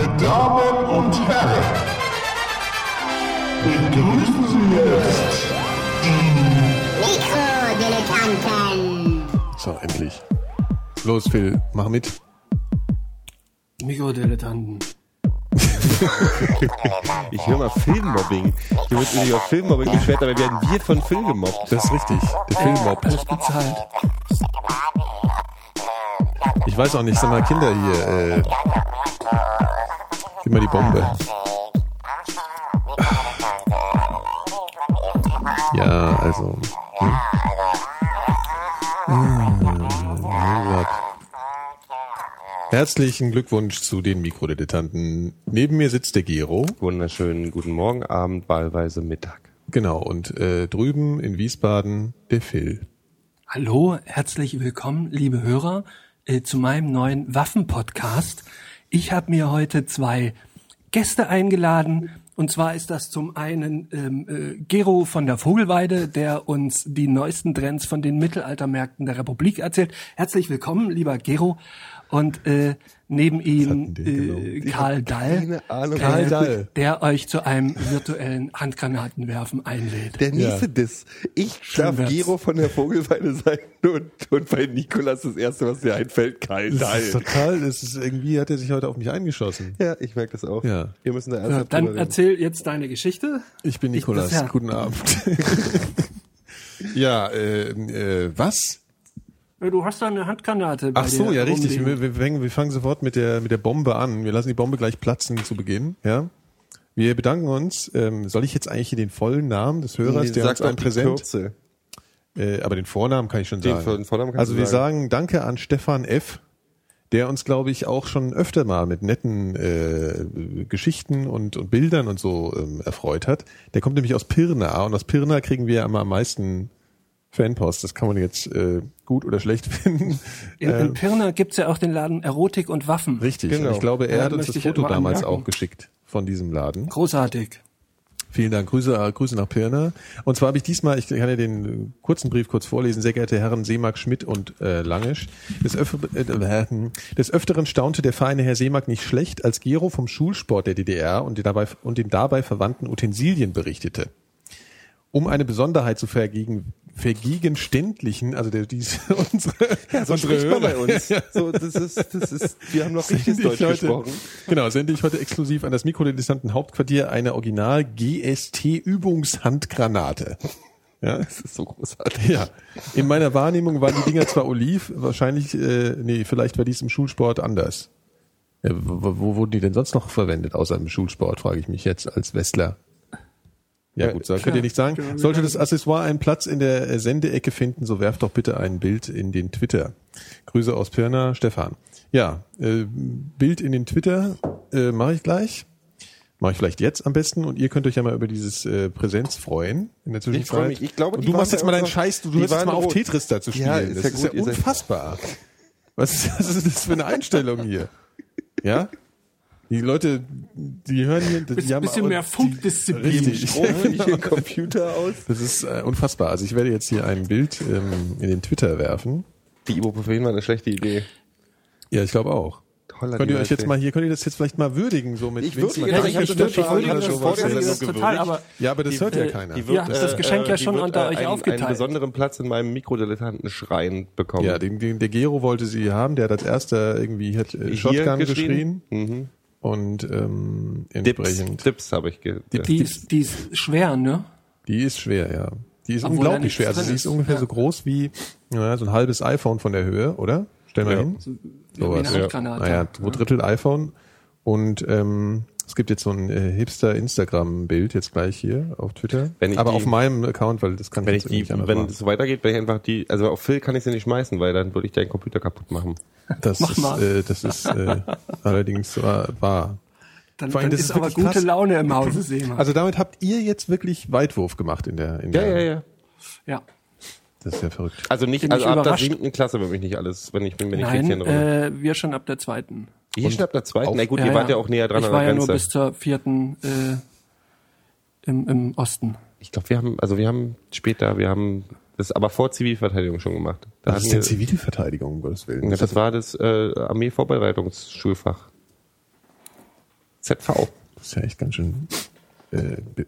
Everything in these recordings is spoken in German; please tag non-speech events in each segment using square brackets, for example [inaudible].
Meine Damen und Herren, begrüßen Sie jetzt Mikrodilettanten. So, endlich. Los, Phil, mach mit. Mikrodilettanten. [laughs] Ich höre mal Filmmobbing. Hier wird über Filmmobbing beschwert, aber werden wir von Phil gemobbt. Das ist richtig. Der Film mobbt. Alles bezahlt. Ich weiß auch nicht, sag mal, Kinder hier, äh, gib die Bombe. Ja, also. Hm. Hm. Herzlichen Glückwunsch zu den Mikrodilettanten. Neben mir sitzt der Gero. Wunderschönen guten Morgen, Abend, wahlweise Mittag. Genau, und äh, drüben in Wiesbaden der Phil. Hallo, herzlich willkommen, liebe Hörer, äh, zu meinem neuen Waffen-Podcast. Ich habe mir heute zwei Gäste eingeladen. Und zwar ist das zum einen ähm, äh, Gero von der Vogelweide, der uns die neuesten Trends von den Mittelaltermärkten der Republik erzählt. Herzlich willkommen, lieber Gero. Und äh, neben ihm die äh, Karl Dall. Karl Dall. der euch zu einem virtuellen Handgranatenwerfen einlädt. Der nächste Ja. Diss. Ich darf wär's. Gero von der Vogelweide sein und, und bei Nikolas das Erste, was dir einfällt, Karl Das Dahl. ist total, das ist irgendwie hat er sich heute auf mich eingeschossen. Ja, ich merke das auch. Ja. Wir müssen da ernsthaft dann drüber reden. erzähl jetzt deine Geschichte. Ich bin Nikolas. ja. Guten Abend. [laughs] ja, äh, äh, was? Äh, Du hast da eine Handgranate. bei Ach so, dir ja, richtig. Wir, wir, fangen, wir fangen sofort mit der, mit der Bombe an. Wir lassen die Bombe gleich platzen zu Beginn. Ja. Wir bedanken uns. Ähm, soll ich jetzt eigentlich hier den vollen Namen des Hörers, Nee, der uns ein Präsent, Kürze. äh, aber den Vornamen kann ich schon Den sagen. Vor- Vornamen kannst also wir sagen. sagen Danke an Stefan F., der uns, glaube ich, auch schon öfter mal mit netten äh, Geschichten und, und Bildern und so ähm, erfreut hat. Der kommt nämlich aus Pirna und aus Pirna kriegen wir immer am meisten Fanpost. Das kann man jetzt äh, gut oder schlecht [laughs] finden. In, Äh, in Pirna gibt's ja auch den Laden Erotik und Waffen. Richtig. Genau. Und ich glaube, er Ja, hat uns das Foto mal damals anmerken. auch geschickt von diesem Laden. Großartig. Vielen Dank. Grüße, äh, Grüße nach Pirna. Und zwar habe ich diesmal, ich kann ja den äh, kurzen Brief kurz vorlesen, sehr geehrte Herren Seemark, Schmidt und äh, Langisch. Des, Öf äh, äh, des Öfteren staunte der feine Herr Seemark nicht schlecht, als Gero vom Schulsport der DDR und den dabei, und den dabei verwandten Utensilien berichtete. Um eine Besonderheit zu vergegen, vergegenständlichen, also der, dies, [laughs] unsere, Ja, so unsere spricht man bei uns. So, das ist, das ist, wir haben noch richtiges Deutsch heute, gesprochen. Genau, sende ich heute exklusiv an das Mikrodilettanten Hauptquartier eine Original GST Übungshandgranate. Ja, Das ist so großartig. ja. In meiner Wahrnehmung waren die Dinger zwar oliv, wahrscheinlich, äh, nee, vielleicht war dies im Schulsport anders. Ja, wo, wo wurden die denn sonst noch verwendet, außer im Schulsport, frage ich mich jetzt als Westler. Ja Ja, gut, so könnt ihr nicht sagen. Sollte das Accessoire einen Platz in der äh, Sendeecke finden, so werft doch bitte ein Bild in den Twitter. Grüße aus Pirna, Stefan. Ja, äh, Bild in den Twitter äh, mache ich gleich. Mache ich vielleicht jetzt am besten und ihr könnt euch ja mal über dieses äh, Präsenz freuen in der Zwischenzeit. freu mich. Ich glaube, und du machst jetzt mal deinen Scheiß, du die hörst jetzt mal auf rot. Tetris da zu spielen. Ja, ist das ja ist ja gut, ihr seid- unfassbar. Was ist, was ist das für eine Einstellung hier? Ja? Die Leute, die hören hier, die Bisschen, haben bisschen auch- mehr Funkdisziplin. Richtig. Rufe ich den [laughs] Computer aus. Das ist äh, unfassbar. Also ich werde jetzt hier ein Bild ähm, in den Twitter werfen. Die Ibuprofen war eine schlechte Idee. Ja, ich glaube auch. Toller Könnt ihr euch jetzt mal hier, könnt ihr das jetzt vielleicht mal würdigen, so mit Ich würdige das, und ich würdige das, sowas. ich würdige Das das ist so total, gewürdigt. aber Ja, aber das die- hört ja äh, keiner. Die Ja, ist das Geschenk ja die schon wird, unter äh, euch einen, aufgeteilt. einen besonderen Platz in meinem Mikrodilettanten-Schrein bekommen. Ja, den, den, der Gero wollte sie haben, der hat als erster irgendwie hat äh, Hier Shotgun geschrien. geschrien, Mhm. Und ähm, Dips, entsprechend. Dips habe ich ge Die- Die ist, die ist schwer, ne? Die ist schwer, ja. Die ist Obwohl unglaublich schwer. Also sie ist ist. ungefähr Ja. so groß wie ja, so ein halbes iPhone von der Höhe, oder? Stell mal Ja. hin. Wie eine Sowas. Handgranate. Naja, zwei Drittel iPhone. Und ähm, es gibt jetzt so ein äh, Hipster-Instagram-Bild jetzt gleich hier auf Twitter. Wenn ich Aber die- auf meinem Account, weil das kann Wenn jetzt ich die, nicht wenn machen. es so weitergeht, wenn ich einfach die, also auf Phil kann ich sie nicht schmeißen, weil dann würde ich deinen Computer kaputt machen. Das Mach ist, mal. äh, das ist äh, [laughs] allerdings wahr. wahr. Dann, Vor allem, dann das ist ist aber wirklich gute krass. Laune im Hause, Seemann. Also damit habt ihr jetzt wirklich Weitwurf gemacht in der, in Ja, der ja, ja. ja. Das ist ja verrückt. Also nicht, Bin also ich ab der siebten Klasse würde mich nicht alles, wenn ich bin, wenn ich Nein, äh, wir schon ab der zweiten. Hier schon ab der zweiten. Na gut, Ja, ihr wart ja auch näher dran ich an war der ja nur Grenze. bis zur vierten äh, im, im Osten. ich glaube, wir haben, also wir haben später, wir haben das aber vor Zivilverteidigung schon gemacht. Da Was ist denn Zivilverteidigung, um Gottes Willen? ja, das war das äh, Armeevorbereitungsschulfach. ZV. Das ist ja echt ganz schön äh,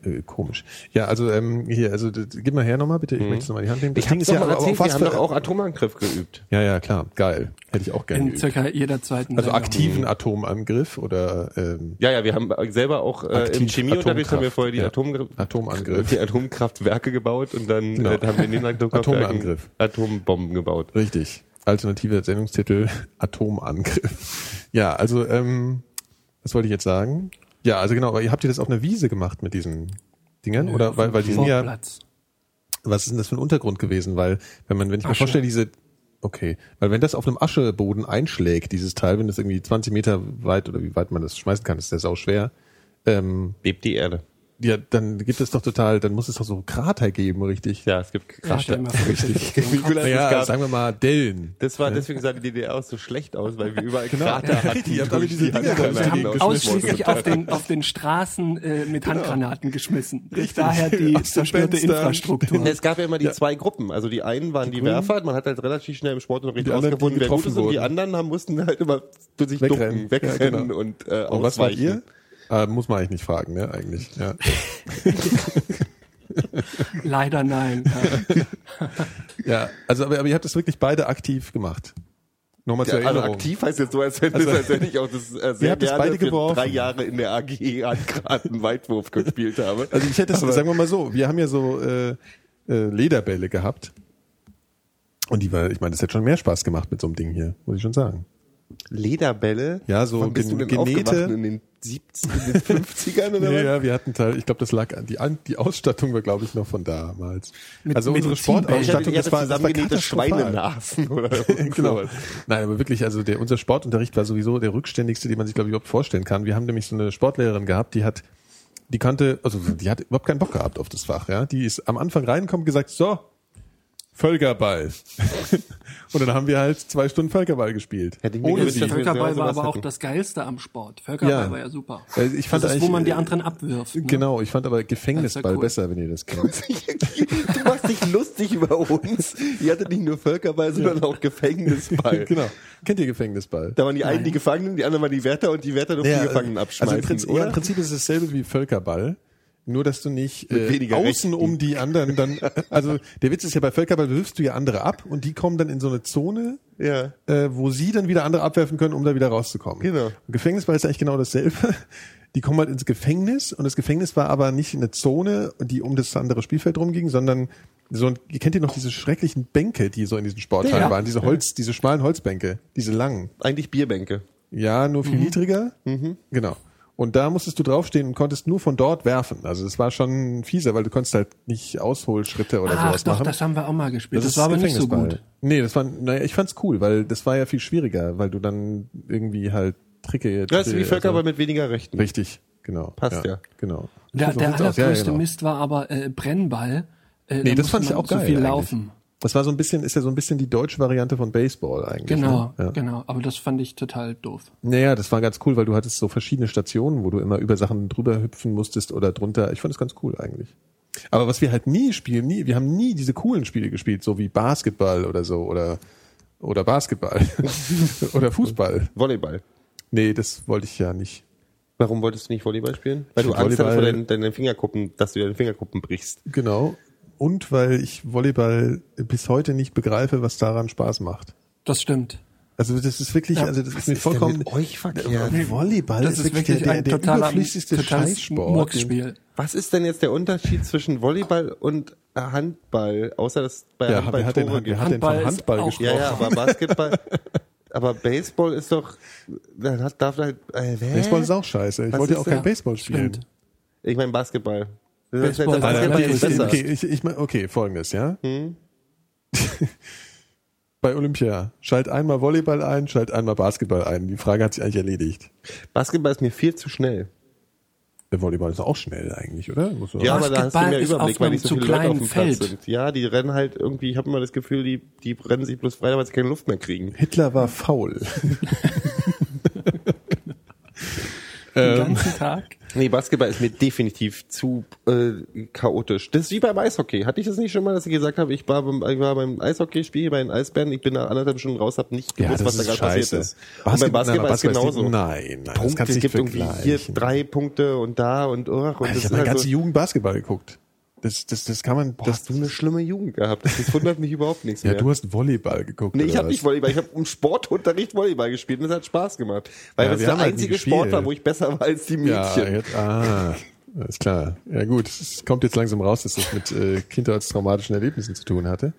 äh, komisch. Ja, also ähm, hier, also gib mal her nochmal bitte, ich möchte es nochmal in die Hand nehmen. Das Ich habe Ding mal aber erzählt, wir haben für- doch auch Atomangriff geübt. Ja, ja, klar, geil. Hätte ich auch gerne In geübt. circa jeder zweiten Also Sendung. aktiven Atomangriff oder ähm, Ja, ja, wir haben selber auch äh, im Chemieunterricht haben wir vorher die ja. Atom Atomangriff. die Atomkraftwerke gebaut und dann Genau. äh, haben wir Atomkraftwerken Atomangriff. Atombomben gebaut. Richtig. Alternative Sendungstitel [laughs] Atomangriff. Ja, also ähm, was wollte ich jetzt sagen? Ja, also genau, aber ihr habt ihr das auf einer Wiese gemacht mit diesen Dingern? Oder weil, weil die sind ja, Vorplatz. was ist denn das für ein Untergrund gewesen? Weil, wenn man, wenn ich mir Asche. vorstelle, diese Okay, weil wenn das auf einem Ascheboden einschlägt, dieses Teil, wenn das irgendwie 20 Meter weit oder wie weit man das schmeißen kann, ist das sau schwer. Ähm, Bebt die Erde. Ja, dann gibt es doch total, dann muss es doch so Krater geben, richtig? Ja, es gibt Ja, Krater. vor, Richtig. gab- sagen wir mal Dellen. Das war, deswegen sah die DDR auch so schlecht aus, weil wir überall Genau. Krater [laughs] Ja, hatten. richtig, ihr habt alle diese die Dinger da. Ausschließlich auf den, auf den Straßen äh, mit Handgranaten geschmissen. [laughs] Daher die zerstörte. Infrastruktur. Es gab ja immer die zwei Gruppen. Also die einen waren die, Werfer, man hat halt relativ schnell im Sportunterricht Die die rausgefunden, wer gut getroffen ist, und die anderen haben, mussten halt immer durch sich Wegrennen. ducken, wegrennen Ja, genau. und, äh, Und was ausweichen. ihr? Ah, muss man eigentlich nicht fragen, ne, eigentlich, ja. [laughs] Leider nein. Ja. [laughs] Ja, also, aber, aber ihr habt das wirklich beide aktiv gemacht. Nochmal zur Ja, also Erinnerung. aktiv heißt jetzt so, als wenn, Also- als wenn ich auch das äh, [laughs] sehr gerne beide für geworfen. drei Jahre in der AG Handgraten Weitwurf gespielt habe. Also ich hätte es, sagen wir mal so, wir haben ja so äh, äh, Lederbälle gehabt. Und die war, ich meine, das hätte schon mehr Spaß gemacht mit so einem Ding hier, muss ich schon sagen. Lederbälle? Ja, so Wann bist gen- du denn genähte-? In den 70 in den 50ern oder [laughs] Ja, was? ja, wir hatten Teil, ich glaube, das lag an, die, die Ausstattung war, glaube ich, noch von damals. Mit also unsere Sportausstattung, das war, das war zusammengenähte. Schweinenasen oder [laughs] genau. Nein, aber wirklich, also der, unser Sportunterricht war sowieso der rückständigste, den man sich, glaube ich, überhaupt vorstellen kann. Wir haben nämlich so eine Sportlehrerin gehabt, die hat, die kannte, also die hat überhaupt keinen Bock gehabt auf das Fach, ja. Die ist am Anfang reingekommen und gesagt, so, Völkerball. [laughs] und dann haben wir halt zwei Stunden Völkerball gespielt. Hätte ich mir Ohne sie. Völkerball war aber auch das Geilste am Sport. Völkerball Ja. war ja super. Äh, ich fand das ist, wo man die äh, anderen abwirft. Ne? Genau, ich fand aber Gefängnisball ja cool. besser, wenn ihr das kennt. [laughs] Du machst dich lustig über uns. Ihr hattet nicht nur Völkerball, sondern auch Gefängnisball. [laughs] genau. Kennt ihr Gefängnisball? Da waren die einen die Gefangenen, die anderen waren die Wärter und die Wärter durften die Gefangenen abschmeißen, also im Prinzip, oder? Ja, im Prinzip ist es dasselbe wie Völkerball. Nur, dass du nicht äh, weniger außen Rechten. um die anderen dann, [laughs] also der Witz ist ja bei Völkerball wirfst du ja andere ab und die kommen dann in so eine Zone, Ja. äh, wo sie dann wieder andere abwerfen können, um da wieder rauszukommen. Genau. Und Gefängnisball ist eigentlich genau dasselbe. Die kommen halt ins Gefängnis und das Gefängnis war aber nicht eine Zone, die um das andere Spielfeld rumging, sondern so ein, ihr kennt ihr noch diese schrecklichen Bänke, die so in diesen Sporthallen Ja. waren, diese Holz, diese schmalen Holzbänke, diese langen. Eigentlich Bierbänke. Ja, nur viel niedriger. Genau. Und da musstest du draufstehen und konntest nur von dort werfen. Also das war schon fieser, weil du konntest halt nicht Ausholschritte oder Ach sowas doch, machen. das haben wir auch mal gespielt. Das, ist war aber nicht so gut. Nee, das war, naja, ich fand's cool, weil das war ja viel schwieriger, weil du dann irgendwie halt Tricke. Das ist wie Tricke- Völkerball also, mit weniger Rechten. Richtig, genau. Passt ja. Genau. Der, So der aus. Ja, ja, allergrößte genau. Mist war aber äh, Brennball. Äh, Nee, da das fand ich auch so geil. viel eigentlich. laufen. Das war so ein bisschen, ist ja so ein bisschen die deutsche Variante von Baseball eigentlich. Genau, Ne? Ja. genau. Aber das fand ich total doof. Naja, das war ganz cool, weil du hattest so verschiedene Stationen, wo du immer über Sachen drüber hüpfen musstest oder drunter. Ich fand das ganz cool eigentlich. Aber was wir halt nie spielen, nie, wir haben nie diese coolen Spiele gespielt, so wie Basketball oder so oder oder Basketball [laughs] oder Fußball. Volleyball. Nee, das wollte ich ja nicht. Warum wolltest du nicht Volleyball spielen? Weil du find Angst hattest vor deinen, deinen Fingerkuppen, dass du deine Fingerkuppen brichst. Genau. Und weil ich Volleyball bis heute nicht begreife, was daran Spaß macht. Das stimmt. Also das ist wirklich, Ja, also das was ist mir ist denn vollkommen. mit euch verkehrt? Volleyball Das ist wirklich der, ein der, der totaler, überflüssigste Scheißsport. Murksspiel. Was ist denn jetzt der Unterschied zwischen Volleyball und Handball? Außer dass bei Ja, Handball hat, den, Tore wer gibt. hat denn Handball von ist Handball auch- gesprochen? Ja, ja, aber [laughs] Basketball. aber Baseball ist doch. Dann hat, darf halt. Äh? Baseball ist auch scheiße. Ich Was wollte ja ist auch kein? Baseball spielen. Stimmt. Ich meine Basketball. Das Baseball das relativ ist besser. okay, ich, ich, mein- okay, folgendes, ja? Hm? [laughs] Bei Olympia, schalt einmal Volleyball ein, schalt einmal Basketball ein. Die Frage hat sich eigentlich erledigt. Basketball ist mir viel zu schnell. Der Volleyball ist auch schnell eigentlich, oder? Ja, aber da hast du mehr Überblick, weil nicht so zu viele Leute auf dem Platz Feld. sind. Ja, die rennen halt irgendwie, ich habe immer das Gefühl, die, die rennen sich bloß frei, weil sie keine Luft mehr kriegen. Hitler war faul. [laughs] Den Ähm, ganzen Tag. Nee, Basketball ist mir definitiv zu äh, chaotisch. Das ist wie beim Eishockey. Hatte ich das nicht schon mal, dass ich gesagt habe, ich war beim, ich war beim Eishockeyspiel bei den Eisbären, ich bin nach anderthalb Stunden raus, habe nicht gewusst, was da gerade passiert ist. Und beim Basketball ist genauso. Nein, nein, das Punkte, kannst du es nicht gibt irgendwie hier drei Punkte und da und oh, und das ich ist habe meine halt ganze so, Jugend Basketball geguckt. Das, das, das kann man. Boah, Das, hast du eine schlimme Jugend gehabt. Das wundert mich überhaupt nichts [laughs] ja, mehr. du hast Volleyball geguckt. Nee, ich habe nicht Volleyball, ich habe im Sportunterricht Volleyball gespielt und es hat Spaß gemacht. Weil Ja, das der halt einzige Sport gespielt. war, wo ich besser war als die Ja, Mädchen. jetzt, ah, ist klar. Ja gut, es kommt jetzt langsam raus, dass das mit äh, kindheitstraumatischen Erlebnissen zu tun hatte.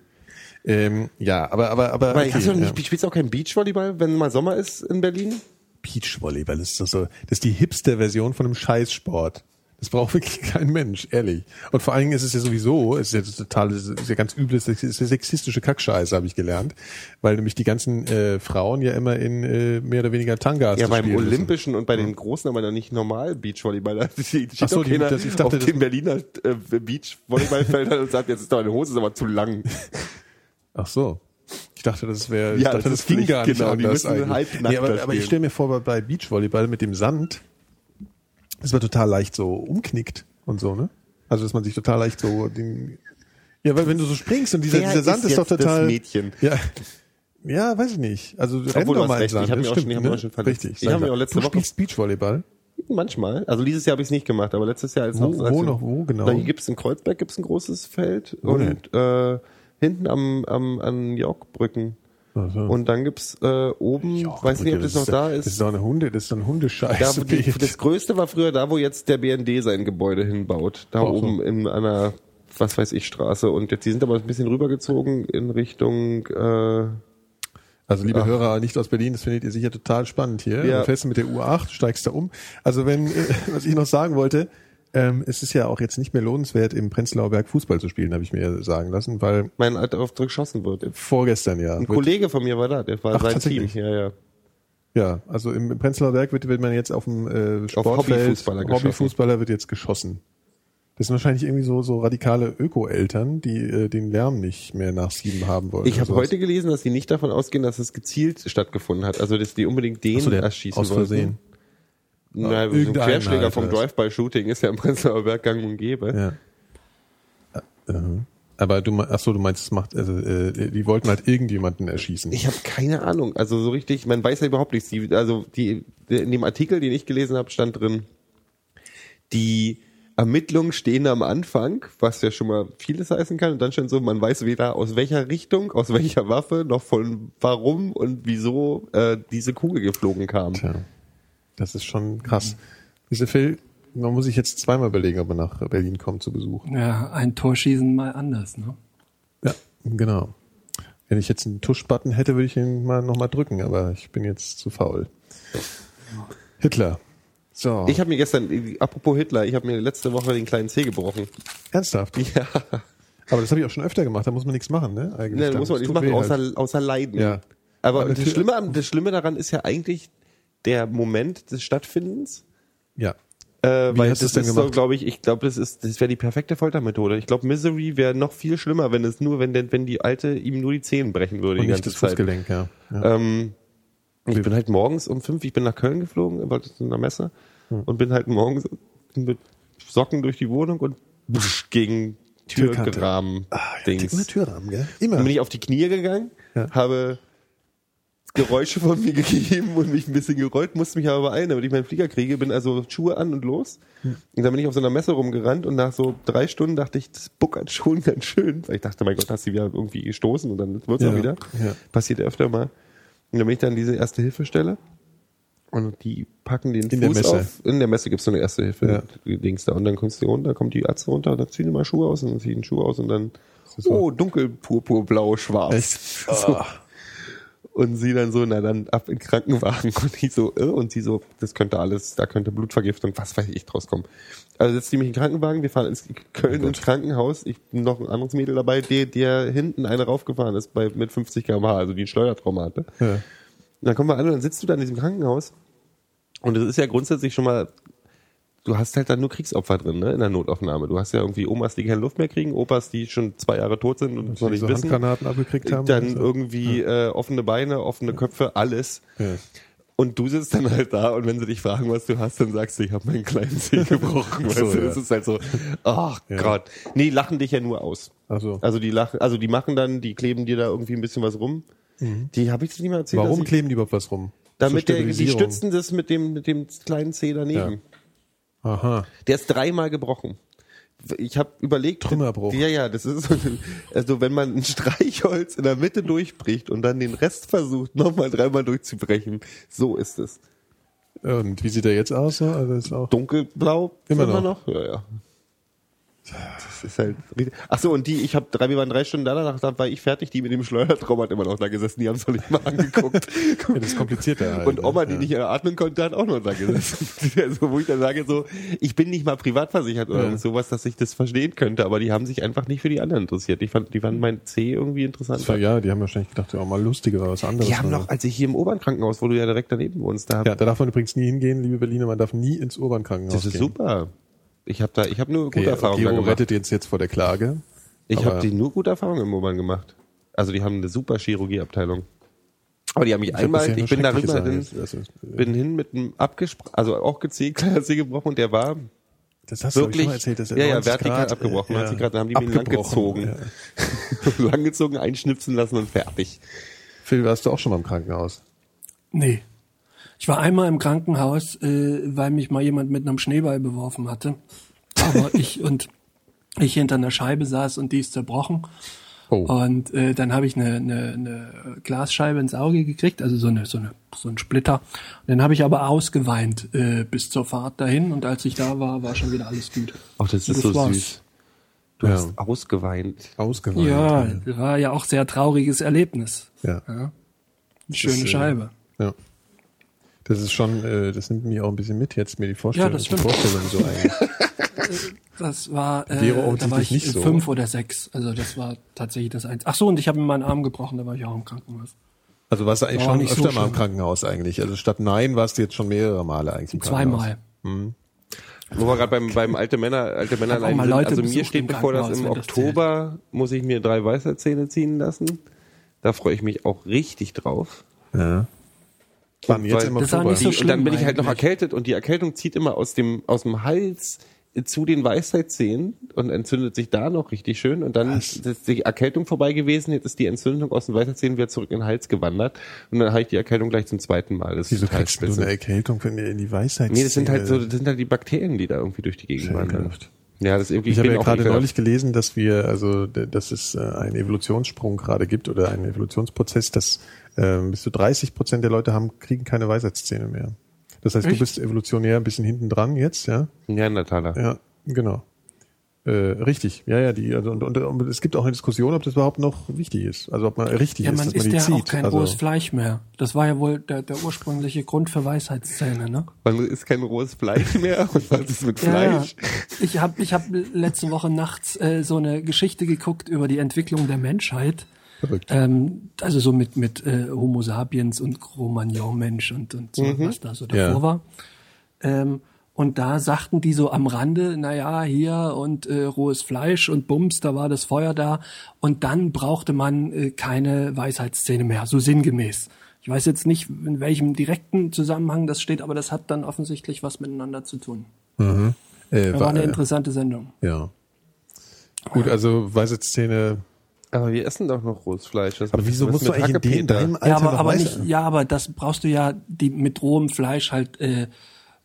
Ähm, ja, aber aber aber Weil, hast du ja. nicht, spielst du auch kein Beachvolleyball, wenn mal Sommer ist in Berlin? Beachvolleyball ist doch so, das ist die hipster Version von einem Scheißsport. Das braucht [laughs] wirklich kein Mensch, ehrlich. Und vor allen Dingen ist es ja sowieso, es ist ja total, es ist ja ganz übles, es ist ja sexistische Kackscheiße, habe ich gelernt, weil nämlich die ganzen äh, Frauen ja immer in äh, mehr oder weniger Tangas Ja, beim spielen müssen. Olympischen und bei den Großen aber noch nicht normal Beachvolleyball. [laughs] Ach so, die- das- ich dachte, auf das- den Berliner äh, Beachvolleyballfeldern und sagt, jetzt ist deine Hose ist aber zu lang. [laughs] Ach so. Ich dachte, das wäre, ich Ja, dachte, das das, ging gar nicht genau, die anders müssen eigentlich. halbnackt Nee, aber, aber ich stelle mir vor, bei Beachvolleyball mit dem Sand, das war total leicht so umknickt und so, ne? Also, dass man sich total leicht so den, ja, weil wenn du so springst und dieser, Wer dieser Sand ist ist, doch jetzt das total, Mädchen? ja. Ja, weiß ich nicht. Also, renn Obwohl, doch mal recht, Sand. ich hab das mich auch stimmt, schon- ich ne? auch schon verletzt. Richtig. Ich hab sag mich mal. auch letzte du Woche- spielst Beachvolleyball? Manchmal. Also dieses Jahr habe ich es nicht gemacht, aber letztes Jahr als Wo- wo noch? Wo genau? Da gibt's in Kreuzberg gibt's ein großes Feld denn? und äh, hinten am, am an Yorkbrücken. Ach so. Und dann gibt's äh, oben, weiß nicht, ob das, noch ist, da Das ist. ist doch eine Hunde, das ist doch ein Da, Hundescheiß. [laughs] wo die, das größte war früher da, wo jetzt der BND sein Gebäude hinbaut. Da so. oben in einer, was weiß ich, Straße. Und jetzt, die sind aber ein bisschen rübergezogen in Richtung, äh, Also liebe Ach. Hörer nicht aus Berlin, das findet ihr sicher total spannend hier. Ja. Du fährst mit der U8, steigst da um. Also wenn, [laughs] was ich noch sagen wollte, ähm, es ist ja auch jetzt nicht mehr lohnenswert, im Prenzlauer Berg Fußball zu spielen, habe ich mir sagen lassen, weil mein Alter auf geschossen wird. vorgestern ja. Ein Kollege von mir war da, der war Ach, sein Team. Ja, ja. Ja, also im, Prenzlauer Berg wird, wird man jetzt auf dem äh, Sportfeld, Hobbyfußballer geschossen. Hobbyfußballer wird jetzt geschossen. Das sind wahrscheinlich irgendwie so, so radikale Öko-Eltern, die äh, den Lärm nicht mehr nach sieben haben wollen. Ich habe heute gelesen, dass sie nicht davon ausgehen, dass es gezielt stattgefunden hat. Also, dass die unbedingt den so, erschießen aus wollten. Na, so ein Querschläger halt, vom. Drive-by-Shooting ist ja im Prenzlauer Berg gang und gäbe. Ja. Äh, äh. Aber du, me- ach so, du meinst, es macht, also, äh, die wollten halt irgendjemanden erschießen. Ich habe keine Ahnung. Also so richtig, man weiß ja überhaupt nichts. Die, also die, in dem Artikel, den ich gelesen habe, stand drin, die Ermittlungen stehen am Anfang, was ja schon mal vieles heißen kann. Und dann stand so, man weiß weder aus welcher Richtung, aus welcher Waffe, noch von warum und wieso äh, diese Kugel geflogen kam. Tja, das ist schon krass. Diese Phil, man muss sich jetzt zweimal überlegen, ob er nach Berlin kommt zu Besuch. Ja, ein Torschießen mal anders, ne? Ja, genau. Wenn ich jetzt einen Tuschbutton hätte, würde ich ihn mal nochmal drücken, aber ich bin jetzt zu faul. Hitler. So. Ich habe mir gestern, apropos Hitler, ich habe mir letzte Woche den kleinen Zeh gebrochen. Ernsthaft? Ja, Aber das habe ich auch schon öfter gemacht, da muss man nichts machen, ne? Eigentlich ne, dann. muss man Das nicht tut machen, weh außer, halt. außer Leiden. Ja. Aber, Aber das, Schlimme, das Schlimme daran ist ja eigentlich der Moment des Stattfindens. Ja. Äh, Wie weil das denn ist so, glaube ich, ich glaube, das ist, das wäre die perfekte Foltermethode. Ich glaube, Misery wäre noch viel schlimmer, wenn es nur, wenn, der, wenn die Alte ihm nur die Zehen brechen würde Und die nicht ganze das Zeit. Fußgelenk, ja. ja. Ähm, ich bin halt morgens um fünf, ich bin nach Köln geflogen, wollte zu einer Messe Hm. und bin halt morgens mit Socken durch die Wohnung und gegen. Türrahmen Ah, ja, Dings. immer Türrahmen, gell? Immer. Dann bin ich auf die Knie gegangen, Ja. habe Geräusche von mir [laughs] gegeben und mich ein bisschen gerollt, musste mich aber beeilen, damit ich meinen Flieger kriege, bin also Schuhe an und los. Hm. Und dann bin ich auf so einer Messe rumgerannt und nach so drei Stunden dachte ich, das buckert schon ganz schön. Ich dachte, mein Gott, hast du wieder irgendwie gestoßen und dann wird's Ja, auch wieder. ja. Passiert ja öfter mal. Und dann bin ich dann diese erste Hilfestelle und die packen den In der Fuß Messe. auf. In der Messe gibt's so eine erste Hilfe Dings da und dann kommst du runter, kommt die Ärzte runter, dann ziehen die mal Schuhe aus und dann ziehen den Schuh aus und dann oh, dunkel, purpurblau, schwarz. Echt? So. Und sie dann so, na dann ab in den Krankenwagen. [laughs] Und ich so, äh, und sie so, das könnte alles, da könnte Blutvergiftung, was weiß ich, draus kommen. Also setzt die mich in den Krankenwagen, wir fahren ins Köln ins Krankenhaus. Ich bin noch ein anderes Mädel dabei, der, der hinten eine raufgefahren ist bei, mit 50 km/h, also die ein Steuertrauma hatte. Ja. Und dann kommen wir an und dann sitzt du da in diesem Krankenhaus. Und es ist ja grundsätzlich schon mal, du hast halt dann nur Kriegsopfer drin, ne, in der Notaufnahme. Du hast ja irgendwie Omas, die keine Luft mehr kriegen, Opas, die schon zwei Jahre tot sind und noch nicht so wissen. Handgranaten abgekriegt haben. Dann und so. irgendwie äh, offene Beine, offene Köpfe, alles. Ja. Und du sitzt dann halt da und wenn sie dich fragen, was du hast, dann sagst du, ich habe meinen kleinen Zeh [laughs] gebrochen. weißt So, du? ja. Das ist halt so, ach Gott. Nee, lachen dich ja nur aus. Ach so. Also die lachen, also die machen dann, die kleben dir da irgendwie ein bisschen was rum. Die habe ich das nicht mehr erzählt. Mhm. Warum kleben die überhaupt was rum? Damit der, die stützen das mit dem, mit dem kleinen Zeh daneben. Aha. Der ist dreimal gebrochen. Ich habe überlegt. Trümmerbruch. Ja, ja, das ist so, also wenn man ein Streichholz in der Mitte durchbricht und dann den Rest versucht, nochmal dreimal durchzubrechen, so ist es. Und wie sieht er jetzt aus? So? Also ist auch Dunkelblau Immer sind wir noch. Ja, ja. Das ist halt richtig. Ach so, und die, ich habe drei, wir waren drei Stunden da, danach war ich fertig, die mit dem Schleudertraum hat immer noch da gesessen, die haben es noch nicht mal angeguckt. [laughs] ja, das ist komplizierter halt. Und Oma, die ja. nicht atmen konnte, hat auch noch da gesessen. [laughs] [laughs] also, wo ich dann sage, so, ich bin nicht mal privat versichert oder Ja. sowas, dass ich das verstehen könnte, aber die haben sich einfach nicht für die anderen interessiert. Ich fand, die fanden mein C irgendwie interessant. War, ja, die haben wahrscheinlich gedacht, ja, mal lustiger oder was anderes. Die haben noch, als ich hier im Obernkrankenhaus, wo du ja direkt daneben wohnst, da Ja, da darf man übrigens nie hingehen, liebe Berliner, man darf nie ins Urbankrankenhaus das ist gehen. super. Ich habe da, ich habe nur gute Okay, Erfahrungen gemacht. rettet jetzt jetzt vor der Klage. Ich habe die nur gute Erfahrungen im Urban gemacht. Also die haben eine super Chirurgieabteilung. Aber die haben mich Ich einmal, ich bin darüber, hin. Das ist- bin hin mit einem abgesprochen, also auch gezählt, [laughs] gebrochen und der war Das hast du wirklich, schon mal erzählt. Das ja, ja, 90 vertikal Grad, abgebrochen, äh, 90 Grad, dann haben die mich abgebrochen, langgezogen. Ja. [laughs] langgezogen, einschnipsen lassen und fertig. Phil, warst du auch schon mal im Krankenhaus? Nee. Ich war einmal im Krankenhaus, äh, weil mich mal jemand mit einem Schneeball beworfen hatte. Aber [laughs] ich und ich hinter einer Scheibe saß und die ist zerbrochen. Oh. Und äh, dann habe ich eine, eine, eine Glasscheibe ins Auge gekriegt, also so eine so eine so ein Splitter. Und den habe ich aber ausgeweint äh, bis zur Fahrt dahin. Und als ich da war, war schon wieder alles gut. Ach, das ist Und so war's. süß. Du Ja. hast ausgeweint. Ausgeweint. Ja, das war ja auch sehr trauriges Erlebnis. Ja. Ja. Schöne ist, äh, Scheibe. ja. Das ist schon, äh, das nimmt mich auch ein bisschen mit jetzt, mir die Vorstellung, Ja, das die. Vorstellung so eigentlich. [laughs] Das war, äh, da war ich nicht so. fünf oder sechs. Also das war tatsächlich das eins. Ach so, und ich habe mir meinen Arm gebrochen, da war ich auch im Krankenhaus. Also warst du eigentlich War schon nicht so öfter mal im. Krankenhaus eigentlich. Also statt nein warst du jetzt schon mehrere Male eigentlich im Krankenhaus. Zweimal. Wo wir gerade beim, beim alte Männer, alte Männer sind. Also mir steht bevor, dass im Oktober muss ich mir drei Weisheitszähne ziehen lassen. Da freue ich mich auch richtig drauf. Ja. Wann jetzt Weil- im Das ist nicht so Die, und dann schlimm bin ich halt noch erkältet und die Erkältung zieht immer aus dem, aus dem Hals zu den Weisheitszähnen und entzündet sich da noch richtig schön und dann Was? ist die Erkältung vorbei gewesen, jetzt ist die Entzündung aus den Weisheitszähnen wieder zurück in den Hals gewandert und dann habe ich die Erkältung gleich zum zweiten Mal. Das Wieso kriegst du eine. Erkältung, wenn wir in die Weisheit Nee, das sind halt so, das sind halt die Bakterien, die da irgendwie durch die Gegend wandern. Ja, das irgendwie, Ich habe bin ja gerade neulich gelesen, dass wir, also dass es äh, einen Evolutionssprung gerade gibt oder einen Evolutionsprozess, dass ähm, bis zu 30 Prozent der Leute haben, kriegen keine Weisheitszähne mehr. Das heißt, du Echt? bist evolutionär ein bisschen hinten dran jetzt, ja? Neandertaler. Ja, genau. Äh, richtig, ja, ja, die, also, und, und, und es gibt auch eine Diskussion, ob das überhaupt noch wichtig ist. Also ob man richtig Ja, ist, man dass man isst die ja zieht. auch kein also, rohes Fleisch mehr. Das war ja wohl der, der ursprüngliche Grund für Weisheitszähne, ne? Man isst kein rohes Fleisch mehr [laughs] und was ist mit Ja, Fleisch? ich habe ich hab letzte Woche nachts äh, so eine Geschichte geguckt über die Entwicklung der Menschheit. Verrückt. Ähm, also so mit mit äh, Homo sapiens und Cro-Magnon-Mensch und, und so, was da so davor Ja. war. Ähm, und da sagten die so am Rande, na ja, hier und äh, rohes Fleisch und Bums, da war das Feuer da. Und dann brauchte man äh, keine Weisheitszähne mehr, so sinngemäß. Ich weiß jetzt nicht, in welchem direkten Zusammenhang das steht, aber das hat dann offensichtlich was miteinander zu tun. äh, Das war war, eine äh, interessante Sendung. ja. Gut, also Weisheitszähne. Aber wir essen doch noch rohes Fleisch. Was Aber wieso musst du eigentlich in Hackepeter? deinem Alter Ja, aber, noch aber nicht, ja, aber das brauchst du ja, die mit rohem Fleisch halt, äh,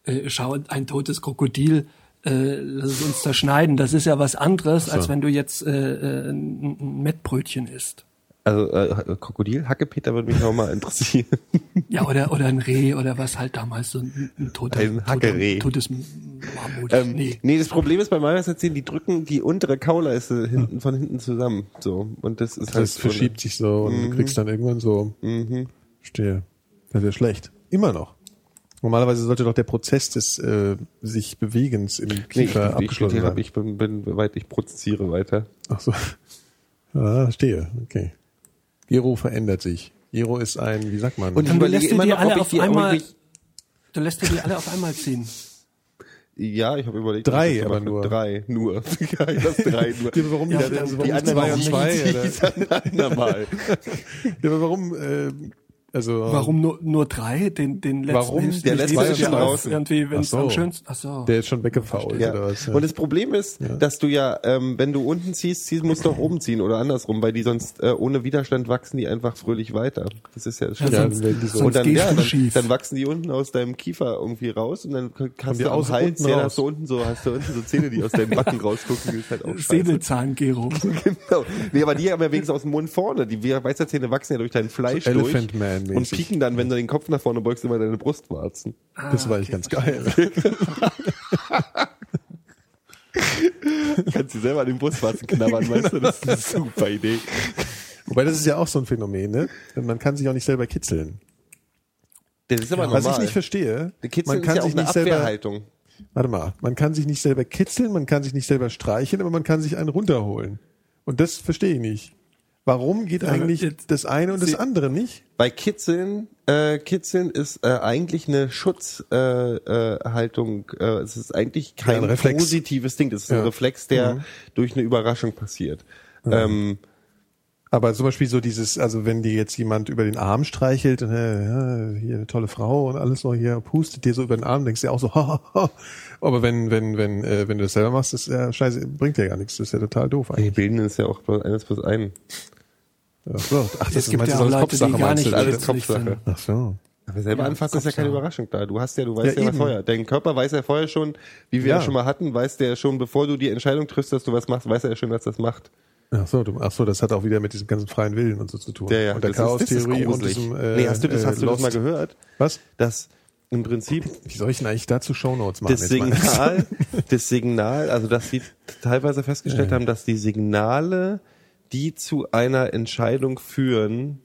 äh, schau, ein totes Krokodil, äh, lass es uns zerschneiden. Das ist ja was anderes, als wenn du jetzt äh, äh, ein, ein Mettbrötchen isst. Also äh, Krokodil, Hackepeter würde mich auch mal interessieren. [laughs] Ja, oder, oder ein Reh oder was halt damals so ein, ein, toter, Ein Hackereh. totes Mammut. ähm, nee. nee. das Problem ist bei Weisheitszähnen, die drücken die untere Kauleiste hinten von hinten zusammen. So und das ist halt Das verschiebt sich so und du kriegst dann irgendwann so, stehe. Das ist ja schlecht. Immer noch. Normalerweise sollte doch der Prozess des äh, sich Bewegens im Nee, ich, Kiefer ich, abgeschlossen ich, sein. ich bin, bin weit, ich prozessiere weiter. Ach so. [laughs] Ah, verstehe. Okay. Gero verändert sich. Gero ist ein, wie sagt man? Und du überlege lässt dir immer die noch, alle auf die, einmal, du lässt dir die alle auf einmal ziehen. ja, ich habe überlegt, Drei, das aber nur. Drei, nur. [laughs] ja, ich lasse drei nur. Ja, aber warum Ja, die, also die warum anderen zwei und die- zwei? [laughs] die- oder? die andermal. [laughs] Ja, aber warum äh, Also Warum nur, nur drei? Den, den letzten Warum? hilfst Der letzte ist schon draußen. Irgendwie, wenn es so. am schönsten. Ach so. Der ist schon weggefault Ja. oder was? Und das Problem ist, dass du ja, ähm, wenn du unten ziehst, ziehst musst du auch oben ziehen oder andersrum, weil die sonst äh, ohne Widerstand wachsen die einfach fröhlich weiter. Das ist ja das Ja, Schlimme. sonst- die so- und dann, ja, dann, schief. dann wachsen die unten aus deinem Kiefer irgendwie raus und dann kannst die du am aus- Hals, unten ja, hast du unten so, hast du unten so Zähne, die aus deinem Backen rausgucken, das ist halt auch. Säbelzahngero. [laughs] Genau. Nee, aber die haben ja wenigstens aus dem Mund vorne. Die Weisheitszähne wachsen ja durch dein Fleisch So durch Elephant Man-mäßig. und pieken dann, wenn du den Kopf nach vorne beugst, immer deine Brustwarzen. Das war echt ganz geil. [laughs] Kannst du selber an den Brustwarzen knabbern, [laughs] weißt du? Das ist eine super Idee. Wobei das ist ja auch so ein Phänomen, ne? Man kann sich auch nicht selber kitzeln. Das ist aber Was normal. ich nicht verstehe, man ist kann ja auch sich eine nicht selber, Abwehrhaltung. warte mal, man kann sich nicht selber kitzeln, man kann sich nicht selber streicheln, aber man kann sich einen runterholen. Und das verstehe ich nicht. Warum geht eigentlich jetzt- das eine und das andere nicht? Bei Kitzeln, äh, Kitzeln ist äh, eigentlich eine Schutzhaltung. Äh, Haltung. äh, es ist eigentlich Ja, kein ein Reflex. positives Ding. Das ist Ja. ein Reflex, der durch eine Überraschung passiert. Ähm, Aber zum Beispiel so dieses, also wenn dir jetzt jemand über den Arm streichelt, und, äh, ja, hier eine tolle Frau und alles noch hier pustet dir so über den Arm, denkst du ja auch so. [laughs] Aber wenn, wenn, wenn, äh, wenn du das selber machst, das ist ja scheiße, bringt ja gar nichts, das ist ja total doof die eigentlich. bilden es ja auch bloß eines plus ein. Ach so, ach, das Es gibt meinst ja du als Leute, die Kopfsache, gar meinst nicht alles Kopfsache. Ach so. Aber selber Ja, anfassen ist ja keine. Überraschung da. Du hast ja, du weißt Ja, ja, vorher. Dein Körper weiß ja vorher schon, wie wir Ja. ja schon mal hatten, weiß der schon, bevor du die Entscheidung triffst, dass du was machst, weiß er ja schon, dass das macht. Ach so, du, ach so, das hat auch wieder mit diesem ganzen freien Willen und so zu tun. Ja, ja. Und der das das Chaos-Theorie und diesem, äh, nee, hast du das, hast äh, du das Lost. mal gehört? Was? Dass im Prinzip Wie soll ich denn eigentlich dazu Shownotes machen? das? Signal, [laughs] das Signal, also dass sie teilweise festgestellt haben, dass die Signale, die zu einer Entscheidung führen,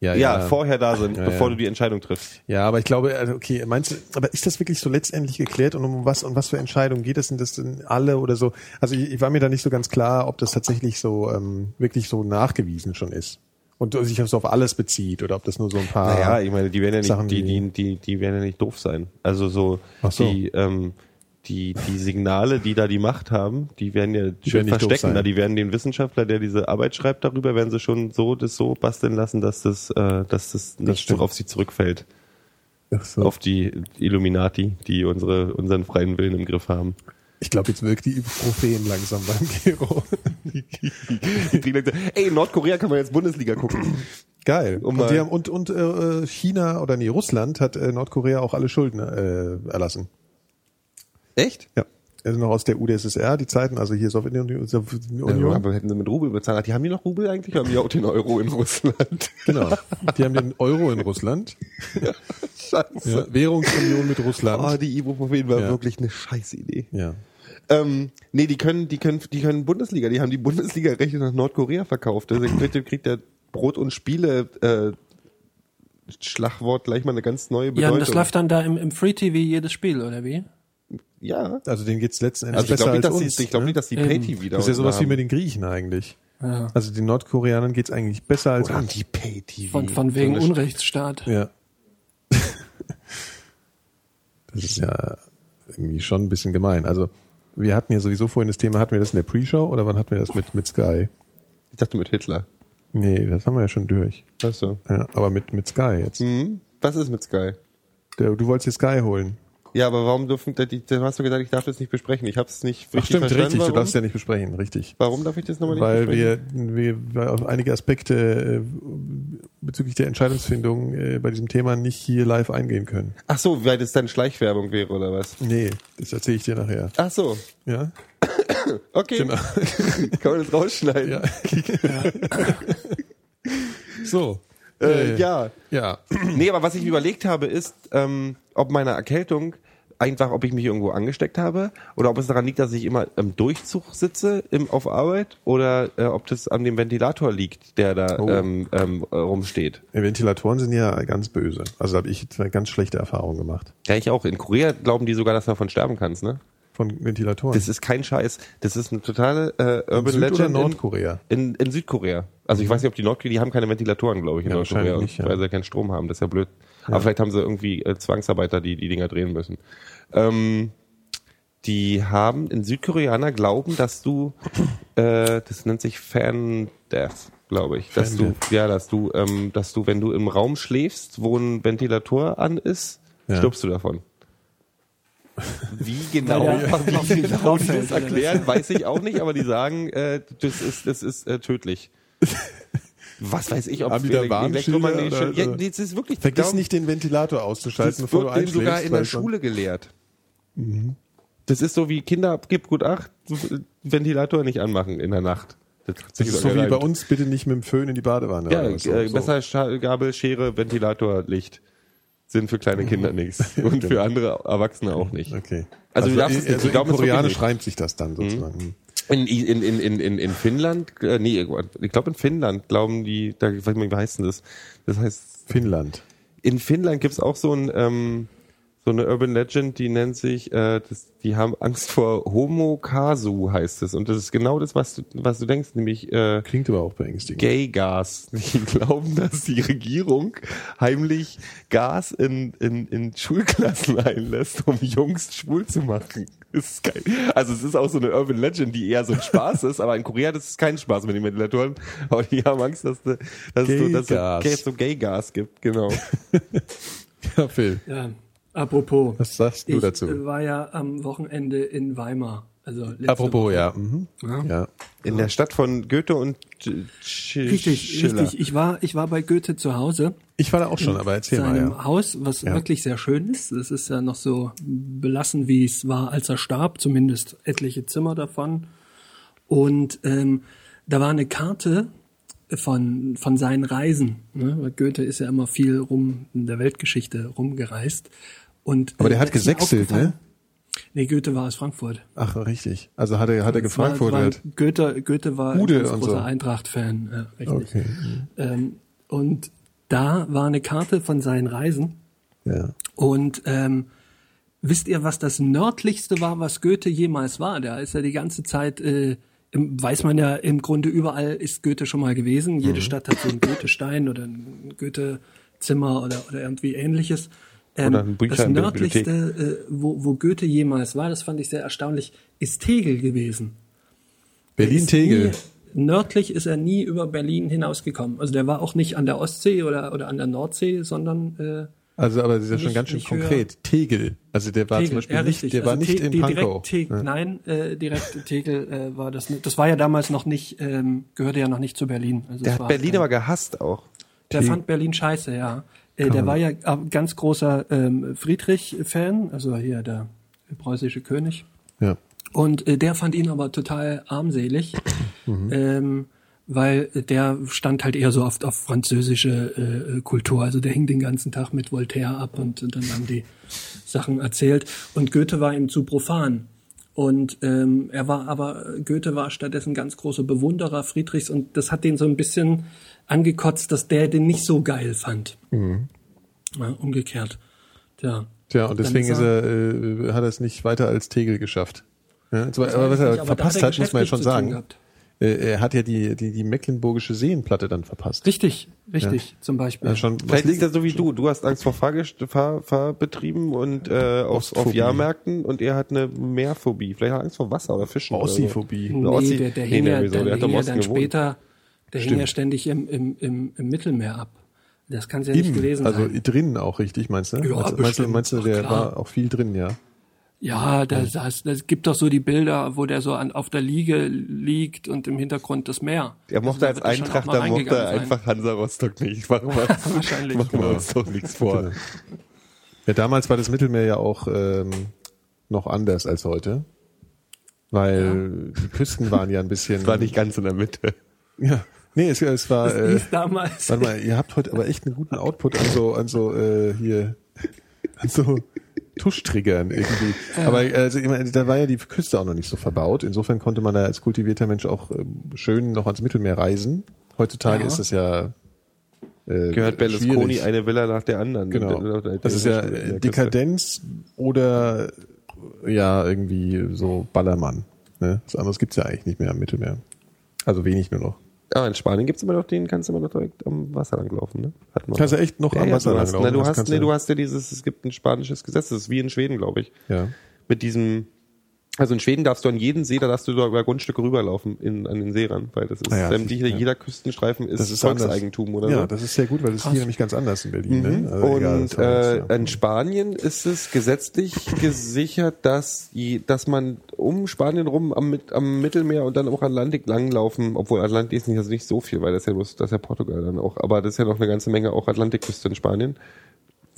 ja, ja, vorher da sind, Ja, bevor ja. du die Entscheidung triffst. Ja, aber ich glaube, also, okay, meinst du, aber ist das wirklich so letztendlich geklärt und um was und was für Entscheidungen geht es? Sind das denn alle oder so? Also ich, ich war mir da nicht so ganz klar, ob das tatsächlich so ähm, wirklich so nachgewiesen schon ist und sich so auf alles bezieht oder ob das nur so ein paar. Naja, ich meine, die werden ja Sachen, nicht, die, die- die, die, die werden ja nicht doof sein. Also so, so. die, ähm, die, die Signale, die da die Macht haben, die werden ja werden schön doof verstecken. Da die werden den Wissenschaftler, der diese Arbeit schreibt darüber, werden sie schon so das so basteln lassen, dass das, äh, dass das nicht stimmt. auf sie zurückfällt. Ach so. Auf die Illuminati, die unsere, unseren freien Willen im Griff haben. Ich glaube, jetzt wirkt die Ibuprofen langsam beim Gero. [laughs] Ey, in Nordkorea kann man jetzt Bundesliga gucken. Geil. Um und, haben, und, und äh, China oder nee, Russland hat äh, Nordkorea auch alle Schulden äh, erlassen. Echt? Ja. Also noch aus der UdSSR, die Zeiten, also hier Sowjetunion. Ja, Sowjetunion. aber hätten sie mit Rubel bezahlt. Die haben die noch Rubel eigentlich? Haben die auch den Euro in Russland? [laughs] Genau. Die haben den Euro in Russland. [laughs] Scheiße. Ja, Währungsunion mit Russland. Oh, die Ibuprofen war Ja. wirklich eine scheiß Idee. ja. Ähm, nee, die können, die können, die können Bundesliga, die haben die Bundesliga-Rechte nach Nordkorea verkauft. Deswegen kriegt, kriegt der Brot und Spiele äh, Schlagwort gleich mal eine ganz neue Ja, Bedeutung. und das läuft dann da im, im Free TV jedes Spiel, oder wie? Ja. Also denen geht's letzten Endes Also ich besser glaube nicht, als dass uns. die, ich glaube ne? nicht, dass die. Pay-TV wieder das ist ja sowas wie haben. mit den Griechen eigentlich. Ja. Also den Nordkoreanern geht's eigentlich besser als Oder uns. die Pay-TV. Von, von wegen So Unrechtsstaat. Ja. [laughs] das ist ja irgendwie schon ein bisschen gemein. Also wir hatten ja sowieso vorhin das Thema, hatten wir das in der Pre-Show oder wann hatten wir das mit, mit Sky? Ich dachte mit Hitler. Nee, das haben wir ja schon durch. Weißt du? Ja, aber mit, mit Sky jetzt. Mhm. Was ist mit Sky? Der, du wolltest dir Sky holen. Ja, aber warum dürfen, da- die- du hast du gesagt, ich darf das nicht besprechen. Ich habe es nicht richtig Ach stimmt, verstanden. richtig, warum? du darfst ja nicht besprechen, richtig. warum darf ich das nochmal nicht Weil besprechen? wir, wir, auf einige Aspekte äh, bezüglich der Entscheidungsfindung äh, bei diesem Thema nicht hier live eingehen können. Ach so, weil das dann Schleichwerbung wäre oder was? Nee, das erzähle ich dir nachher. Ach so, Ja? [coughs] okay. Genau. [laughs] Kann man das rausschneiden? Ja. [laughs] so. Äh, ja. Ja. Nee, aber was ich überlegt habe, ist, ähm, ob meine Erkältung einfach, ob ich mich irgendwo angesteckt habe oder ob es daran liegt, dass ich immer im Durchzug sitze im, auf Arbeit oder äh, ob das an dem Ventilator liegt, der da Oh. ähm, ähm, äh, rumsteht. Ventilatoren sind ja ganz böse. Also habe ich jetzt eine ganz schlechte Erfahrung gemacht. Ja, ich auch. In Korea glauben die sogar, dass du davon sterben kannst, ne? Von Ventilatoren. Das ist kein Scheiß. Das ist eine totale äh, Urban Süd- Legend oder in- Nordkorea? In, in Südkorea. Also ich weiß nicht, ob die Nordkorea, die haben keine Ventilatoren, glaube ich, in Ja, Nordkorea, nicht, ja. weil sie keinen Strom haben. Das ist ja blöd. Aber vielleicht haben sie irgendwie äh, Zwangsarbeiter, die die Dinger drehen müssen. Ähm, die haben, in Südkoreaner glauben, dass du, äh, das nennt sich Fan Death. glaube ich. Dass du, ja, dass du, ähm, dass du, wenn du im Raum schläfst, wo ein Ventilator an ist, Ja. stirbst du davon. Wie genau, wie genau die das erklären, weiß ich auch nicht, aber die sagen, äh, das ist, das ist äh, tödlich. Was weiß ich, ob Haben die da Warnschilder Ja, nee, das ist wirklich. Vergiss darum- nicht den Ventilator auszuschalten, das bevor du wird denen einschläfst. sogar in der Schule gelehrt. Das ist so wie Kinder, gibt gut acht, Ventilator nicht anmachen in der Nacht. Das, Das ist so wie bei gereimt. uns, bitte nicht mit dem Föhn in die Badewanne. Ja, so. äh, so. Messer, Gabel, Schere, Ventilator, Licht. Sind für kleine Kinder nichts. [laughs] Und für andere Erwachsene auch nicht. Okay. Also du darfst es also, nicht. also glaube, Koreanisch reimt sich das dann sozusagen. In, in, in, in, in, in Finnland, äh, nee, ich glaube in Finnland glauben die, da, ich weiß nicht, wie heißt denn das? Das heißt, Finnland. in Finnland gibt's auch so ein ähm, so eine Urban Legend, die nennt sich, äh, das, die haben Angst vor Homokasu, heißt es. Und das ist genau das, was du, was du denkst, nämlich äh, Klingt aber auch beängstigend. Gay Gas. [laughs] Die glauben, dass die Regierung heimlich Gas in, in, in Schulklassen [laughs] einlässt, um Jungs schwul zu machen. Das ist geil. Also es ist auch so eine Urban Legend, die eher so ein Spaß ist, aber in Korea das ist kein Spaß mit den Ventilatoren. Aber die haben Angst, dass, du- dass, es so, dass es so Gay Gas gibt, genau. [laughs] Ja, Phil, Ja, apropos. was sagst du ich dazu? äh, war ja am Wochenende in Weimar. Also Apropos, ja. Mhm. Ja. ja. In der Stadt von Goethe und Sch Richtig, Schiller. richtig. Ich war, ich war bei Goethe zu Hause. Ich war da auch schon, aber erzähl mal. seinem Ja. Haus, was Ja. wirklich sehr schön ist. Es ist ja noch so belassen, wie es war, als er starb, zumindest etliche Zimmer davon. Und ähm, da war eine Karte von, von seinen Reisen. Ne? Weil Goethe ist ja immer viel rum in der Weltgeschichte rumgereist. Und, Aber äh, der hat aufgefallen- ne? Nee, Goethe war aus Frankfurt. Ach, richtig. Also hat er, hat er gefrankfurtert. war- Goethe, Goethe war Ude ein großer so. Eintracht-Fan. Ja, richtig. Okay. Ähm, und da war eine Karte von seinen Reisen. Ja. Und ähm, wisst ihr, was das nördlichste war, was Goethe jemals war? Da ist er die ganze Zeit, äh, im, weiß man ja im Grunde überall ist Goethe schon mal gewesen. Mhm. Jede Stadt hat so einen Goethe-Stein oder ein Goethe-Zimmer oder, oder irgendwie ähnliches. Ähm, Oder ein Bücher das nördlichste, äh, wo, wo Goethe jemals war, das fand ich sehr erstaunlich, ist Tegel gewesen. Berlin-Tegel. Nördlich ist er nie über Berlin hinausgekommen. Also der war auch nicht an der Ostsee oder, oder an der Nordsee, sondern äh, Also, aber das ist ja schon Nicht- ganz schön nicht höher. konkret. Tegel. Also der war zum Tegel, Beispiel ja, nicht, richtig. der war Also nicht Te- in Pankow. Direkt, Ja. Nein, äh, direkt Tegel äh, war das. nicht. Das war ja damals noch nicht, ähm, gehörte ja noch nicht zu Berlin. Also Der hat war, Berlin äh, aber gehasst auch. Der fand Berlin scheiße, ja. Äh, der war ja äh, ganz großer ähm, Friedrich-Fan, also hier der preußische König. Ja. Und äh, der fand ihn aber total armselig, Mhm. ähm, weil der stand halt eher so oft auf französische äh, Kultur. Also der hing den ganzen Tag mit Voltaire ab und, und dann haben die Sachen erzählt. Und Goethe war ihm zu profan. Und ähm, er war aber, Goethe war stattdessen ganz großer Bewunderer Friedrichs und das hat den so ein bisschen angekotzt, dass der den nicht so geil fand. Ja, umgekehrt. Tja. Tja, und deswegen ist er, äh, hat er es nicht weiter als Tegel geschafft. Ja, zwar, aber was er nicht, verpasst hat hat, muss man ja schon sagen. Äh, er hat ja die, die, die Mecklenburgische Seenplatte dann verpasst. Richtig, richtig, zum Beispiel. Ja, schon, Vielleicht liegt er so wie du. Du hast Angst vor Fahrgest Fahr Fahrbetrieben und äh, auf, auf. Jahrmärkten und er hat eine Meerphobie. Vielleicht hat er Angst vor Wasser oder Fischen. oder so. Ossiphobie. Oder Ossi- Nee, der, der nee, ja, der Der hing ja Osten dann gewohnt. später, der hing Stimmt. ja ständig im, im, im, im Mittelmeer ab. Das kann ja nicht Im, gewesen also sein. drinnen auch richtig, meinst du? Ja, meinst, bestimmt. meinst du, der war auch viel drin, ja? Ja, das, das, das gibt doch so die Bilder, wo der so an, auf der Liege liegt und im Hintergrund das Meer. Er mochte Also, als da wird er schon auch Eintracht, mal da mochte er einfach Hansa Rostock nicht. Machen wir, [laughs] Wahrscheinlich. machen wir uns doch nichts vor. Genau. Ja, damals war das Mittelmeer ja auch ähm, noch anders als heute. Weil die Küsten waren ja ein bisschen. [laughs] War nicht ganz in der Mitte. Ja. Nee, es, es war. Das Äh, damals. warte mal, ihr habt heute aber echt einen guten Output an so, an so äh, hier, an so Tuschtriggern irgendwie. Aber also, ich meine, da war ja die Küste auch noch nicht so verbaut. Insofern konnte man da als kultivierter Mensch auch ähm, schön noch ans Mittelmeer reisen. Heutzutage Ja. ist das ja äh, Gehört Berlusconi schwierig. eine Villa nach der anderen. Genau. Das ist ja Dekadenz oder ja irgendwie so Ballermann. Ne? Was anderes gibt's ja eigentlich nicht mehr am Mittelmeer. Also wenig nur noch. Aber in Spanien gibt's immer noch den, kannst du immer noch direkt am Wasser lang laufen, ne? Hatten wir Kannst du echt noch ja, am ja, Wasser du hast, langlaufen, na, du hast, nee, du- du hast ja dieses, es gibt ein spanisches Gesetz, das ist wie in Schweden, glaube ich. Ja. Mit diesem, Also in Schweden darfst du an jeden See, da darfst du über Grundstücke rüberlaufen in, an den See ran, weil das ist, Ah ja, ähm, die, ja. jeder Küstenstreifen ist, Das ist Volkseigentum oder ja, so. das ist sehr gut, weil das ist hier nämlich ganz anders in Berlin. Ne? Also Und egal, äh, in Spanien ist es gesetzlich [laughs] gesichert, dass, je, dass man um Spanien rum am, am Mittelmeer und dann auch Atlantik langlaufen, obwohl Atlantik ist nicht, also nicht so viel, weil das ist ja bloß, das ist ja Portugal dann auch, aber das ist ja noch eine ganze Menge auch Atlantikküste in Spanien,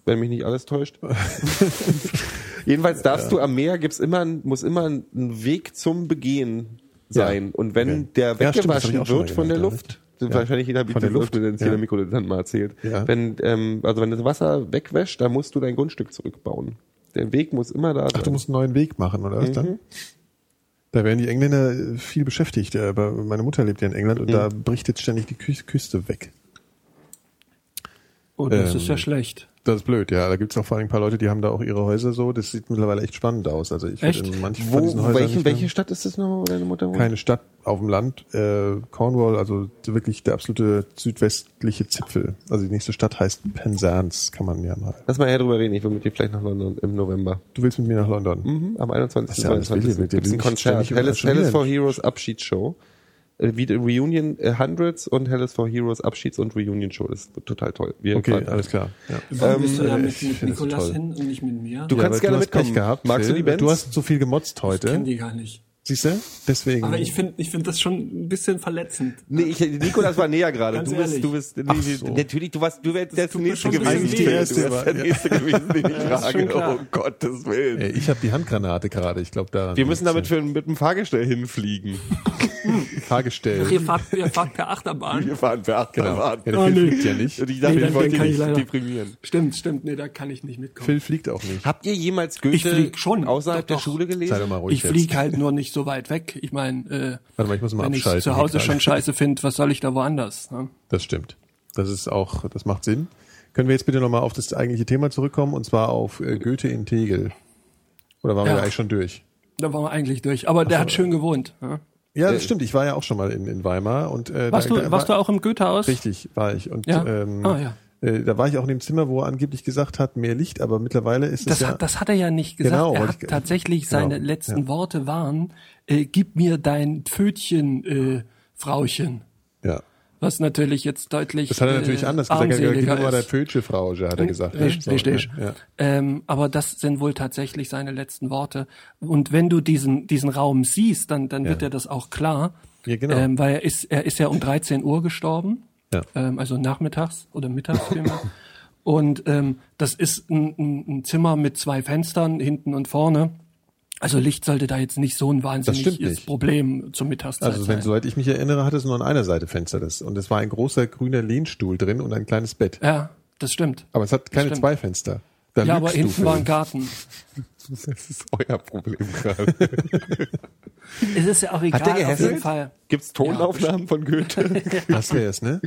wenn mich nicht alles täuscht. [laughs] [laughs] Jedenfalls darfst du am Meer gibt's immer, muss immer ein Weg zum Begehen sein. Ja. Und wenn Okay. der Ja, stimmt, weggewaschen mal wird von der Luft, ja. wahrscheinlich jeder Von der Luft, den ja. Mikrodilettanten mal erzählt. Ja. Wenn, ähm, also wenn das Wasser wegwäscht, dann musst du dein Grundstück zurückbauen. Der Weg muss immer da Ach, du sein. musst einen neuen Weg machen, oder was dann? Da werden die Engländer viel beschäftigt. Äh, aber Meine Mutter lebt ja in England und da bricht jetzt ständig die Kü Küste weg. Und das Ähm, ist ja schlecht. Das ist blöd, ja. Da gibt's auch vor allem ein paar Leute, die haben da auch ihre Häuser so. Das sieht mittlerweile echt spannend aus. Also ich Echt? in manchen von diesen Wo, Häusern welchen, mehr- welche Stadt ist das nochmal, wo deine Mutter wohnt? keine Stadt auf dem Land, äh, Cornwall, also wirklich der absolute südwestliche Zipfel. Also die nächste Stadt heißt Penzance, kann man ja mal. Lass mal eher drüber reden. Ich will mit dir vielleicht nach London im November. Du willst mit mir nach London? Mhm, am 21. Das ist ja alles 22. wild, mit dem gibt es ein Konzert. Helles, Helles for. Heroes Abschiedsshow. Äh, Wie die Reunion äh, Hundreds und Helles for Heroes Abschieds- und Reunion Show. Das wird total toll. Wir Okay, alles klar. Ja. Warum bist du da äh, mit, ich mit Nikolas hin und nicht mit mir? Du Ja, kannst gerne du hast mitkommen. Pech gehabt. Magst du Phil. die Bands? Du hast so viel gemotzt ich kenne heute. die gar nicht. Siehst du? Deswegen. Aber ich finde ich find das schon ein bisschen verletzend. Nee, ich, Nikolas war näher gerade. Du bist, du bist, nee, so. natürlich, du warst, du wärst der nächste gewesen. Erste Du wärst war- der nächste gewesen, den ich [laughs] frage. Oh Gottes Willen. Ey, ich habe die Handgranate gerade. Ich glaube daran. Wir müssen damit für, mit dem Fahrgestell hinfliegen. [laughs] Fahrgestell. Ach, ihr fahrt, ihr fahrt per Achterbahn. Wir fahren per Genau. Achterbahn. Ja, der Oh, Phil nee. fliegt ja nicht. Und ich dachte, Nee, ich wollte dich ich leider- deprimieren. Stimmt, stimmt. Nee, da kann ich nicht mitkommen. Phil fliegt auch nicht. Habt ihr jemals Ich Goethe flieg schon. außerhalb Doch, der doch. Schule gelesen? Sei doch mal ruhig Ich fliege halt nur nicht so weit weg. Ich meine, äh, mal, ich wenn ich zu Hause schon gerade. scheiße finde, was soll ich da woanders? Ne? Das stimmt. Das ist auch, das macht Sinn. Können wir jetzt bitte nochmal auf das eigentliche Thema zurückkommen und zwar auf äh, Goethe in Tegel? Oder waren wir Ja. da eigentlich schon durch? Da waren wir eigentlich durch. Aber der hat schön gewohnt. Ja? Ja, das stimmt. Ich war ja auch schon mal in, in Weimar und äh, Warst, da, du, warst du auch im Goethehaus? Richtig, war ich. Und Ja? ähm, Ah, ja. Äh, da war ich auch in dem Zimmer, wo er angeblich gesagt hat, mehr Licht, aber mittlerweile ist Das es ja. hat, das hat er ja nicht gesagt. Genau, er hat ich- tatsächlich genau, seine letzten ja. Worte waren, äh, gib mir dein Pfötchen, äh, Frauchen. ja. Was natürlich jetzt deutlich Das hat er natürlich äh, anders gesagt. Er gesagt, mal ist. der Pötsche Frau, hat er gesagt. ne? Richtig, So, richtig. Ja. Ähm, aber das sind wohl tatsächlich seine letzten Worte. Und wenn du diesen, diesen Raum siehst, dann, dann wird Ja. dir das auch klar. Ja, genau. Ähm, weil er ist, er ist ja um 13 Uhr gestorben. Ja. Ähm, also nachmittags oder mittags vielmehr. [laughs] Und ähm, das ist ein, ein, Zimmer mit zwei Fenstern hinten und vorne. Also Licht sollte da jetzt nicht so ein wahnsinniges nicht. Problem zur Mittagszeit Also wenn, sein. soweit ich mich erinnere, hatte es nur an einer Seite Fenster. Das, und es war ein großer grüner Lehnstuhl drin und ein kleines Bett. ja, das stimmt. Aber es hat keine zwei Fenster. Da Ja, aber hinten war ein. Garten. [laughs] Das ist euer Problem gerade. [laughs] Es ist ja auch egal, Hat der auf jeden gehässelt? Fall. Gibt's Tonaufnahmen von Goethe? [laughs] Das wär's, ne?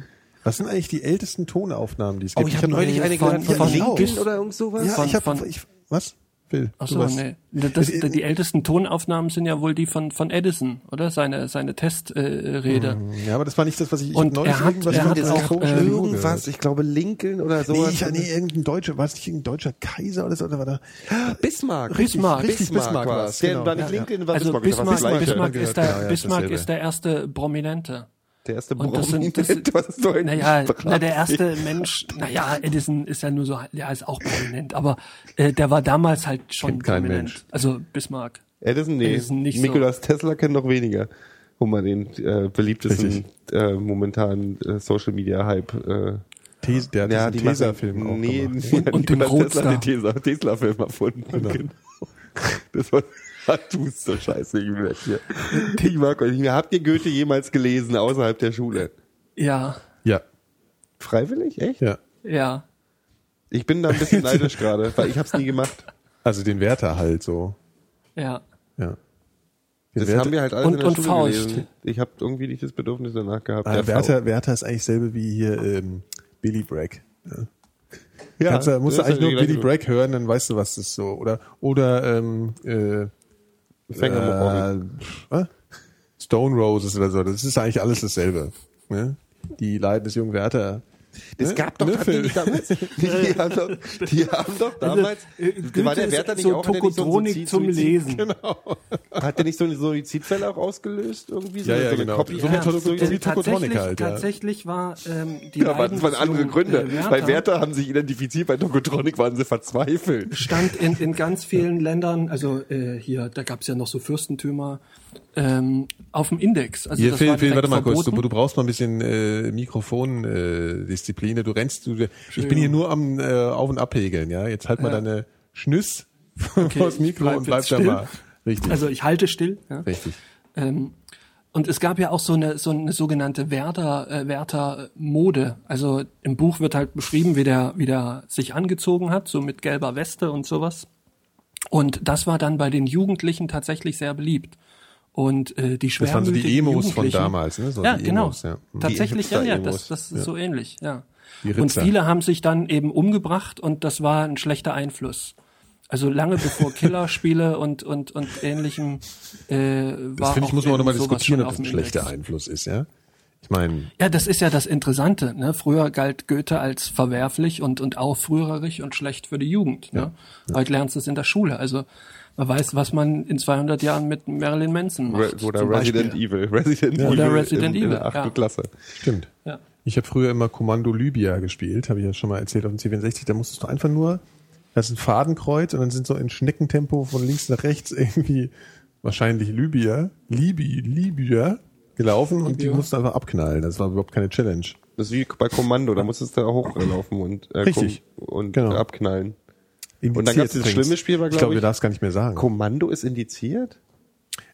Was sind eigentlich die ältesten Tonaufnahmen, die es gibt? Oh, ich habe neulich eine von- gehört von, von- Lincoln von- oder irgend sowas. Ja, von- ich habe von- ich, was? Phil, Ach so, nee. Das, die ältesten Tonaufnahmen sind ja wohl die von, von Edison, oder? Seine, seine Testrede. Äh. Ja, aber das war nicht das, was ich, ich Und er hat- irgendwas er hat auch, Komische äh, Irgendwas, gehört. ich glaube Lincoln oder Nee, sowas. ich, nee, irgendein deutscher, war es nicht irgendein deutscher Kaiser oder so, oder war da? Bismarck. Bismarck. Richtig, Bismarck war war's, es. Der genau. war nicht Ja, Lincoln, war Also Bismarck. das war Bismarck, das. Bismarck, ist der, genau, ja, Bismarck ist der erste Prominente. Der erste Und das sind, [laughs] das was ein naja, na, der erste Mensch, naja, Edison ist ja nur so, ja, ist auch prominent, aber äh, der war damals halt schon Kennt kein prominent. Mensch. Also Bismarck. Edison, nee. Edison nicht so. Nikolaus Tesla kennt noch weniger. Wo man den äh, beliebtesten äh, momentanen äh, Social Media Hype äh, Tes, der hat ja, diesen Tesa-Film auch nee, gemacht. nee, Und den Nikola Tesla den Tesla, Tesla-Film erfunden. Genau. Das war, du bist so scheiße, ich will hier. Ich mag euch nicht mehr. Habt ihr Goethe jemals gelesen außerhalb der Schule? Ja, Ja, Freiwillig? Echt? ja. ja. Ich bin da ein bisschen [laughs] neidisch gerade, weil ich hab's nie gemacht. Also den Werther halt so. Ja. Ja. Den Das Werther, haben wir halt alles Und- in der und Schule Faust. gelesen. Ich habe irgendwie nicht das Bedürfnis danach gehabt. ah, Der Werther, Werther ist eigentlich selbe wie hier ähm, Billy Bragg. Ja. Ja, Kannst, du- musst du eigentlich nur Billy Bragg hören, dann weißt du, was das ist so. Oder oder ähm, äh, Fänger äh? Stone Roses oder so. Das ist eigentlich alles dasselbe. Ne? Die Leiden des jungen Werther Das Ne? gab doch tatsächlich damals. [laughs] Die haben doch, die haben doch damals. Also, äh, Goethe war der Wärter nicht so auch, hat der nicht so ein Tokotronik Suizid- zum Lesen. [laughs] Hat der nicht so eine Suizidfälle auch ausgelöst irgendwie? So Ja, eine- ja, so eine genau. Copy- So eine Ja, Tolle- äh, wie Tokotronik tatsächlich, halt, ja. tatsächlich war ähm, die Ja, aber das waren andere Gründe. äh, Bei Werther haben sich identifiziert, bei Tokotronic waren sie verzweifelt. stand in, in ganz [laughs] vielen Ländern, also äh, hier, da gab es ja noch so Fürstentümer, ähm, auf dem Index. Also Hier, das Phil, Phil, warte mal kurz. Du, verboten. du brauchst mal ein bisschen äh, Mikrofondisziplin. Äh, du rennst, du, ich bin hier nur am äh, Auf- und Abhegeln, ja. Jetzt halt mal Ja. deine Schnüss [laughs] Okay, vors Mikro bleib und bleib da mal. Richtig. Also ich halte still. Ja. Richtig. Ähm, und es gab ja auch so eine so eine sogenannte Werther äh, Werther Mode. Also im Buch wird halt beschrieben, wie der wie der sich angezogen hat, so mit gelber Weste und sowas. Und das war dann bei den Jugendlichen tatsächlich sehr beliebt. Und äh, die Das waren so schwermütigen die Emos von damals, ne? So ja, genau. Emos, ja. Tatsächlich, ja, ja, das, das ist so ähnlich, ja. Und viele haben sich dann eben umgebracht und das war ein schlechter Einfluss. Also lange bevor [laughs] Killerspiele und und und ähnlichem äh, war Das finde ich, muss man auch nochmal diskutieren, ob das ein schlechter Index. Einfluss ist, ja. Ich meine, Ja, das ist ja das Interessante. Ne? Früher galt Goethe als verwerflich und, und aufrührerisch und schlecht für die Jugend. Ne? Heute lernst du es in der Schule. Also man weiß, was man in 200 Jahren mit Marilyn Manson macht. Re oder Resident Beispiel. Evil. Resident Ja. Evil Oder Resident in, in Evil, der 8. ja. Klasse. stimmt. Ja. Ich habe früher immer Kommando Libya gespielt, habe ich ja schon mal erzählt auf dem C64. Da musstest du einfach nur, das ist ein Fadenkreuz und dann sind so in Schneckentempo von links nach rechts irgendwie wahrscheinlich Libya, Libi, Libya gelaufen und die mussten einfach abknallen. Das war überhaupt keine Challenge. Das ist wie bei Kommando, da musstest du hochlaufen und, äh, Richtig. und Genau. abknallen. Indiziert Und dann gab's dieses übrigens. schlimme Spiel, war, Ich glaub glaube, ich- wir darfst gar nicht mehr sagen. Kommando ist indiziert?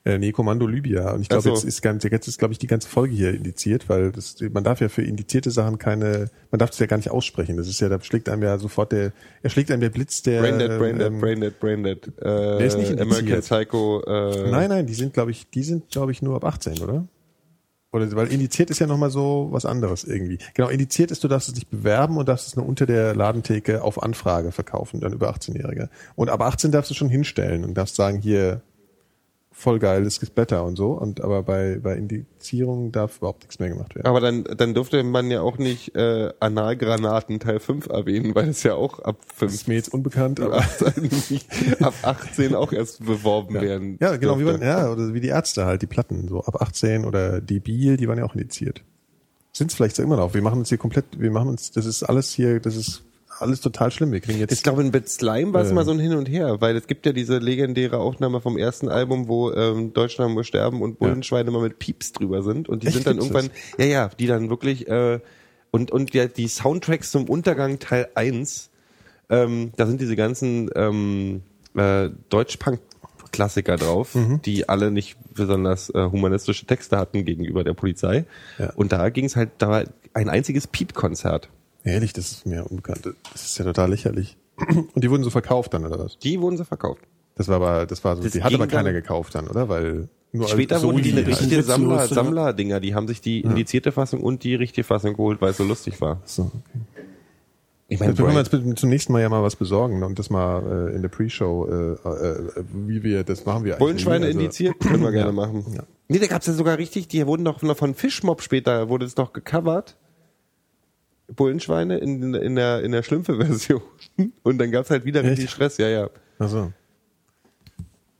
Äh, nee, Kommando Libya. Und ich glaube, so. jetzt ist ganz, jetzt ist, glaube ich, die ganze Folge hier indiziert, weil das, man darf ja für indizierte Sachen keine, man darf es ja gar nicht aussprechen. Das ist ja, da schlägt einem ja sofort der, er schlägt einem der Blitz der. Braindead, Braindead, ähm, Braindead, Braindead. Äh, ist nicht indiziert. American Psycho. Äh, Nein, nein, die sind, glaube ich, die sind, glaube ich, nur ab 18, oder? Oder weil indiziert ist ja nochmal so was anderes irgendwie. Genau, indiziert ist, du darfst es nicht bewerben und darfst es nur unter der Ladentheke auf Anfrage verkaufen, dann über 18-Jährige. Und ab 18 darfst du schon hinstellen und darfst sagen, hier, voll geil, das ist Blätter und so. Und aber bei, bei Indizierung darf überhaupt nichts mehr gemacht werden. Aber dann, dann durfte man ja auch nicht äh, Analgranaten Teil 5 erwähnen, weil es ja auch ab Das 5 ist mir jetzt unbekannt, aber. ab 18 auch erst beworben werden. Ja, genau, wie man, ja, oder wie die Ärzte halt, die Platten, so ab 18 oder die Biel, die waren ja auch indiziert. Sind es vielleicht so immer noch. Wir machen uns hier komplett, wir machen uns, das ist alles hier, das ist alles total schlimm. Wir kriegen jetzt. Ich glaube, in Bit Slime war es Ähm. mal so ein Hin und Her, weil es gibt ja diese legendäre Aufnahme vom ersten Album, wo ähm, Deutschland muss sterben und Bullenschweine mal mit Pieps drüber sind und die Echt, sind dann irgendwann, ja, ja, die dann wirklich äh, und und ja, die Soundtracks zum Untergang Teil 1, ähm, da sind diese ganzen ähm, äh, Deutsch-Punk Klassiker drauf, Mhm. die alle nicht besonders äh, humanistische Texte hatten gegenüber der Polizei. Ja. Und da ging es halt, da war ein einziges Piep-Konzert. Ehrlich, das ist mir unbekannt. Das ist ja total lächerlich. [clears throat] Und die wurden so verkauft dann, oder was? Die wurden sie verkauft. Das war aber, das war so, Das die hat aber keiner gekauft dann, oder? Weil nur als Später wurden die eine halt. richtige Sammler, ja. Sammler-Dinger, die haben sich die indizierte Fassung und die richtige Fassung geholt, weil es so lustig war. So, okay. Ich meine, Jetzt können wir uns zum nächsten Mal ja mal was besorgen und das mal äh, in der Pre-Show, äh, äh, wie wir, das machen wir eigentlich Bullenschweine also- indiziert, können wir gerne Ja. machen. Ja. Nee, da gab's ja sogar richtig, die wurden doch noch von Fischmob später, wurde es doch gecovert. Bullenschweine in, in der, in der Schlümpfe-Version. [laughs] Und dann gab's halt wieder Echt? richtig Stress, ja, ja. Also.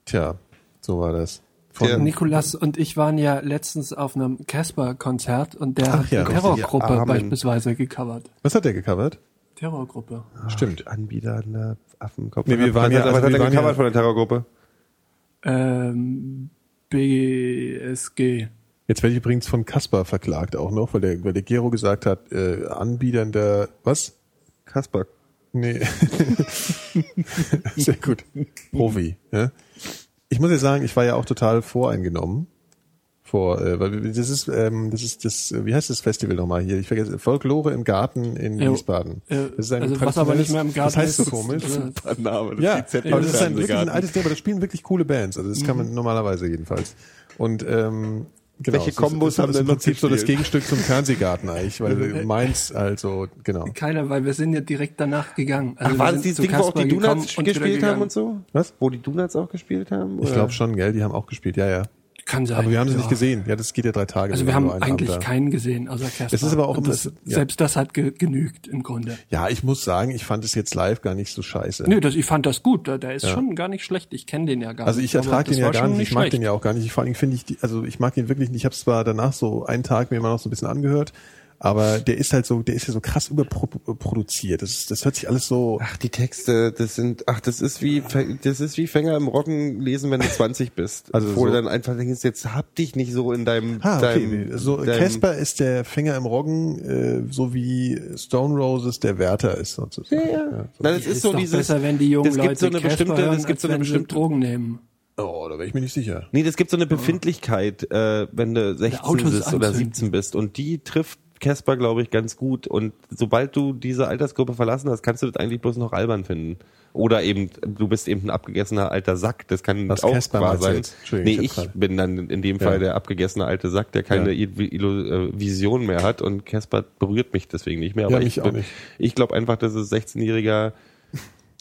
Tja, so war das. Von. Nikolas und ich waren ja letztens auf einem Casper-Konzert und der Ach hat ja. die Terrorgruppe beispielsweise gecovert. Was hat der gecovert? Terrorgruppe. Stimmt. Anbieter an der Affenkopf. Nee, wir waren was ja- hat, also was hat der waren gecovert ja- von der Terrorgruppe? Ähm, BSG. Jetzt werde ich übrigens von Kasper verklagt auch noch, weil der, weil der Gero gesagt hat, äh, Anbietern der, was? Kasper. Nee. [laughs] Sehr gut. Profi. Ja? Ich muss ja sagen, ich war ja auch total voreingenommen. Vor, äh, weil das ist, ähm, das ist das, äh, wie heißt das Festival nochmal hier? Ich vergesse, Folklore im Garten in Ja, Wiesbaden. Das ist ein also was aber nicht mehr im Garten Das heißt so ist, komisch. ist, äh, Name, das Ja, ist die aber das ist ein, wirklich ein altes Thema. Das spielen wirklich coole Bands. Also das kann man normalerweise jedenfalls. Und ähm, genau, Welche Kombos haben im denn noch Prinzip so das? Gegenstück zum Fernsehgarten eigentlich, weil Mainz also genau. Keiner, weil wir sind ja direkt danach gegangen. Also Ach, wir war sind das dieses Ding, wo auch die Donuts gespielt haben und so? Was? Wo die Donuts auch gespielt haben? Ich oder? glaube schon, gell? Die haben auch gespielt. Ja, ja. Kann sein. Aber wir haben sie ja. nicht gesehen. Ja, das geht ja drei Tage. Also wir haben eigentlich Abend keinen gesehen, außer Casper. Es ist aber auch immer- das, ja. selbst das hat ge genügt im Grunde. Ja, ich muss sagen, ich fand es jetzt live gar nicht so scheiße. Nö, das, ich fand das gut. Der, der ist schon gar nicht schlecht. Ich kenne den ja gar Also nicht. ich ertrage den ja gar nicht, ich mag schlecht. den ja auch gar nicht. Vor allem finde ich, die, also ich mag ihn wirklich nicht. Ich habe es zwar danach so einen Tag mir immer noch so ein bisschen angehört, aber der ist halt so, der ist ja so krass überproduziert. Das, ist- das hört sich alles so. Ach, die Texte, das sind, ach, das ist wie, das ist wie Fänger im Roggen lesen, wenn du [laughs] 20 bist. Also Wo so- du dann einfach denkst, jetzt hab dich nicht so in deinem, Ah, okay. deinem, So Casper ist der Finger im Roggen, äh, so wie Stone Roses der Wärter ist sozusagen. Ja, ja. so. Nein, das ist, ist so doch dieses, besser, wenn die jungen das Leute gibt so eine Casper bestimmte, hören, das gibt so eine bestimmte, Drogen nehmen. Oh, da wäre ich mir nicht sicher. nee, das gibt so eine Befindlichkeit, äh, wenn du 16 Autos bist oder anzünden. 17 bist und die trifft Casper, glaube ich, ganz gut und sobald du diese Altersgruppe verlassen hast, kannst du das eigentlich bloß noch albern finden. Oder eben, du bist eben ein abgegessener alter Sack, das kann Was auch Casper wahr sein. Nee, ich ich bin dann in dem Fall Ja. der abgegessene alte Sack, der keine Ja. Äh, Vision mehr hat und Casper berührt mich deswegen nicht mehr. Aber Ja, ich, nicht. ich glaube einfach, dass es 16-jähriger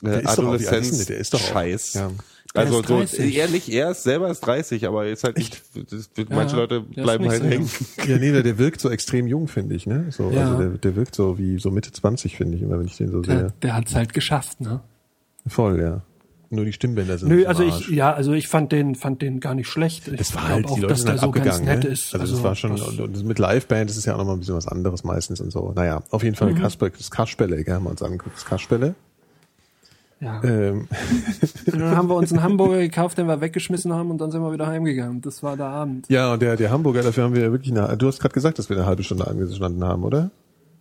Der äh, ist doch auch- wie alt ist denn Adoleszenz der? Der ist doch auch- Scheiß. ja. Also ist so, 30. er nicht, er ist selber ist 30, aber er ist halt nicht, das, manche Ja, Leute der ist bleiben halt so hängen. [laughs] Ja, nee, der, der wirkt so extrem jung, finde ich, ne? So, Ja. also der, der wirkt so wie so Mitte 20, finde ich, immer wenn ich den so Der, sehe. der hat's halt geschafft, ne? Voll, ja. Nur die Stimmbänder sind Nö, also ich, ja, also ich fand den, fand den gar nicht schlecht. Ich Das war halt, auch, die Leute dass sind der halt so ganz abgegangen, nett ne? ist. Also, das war schon, das- und, mit Liveband, das ist ja auch nochmal ein bisschen was anderes meistens und so. Naja, auf jeden Mhm. Fall Kasper, das Kaspelle, gell, haben wir uns angeguckt, das Kaspelle. Ja. Ähm, [laughs] Und dann haben wir uns einen Hamburger gekauft, den wir weggeschmissen haben und dann sind wir wieder heimgegangen. Das war der Abend. ja, und der, der Hamburger, dafür haben wir ja wirklich eine, du hast gerade gesagt, dass wir eine halbe Stunde angestanden haben, oder?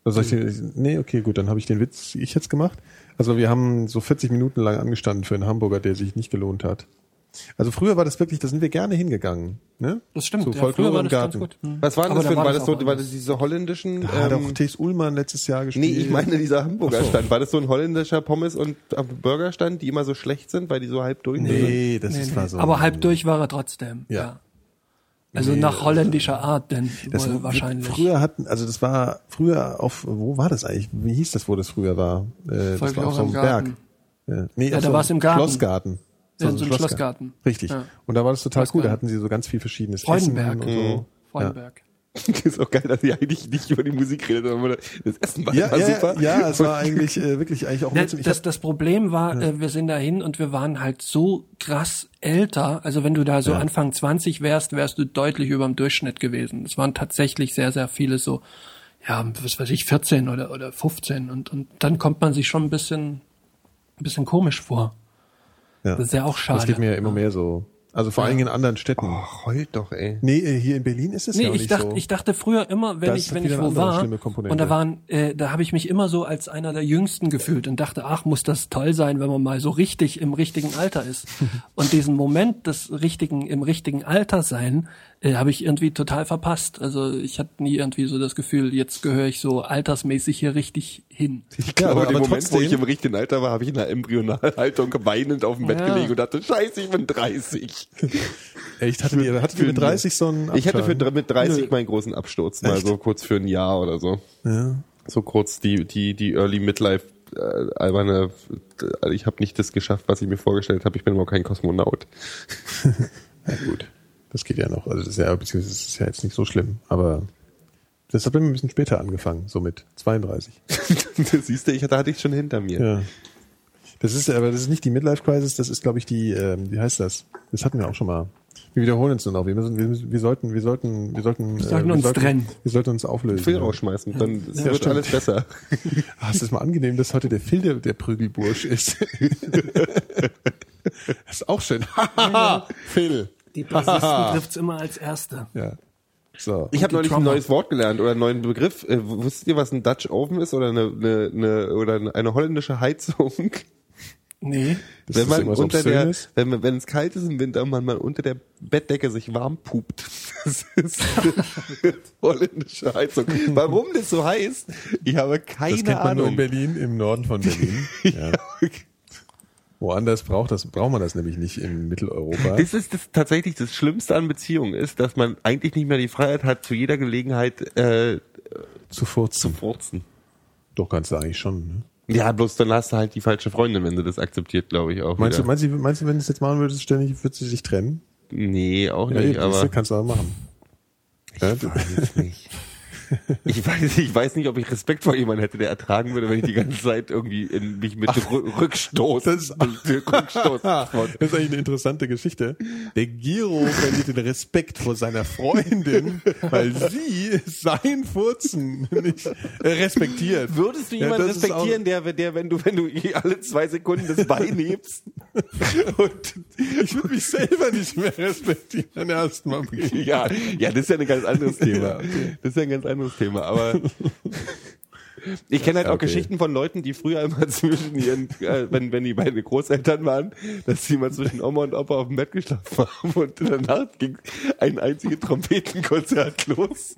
Also ich den, nee, okay, gut, dann habe ich den Witz ich jetzt gemacht. Also wir haben so 40 Minuten lang angestanden für einen Hamburger, der sich nicht gelohnt hat. Also früher war das wirklich, da sind wir gerne hingegangen. Ne? Das stimmt. So ja, Folklore war im das ganz Garten. gut. Hm. Was war denn Aber das für da ein, war das so, war das diese holländischen, Da hat auch ähm, Thees Ullmann letztes Jahr gespielt. nee, ich meine dieser Hamburger Stand, war das so ein holländischer Pommes- und äh, Burgerstand, die immer so schlecht sind, weil die so halb durch sind? Nee, das Nee, ist nee. war so. Aber halb durch war er trotzdem. Ja. Ja. Also Nee, nach holländischer Art, denn Das wohl wahrscheinlich. Früher hatten, also das war früher auf, wo war das eigentlich? Wie hieß das, wo das früher war? Äh, das war auf so einem im Berg. Garten. Ja, nee, Ja, auf da so war's einem im Garten. Schlossgarten. Ja, so ein Schlossgarten. Richtig. Ja. Und da war das total cool. Da Schlossgarten. hatten sie so ganz viel verschiedenes Freudenberg. Essen und so. Freudenberg. Das [laughs] ist auch geil, dass ihr eigentlich nicht über die Musik redet, sondern das Essen war Ja, ja, super. ja, es war eigentlich äh, wirklich eigentlich auch Ja, mit so- ich das, hab, das Problem war, äh, wir sind dahin und wir waren halt so krass älter. Also wenn du da so Ja. Anfang 20 wärst, wärst du deutlich über dem Durchschnitt gewesen. Es waren tatsächlich sehr, sehr viele so, ja, was weiß ich, 14 oder, oder 15 und, und dann kommt man sich schon ein bisschen, ein bisschen komisch vor. Ja. Das ist ja auch schade. Das geht mir ja immer mehr so. Also vor allem in anderen Städten. Ach, heult doch, ey. Nee, äh, hier in Berlin ist es Nee, ja auch ich nicht dachte, so. ich dachte früher immer, wenn Das ich, wenn ich eine wo war, schlimme Komponente. und da waren, äh, da habe ich mich immer so als einer der Jüngsten gefühlt und dachte, ach, muss das toll sein, wenn man mal so richtig im richtigen Alter ist. [laughs] und diesen Moment des richtigen, im richtigen Alter sein, äh, habe ich irgendwie total verpasst. Also ich hatte nie irgendwie so das Gefühl, jetzt gehöre ich so altersmäßig hier richtig hin. Ich glaube, aber- in dem aber Moment, wo trotzdem- ich im richtigen Alter war, habe ich in einer Embryonalhaltung weinend auf dem Bett Ja. gelegen und dachte, scheiße, ich bin 30. [laughs] Echt, hattet ihr, hattet ihr mit 30 so einen Ich hatte für, Abschlag? mit 30 Nö. meinen großen Absturz, mal Echt? so kurz für ein Jahr oder so. Ja. So kurz die, die, die Early Midlife äh, alberne, äh, ich habe nicht das geschafft, was ich mir vorgestellt habe, ich bin überhaupt kein Kosmonaut. [laughs] Ja gut, das geht ja noch. Also das ist ja, beziehungsweise das ist ja jetzt nicht so schlimm. Aber das hat bei mir ein bisschen später angefangen, so mit 32. das [laughs] siehst du, ich, da hatte ich schon hinter mir. Ja. Das ist aber das ist nicht die Midlife Crisis, das ist glaube ich die, ähm, wie heißt das? Das hatten wir auch schon mal. Wir wiederholen uns nur noch. Wir müssen, wir, müssen, wir sollten, wir sollten, wir sollten, wir sollten uns trennen. Wir sollten uns auflösen. Phil ja. rausschmeißen, dann Ja, wird stimmt. alles besser. [laughs] Ah, es ist mal angenehm, dass heute der Phil der, der Prügelbursch ist. [laughs] das ist auch schön. Phil. Die Bassisten [laughs] trifft's immer als Erste. Ja. So. Ich habe neulich ein Drummer. neues Wort gelernt oder einen neuen Begriff. Äh, wusstet ihr, was ein Dutch Oven ist oder eine, eine, eine oder eine holländische Heizung? Nee. Das wenn ist man unter der, Obszönes? wenn, man- wenn es kalt ist im Winter, man mal unter der Bettdecke sich warm pupt. [laughs] Das ist eine [laughs] holländische Heizung. Warum das so heißt? Ich habe keine Das kennt man nur in Ahnung. Berlin, im Norden von Berlin. ja. Woanders braucht das, braucht man das nämlich nicht in Mitteleuropa. Das ist das tatsächlich das Schlimmste an Beziehungen ist, dass man eigentlich nicht mehr die Freiheit hat, zu jeder Gelegenheit äh, Zu furzen. zu furzen. Doch, kannst du eigentlich schon. Ne? Ja, bloß dann hast du halt die falsche Freundin, wenn sie das akzeptiert, glaube ich auch. Meinst, du, meinst, du, meinst du, wenn du es jetzt machen würdest, ständig, würdest du dich trennen? Nee, auch Ja, nicht, eben, aber das kannst du auch machen. Ja, du- weiß nicht. Ich weiß, ich weiß nicht, ob ich Respekt vor jemandem hätte, der ertragen würde, wenn ich die ganze Zeit irgendwie in mich mit Rü- Rückstoß, Rückstoß. Ah, das ist eigentlich eine interessante Geschichte. Der Giro verliert den Respekt vor seiner Freundin, weil sie sein Furzen nicht respektiert. Würdest du Ja, jemanden das ist respektieren, der, der, wenn du, wenn du alle zwei Sekunden das Bein hebst? Und, Ich würde mich selber nicht mehr respektieren beim ersten Mal. ja, ja, das ist ja ein ganz anderes Thema. Das ist ja ein ganz anderes Thema, aber [laughs] ich kenne halt auch Okay. Geschichten von Leuten, die früher immer [laughs] zwischen ihren, äh, wenn, wenn die meine Großeltern waren, dass sie immer zwischen Oma und Opa auf dem Bett geschlafen haben und in der Nacht ging ein einziges Trompetenkonzert los.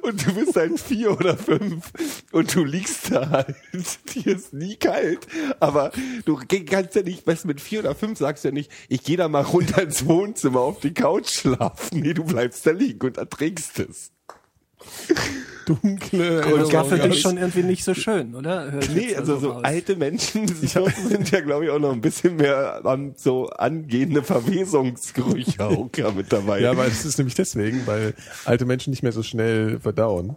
Und du bist halt vier oder fünf und du liegst da halt. Dir ist nie kalt. Aber du kannst ja nicht, weißt du, mit vier oder fünf sagst du ja nicht, ich gehe da mal runter ins Wohnzimmer auf die Couch schlafen. Nee, du bleibst da liegen und erträgst es. Dunkle Und das war für Erinnerungen. dich schon irgendwie nicht so schön, oder? Hört Nee, jetzt also so raus. alte Menschen [laughs] sind ja, glaube ich, auch noch ein bisschen mehr an so angehende Verwesungsgerüche auch [laughs] mit dabei. Ja, aber es ist nämlich deswegen, weil alte Menschen nicht mehr so schnell verdauen.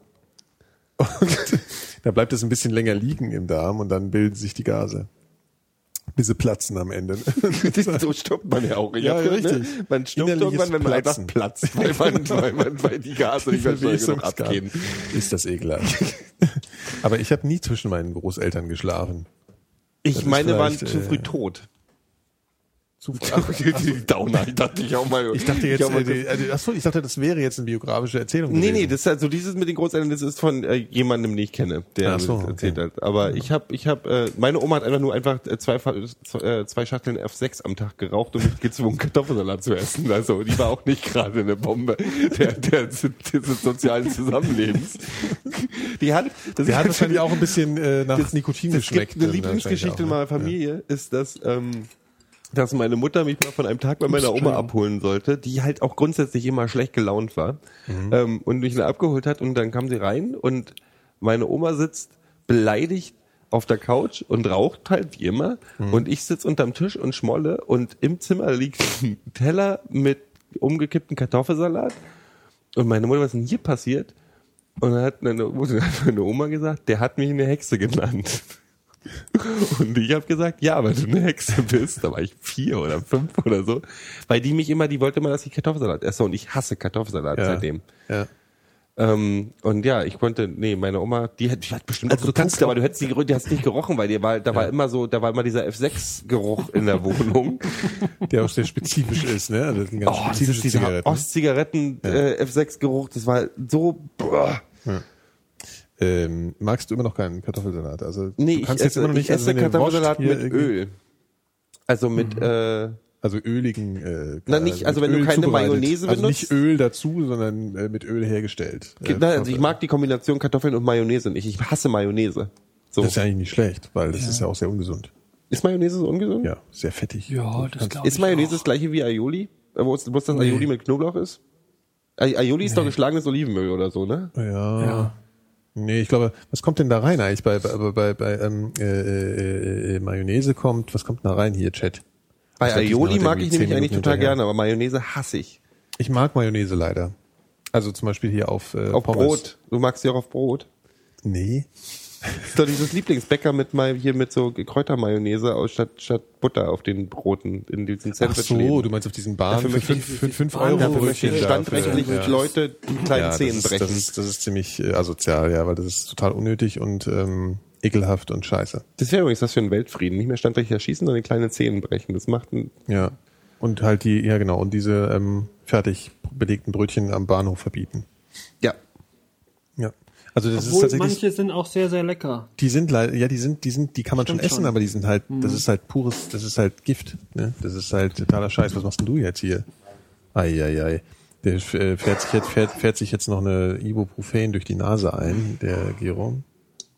Und [laughs] da bleibt es ein bisschen länger liegen im Darm und dann bilden sich die Gase. Bis sie platzen am Ende. [laughs] so stirbt man ja auch. Ich Ja, gehört, richtig. Ne? Man stirbt irgendwann, wenn man Platzen. einfach platzt, weil, man, [laughs] weil, man, weil die Gase nicht mehr schnell genug abgehen. Ist das ekelhaft. [laughs] Aber ich habe nie zwischen meinen Großeltern geschlafen. Ich ist meine, waren zu äh, früh tot. Zu Ach, die, die Downer, ich dachte ich auch mal. Ich dachte jetzt, auch mal, äh, die, äh, achso, ich dachte, das wäre jetzt eine biografische Erzählung. Nee, gewesen. nee, das ist halt so dieses mit den Großeltern, das ist von äh, jemandem, den ich kenne, der so, das erzählt okay. hat. Aber ich habe, ich habe, äh, meine Oma hat einfach nur einfach äh, zwei, äh, zwei Schachteln F6 am Tag geraucht und mich gezwungen, [laughs] Kartoffelsalat zu essen. Also die war auch nicht gerade eine Bombe der, der, des sozialen Zusammenlebens. [laughs] Die hat, das Der hat wahrscheinlich auch ein bisschen äh, nach das, Nikotin das geschmeckt. gibt eine Lieblingsgeschichte in auch, meiner Familie, ist, dass, ähm, dass meine Mutter mich mal von einem Tag bei meiner Oma abholen sollte, die halt auch grundsätzlich immer schlecht gelaunt war ähm, und mich dann abgeholt hat und dann kam sie rein und meine Oma sitzt beleidigt auf der Couch und raucht halt wie immer und ich sitz unterm Tisch und schmolle und im Zimmer liegt ein Teller mit umgekippten Kartoffelsalat und meine Mutter, was ist denn hier passiert? Und dann hat meine, hat [laughs] meine Oma gesagt, der hat mich eine Hexe genannt. Und ich habe gesagt, ja, weil du eine Hexe bist. Da war ich vier oder fünf oder so. Weil die mich immer, die wollte immer, dass ich Kartoffelsalat esse. Und ich hasse Kartoffelsalat Ja. seitdem. Ja. Ähm, und ja, ich konnte, nee, meine Oma, die hat, die hat bestimmt Also auch du kannst geguckt, aber du hättest die, die hast nicht gerochen, weil die war, da war immer so, da war immer dieser F6-Geruch in der Wohnung. [laughs] Der auch sehr spezifisch ist, ne? Also das sind ganz Oh, spezifische ist Zigaretten. Ostzigaretten äh, F6-Geruch, das war so, boah. Ähm, magst du immer noch keinen Kartoffelsalat? Also Nee, du ich kannst jetzt esse, immer noch nicht ich esse also du Kartoffelsalat mit irgendwie- Öl. Also mit, äh, Also öligen. Äh, Na, nicht- also mit wenn du Öl keine zubereitet. Mayonnaise also benutzt. nicht Öl dazu, sondern äh, mit Öl hergestellt. Äh, Nein, also ich mag die Kombination Kartoffeln und Mayonnaise nicht. Ich hasse Mayonnaise. So. Das ist ja eigentlich nicht schlecht, weil das ist ja auch sehr ungesund. Ist Mayonnaise so ungesund? Ja, sehr fettig. Ja, das glaube ich Ist Mayonnaise auch. das gleiche wie Aioli? Äh, Wo, ist, wo ist das Aioli mit Knoblauch ist? Ai- Aioli ist doch geschlagenes Olivenöl oder so, ne? Ja. Ja. Nee, ich glaube, was kommt denn da rein eigentlich bei bei bei, bei ähm, äh, äh, äh, Mayonnaise kommt, was kommt da rein hier, Chat? Bei Aioli mag ich nämlich eigentlich total gerne, aber Mayonnaise hasse ich. Ich mag Mayonnaise leider. Also zum Beispiel hier auf äh, Auf Pommes. Brot. Du magst sie auch auf Brot. Nee. [laughs] Ist doch dieses Lieblingsbäcker mit mal hier mit so Kräutermayonnaise aus statt, statt Butter auf den Broten in diesen Ach Sandwich. so, du meinst auf diesen Bahn Dafür für möchte ich- fünf, für fünf Bahn- Euro Dafür möchte Brötchen ich standrechtlich ja. Leute die kleinen ja, Zehen brechen. Das ist, das ist ziemlich äh, asozial, ja, weil das ist total unnötig und ähm, ekelhaft und scheiße. Das wäre übrigens was für einen Weltfrieden. Nicht mehr standrechtlich erschießen, sondern die kleinen Zehen brechen. Das macht ein, Ja. Und halt die, ja genau, und diese ähm, fertig belegten Brötchen am Bahnhof verbieten. Also das ist Obwohl tatsächlich. manche sind auch sehr, sehr lecker. Die sind leider, ja, die sind, die sind, die kann man Stimmt schon essen, schon. aber die sind halt, das ist halt pures, das ist halt Gift, ne? Das ist halt totaler Scheiß. Was machst denn du jetzt hier? Eieiei. Der äh, fährt sich jetzt, fährt, fährt sich jetzt noch eine Ibuprofen durch die Nase ein, der Gero.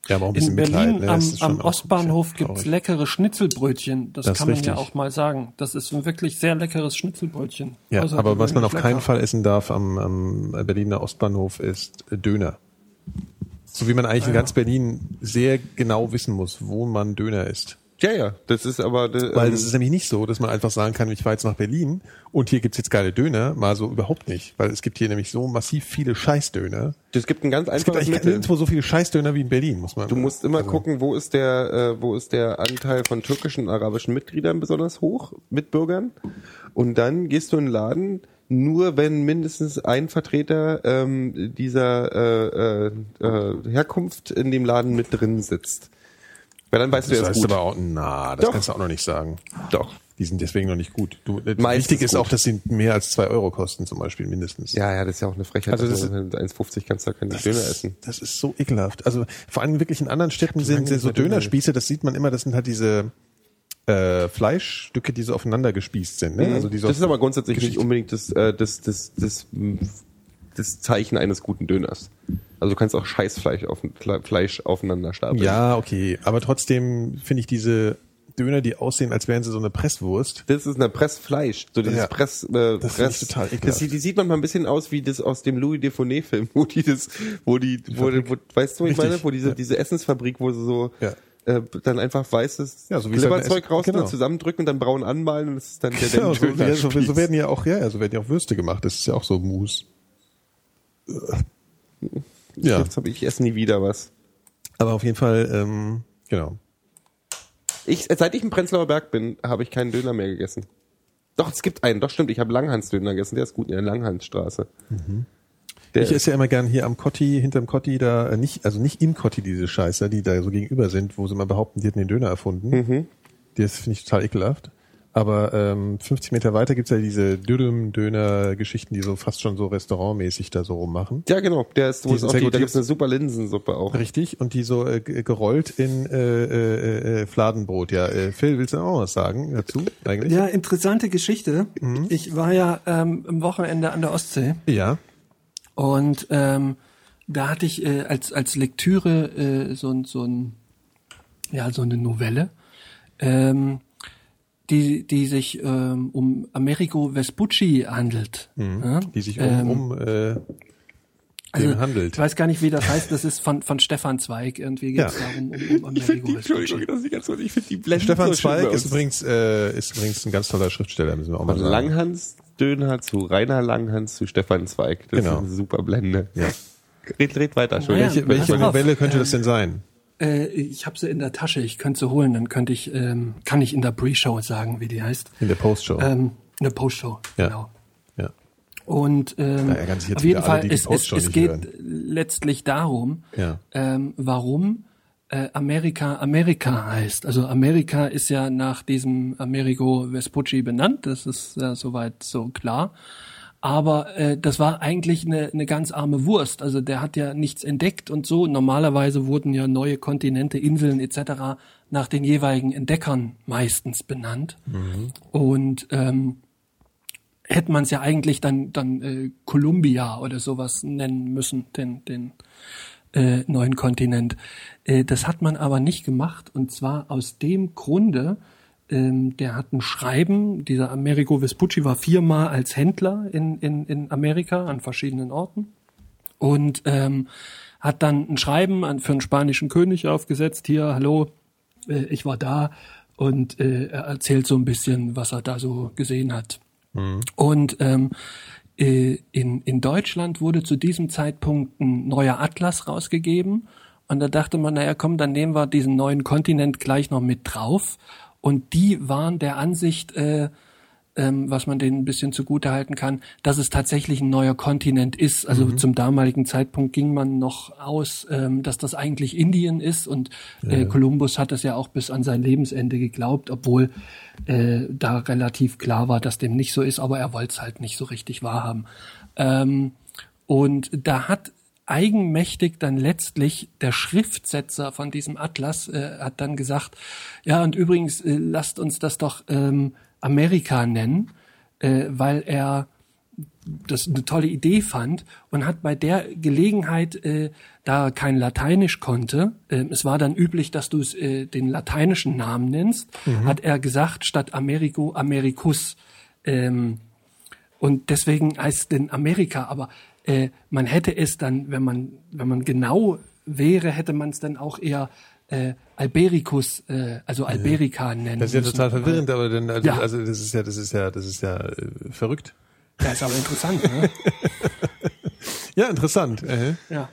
Ja, aber auch ein bisschen In Berlin Mitleid, ne? am, ist am Ostbahnhof gibt's leckere Schnitzelbrötchen. Das, Das ist kann man richtig. ja auch mal sagen. Das ist ein wirklich sehr leckeres Schnitzelbrötchen. Ja, Also aber was man auf wirklich keinen lecker. Fall essen darf am, am Berliner Ostbahnhof ist Döner. So wie man eigentlich in ganz Berlin sehr genau wissen muss, wo man Döner isst. Ja, ja, das ist aber... das, Weil ähm, es ist nämlich nicht so, dass man einfach sagen kann, ich fahre jetzt nach Berlin und hier gibt's jetzt geile Döner. Mal so überhaupt nicht. Weil es gibt hier nämlich so massiv viele Scheißdöner. das gibt ein ganz Es gibt einfaches eigentlich Mittel. nirgendwo so viele Scheißdöner wie in Berlin, muss man Du musst immer also, gucken, wo ist der, äh, wo ist der Anteil von türkischen und arabischen Mitgliedern besonders hoch, Mitbürgern. Und dann gehst du in den Laden, nur wenn mindestens ein Vertreter ähm, dieser äh, äh, äh, Herkunft in dem Laden mit drin sitzt. Weil dann weißt du, Das ist heißt gut. aber auch, na, das Doch. kannst du auch noch nicht sagen. Doch. Die sind deswegen noch nicht gut. Du, äh, Meistens wichtig ist gut. auch, dass sie mehr als zwei Euro kosten, zum Beispiel mindestens. Ja, ja, das ist ja auch eine Frechheit. Also das Also ist- mit 1,50 kannst du da keine Das Döner ist, essen. Das ist so ekelhaft. Also vor allem wirklich in anderen Städten sind, so Dönerspieße, das sieht man immer, das sind halt diese äh, Fleischstücke, die so aufeinander gespießt sind. Ne? Also die so Mhm. das ist aber grundsätzlich nicht unbedingt das, äh, das, das, das, das Zeichen eines guten Döners. Also du kannst auch Scheißfleisch auf, Fleisch aufeinander stapeln. Ja, okay. Aber trotzdem finde ich diese Döner, die aussehen, als wären sie so eine Presswurst. Das ist eine Pressfleisch, so dieses Ja. Press, äh, Das Press. ich total ekelhaft. das sieht, die sieht man mal ein bisschen aus wie das aus dem Louis Defonet Film, [laughs] wo die das, wo die, wo, wo weißt du, was ich meine, wo diese Ja. diese Essensfabrik, wo sie so Ja. Äh, dann einfach weißes Ja, so es halt Glibberzeug Ess- raus genau. zusammendrücken und dann braun anmalen und das ist dann der, Ja, so, Döner ja, so, so werden ja auch, ja, ja, so werden ja auch Würste gemacht. Das ist ja auch so Mousse. Ja, Jetzt habe ich esse nie wieder was. aber auf jeden Fall, ähm, genau. Ich, seit ich im Prenzlauer Berg bin, habe ich keinen Döner mehr gegessen. Doch, es gibt einen. Doch, stimmt. Ich habe Langhans-Döner gegessen. Der ist gut in der Langhansstraße. Der, Ich esse ja immer gern hier am Kotti, hinterm Kotti, da, äh, nicht, also nicht im Kotti diese Scheiße, die da so gegenüber sind, wo sie mal behaupten, die hätten den Döner erfunden. Mhm. Das finde ich total ekelhaft. Aber ähm, 50 Meter weiter gibt's ja diese Dürüm-Döner-Geschichten, die so fast schon so restaurantmäßig da so rummachen. ja, genau. Der ist, wo sind auch die, gut. da gibt's eine super Linsensuppe auch. Richtig, und die so äh, gerollt in äh, äh, äh, Fladenbrot. Ja, äh, Phil, willst du auch was sagen dazu eigentlich? Ja, interessante Geschichte. Ich war ja ähm, am Wochenende an der Ostsee Ja. Und ähm, da hatte ich äh, als als Lektüre äh, so ein so ein ja so eine Novelle, ähm, die die sich ähm, um Amerigo Vespucci handelt. Ja? Die sich um, Ähm, um äh, also, handelt. Ich weiß gar nicht, wie das heißt. Das ist von von Stefan Zweig. Irgendwie geht es Ja. darum um, um [laughs] Amerigo Vespucci. dass ich ganz kurz, ich finde die Blenden Stefan so Zweig ist übrigens, äh, ist übrigens ein ganz toller Schriftsteller, müssen wir auch mal Von sagen. Langhans Döner zu Rainer Langhans zu Stefan Zweig. Das Genau. ist eine super Blende. Ja. [laughs] Red, red weiter, Entschuldigung. Ja, Welche, Novelle könnte ähm, das denn sein? Äh, ich habe sie in der Tasche. Ich könnte sie holen. Dann könnte ich, ähm, kann ich in der Pre-Show sagen, wie die heißt. In der Postshow. Ähm, in der Post-Show. Ja. Genau. ja. Und ähm, auf jeden alle, Fall, die es, es, es geht hören. letztlich darum, Ja. ähm, warum äh, Amerika Amerika heißt. Also Amerika ist ja nach diesem Amerigo Vespucci benannt. Das ist ja soweit so klar. Aber äh, das war eigentlich eine, eine ganz arme Wurst. Also der hat ja nichts entdeckt und so. Normalerweise wurden ja neue Kontinente, Inseln etc. nach den jeweiligen Entdeckern meistens benannt. Und ähm, hätte man es ja eigentlich dann dann äh, Columbia oder sowas nennen müssen, den den äh, neuen Kontinent. Äh, das hat man aber nicht gemacht und zwar aus dem Grunde, ähm, der hat ein Schreiben, dieser Amerigo Vespucci war viermal als Händler in, in, in Amerika an verschiedenen Orten und ähm, hat dann ein Schreiben an, für einen spanischen König aufgesetzt, hier, hallo, äh, ich war da und äh, er erzählt so ein bisschen, was er da so gesehen hat. Und ähm, äh, in, in Deutschland wurde zu diesem Zeitpunkt ein neuer Atlas rausgegeben. Und da dachte man, naja, komm, dann nehmen wir diesen neuen Kontinent gleich noch mit drauf. Und die waren der Ansicht, äh, ähm, was man denen ein bisschen zugute halten kann, dass es tatsächlich ein neuer Kontinent ist. Also zum damaligen Zeitpunkt ging man noch aus, ähm, dass das eigentlich Indien ist und äh, Kolumbus hat es ja auch bis an sein Lebensende geglaubt, obwohl äh, da relativ klar war, dass dem nicht so ist, aber er wollte es halt nicht so richtig wahrhaben. Ähm, und da hat eigenmächtig dann letztlich der Schriftsetzer von diesem Atlas äh, hat dann gesagt, ja und übrigens äh, lasst uns das doch ähm, Amerika nennen, äh, weil er das eine tolle Idee fand und hat bei der Gelegenheit, äh, da er kein Lateinisch konnte, äh, es war dann üblich, dass du es äh, den lateinischen Namen nennst, hat er gesagt statt Americo Americus. Ähm, und deswegen heißt es denn Amerika, aber äh, man hätte es dann, wenn man, wenn man genau wäre, hätte man es dann auch eher äh, Albericus, äh, also Alberica nennen. Das ist ja total verwirrend, aber dann, also, Ja. also das ist ja, das ist ja, das ist ja äh, verrückt. Ja, ist aber interessant, ne? [laughs] Ja, interessant. Äh, Ja.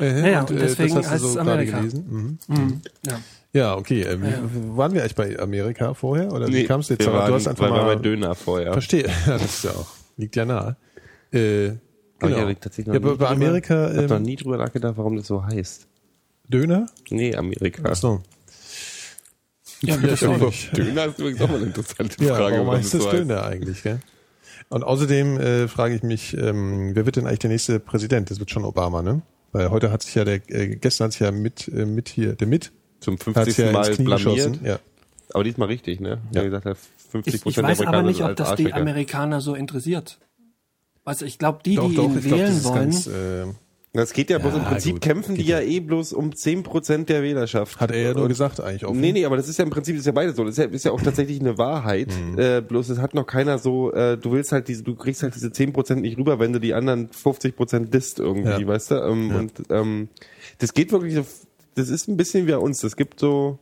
äh, Ja, ja, und deswegen das hast du es so gerade Amerika. gelesen. Mhm. ja. Ja, okay. Äh, wie, Waren wir eigentlich bei Amerika vorher oder wie kamst du jetzt waren, Du hast einfach mal bei Döner vorher. Verstehe. [laughs] Ja, das ist ja auch liegt ja nahe. Äh, Aber genau. ich hab tatsächlich noch ja, bei, nie bei drüber- Amerika Ich hab noch ähm, nie drüber nachgedacht, warum das so heißt. Döner. Nee, Amerika. Ach so. Ja, Ja, ich auch nicht. Döner ist übrigens auch mal eine interessante Ja, Frage. warum heißt das so Döner eigentlich? Gell? Und außerdem äh, frage ich mich, ähm, wer wird denn eigentlich der nächste Präsident? Das wird schon Obama, ne? Weil heute hat sich ja der, äh, gestern hat sich ja mit, äh, mit hier, der mit, Zum hat 50. sich ja Mal blamiert. geschossen. Ja. Aber diesmal richtig, ne? Ja. Ja. gesagt hat, 50 Ich, ich weiß der aber nicht, ob das die. Amerikaner so interessiert. Also ich glaube, die, Doch, die doch, ihn das wählen ist wollen, ganz, äh, Das geht ja bloß im Ja, Prinzip gut. kämpfen die ja ja. eh bloß um 10% der Wählerschaft. hat er ja nur gesagt eigentlich offen. Nee, nee, aber das ist ja im Prinzip das ist ja beides so. Das ist ja, ist ja auch tatsächlich eine Wahrheit. Mhm. Äh, bloß es hat noch keiner so, äh, du willst halt diese, du kriegst halt diese 10% nicht rüber, wenn du die anderen 50% disst irgendwie, Ja. weißt du? Ähm, Und ähm, das geht wirklich so, das ist ein bisschen wie bei uns. Das gibt so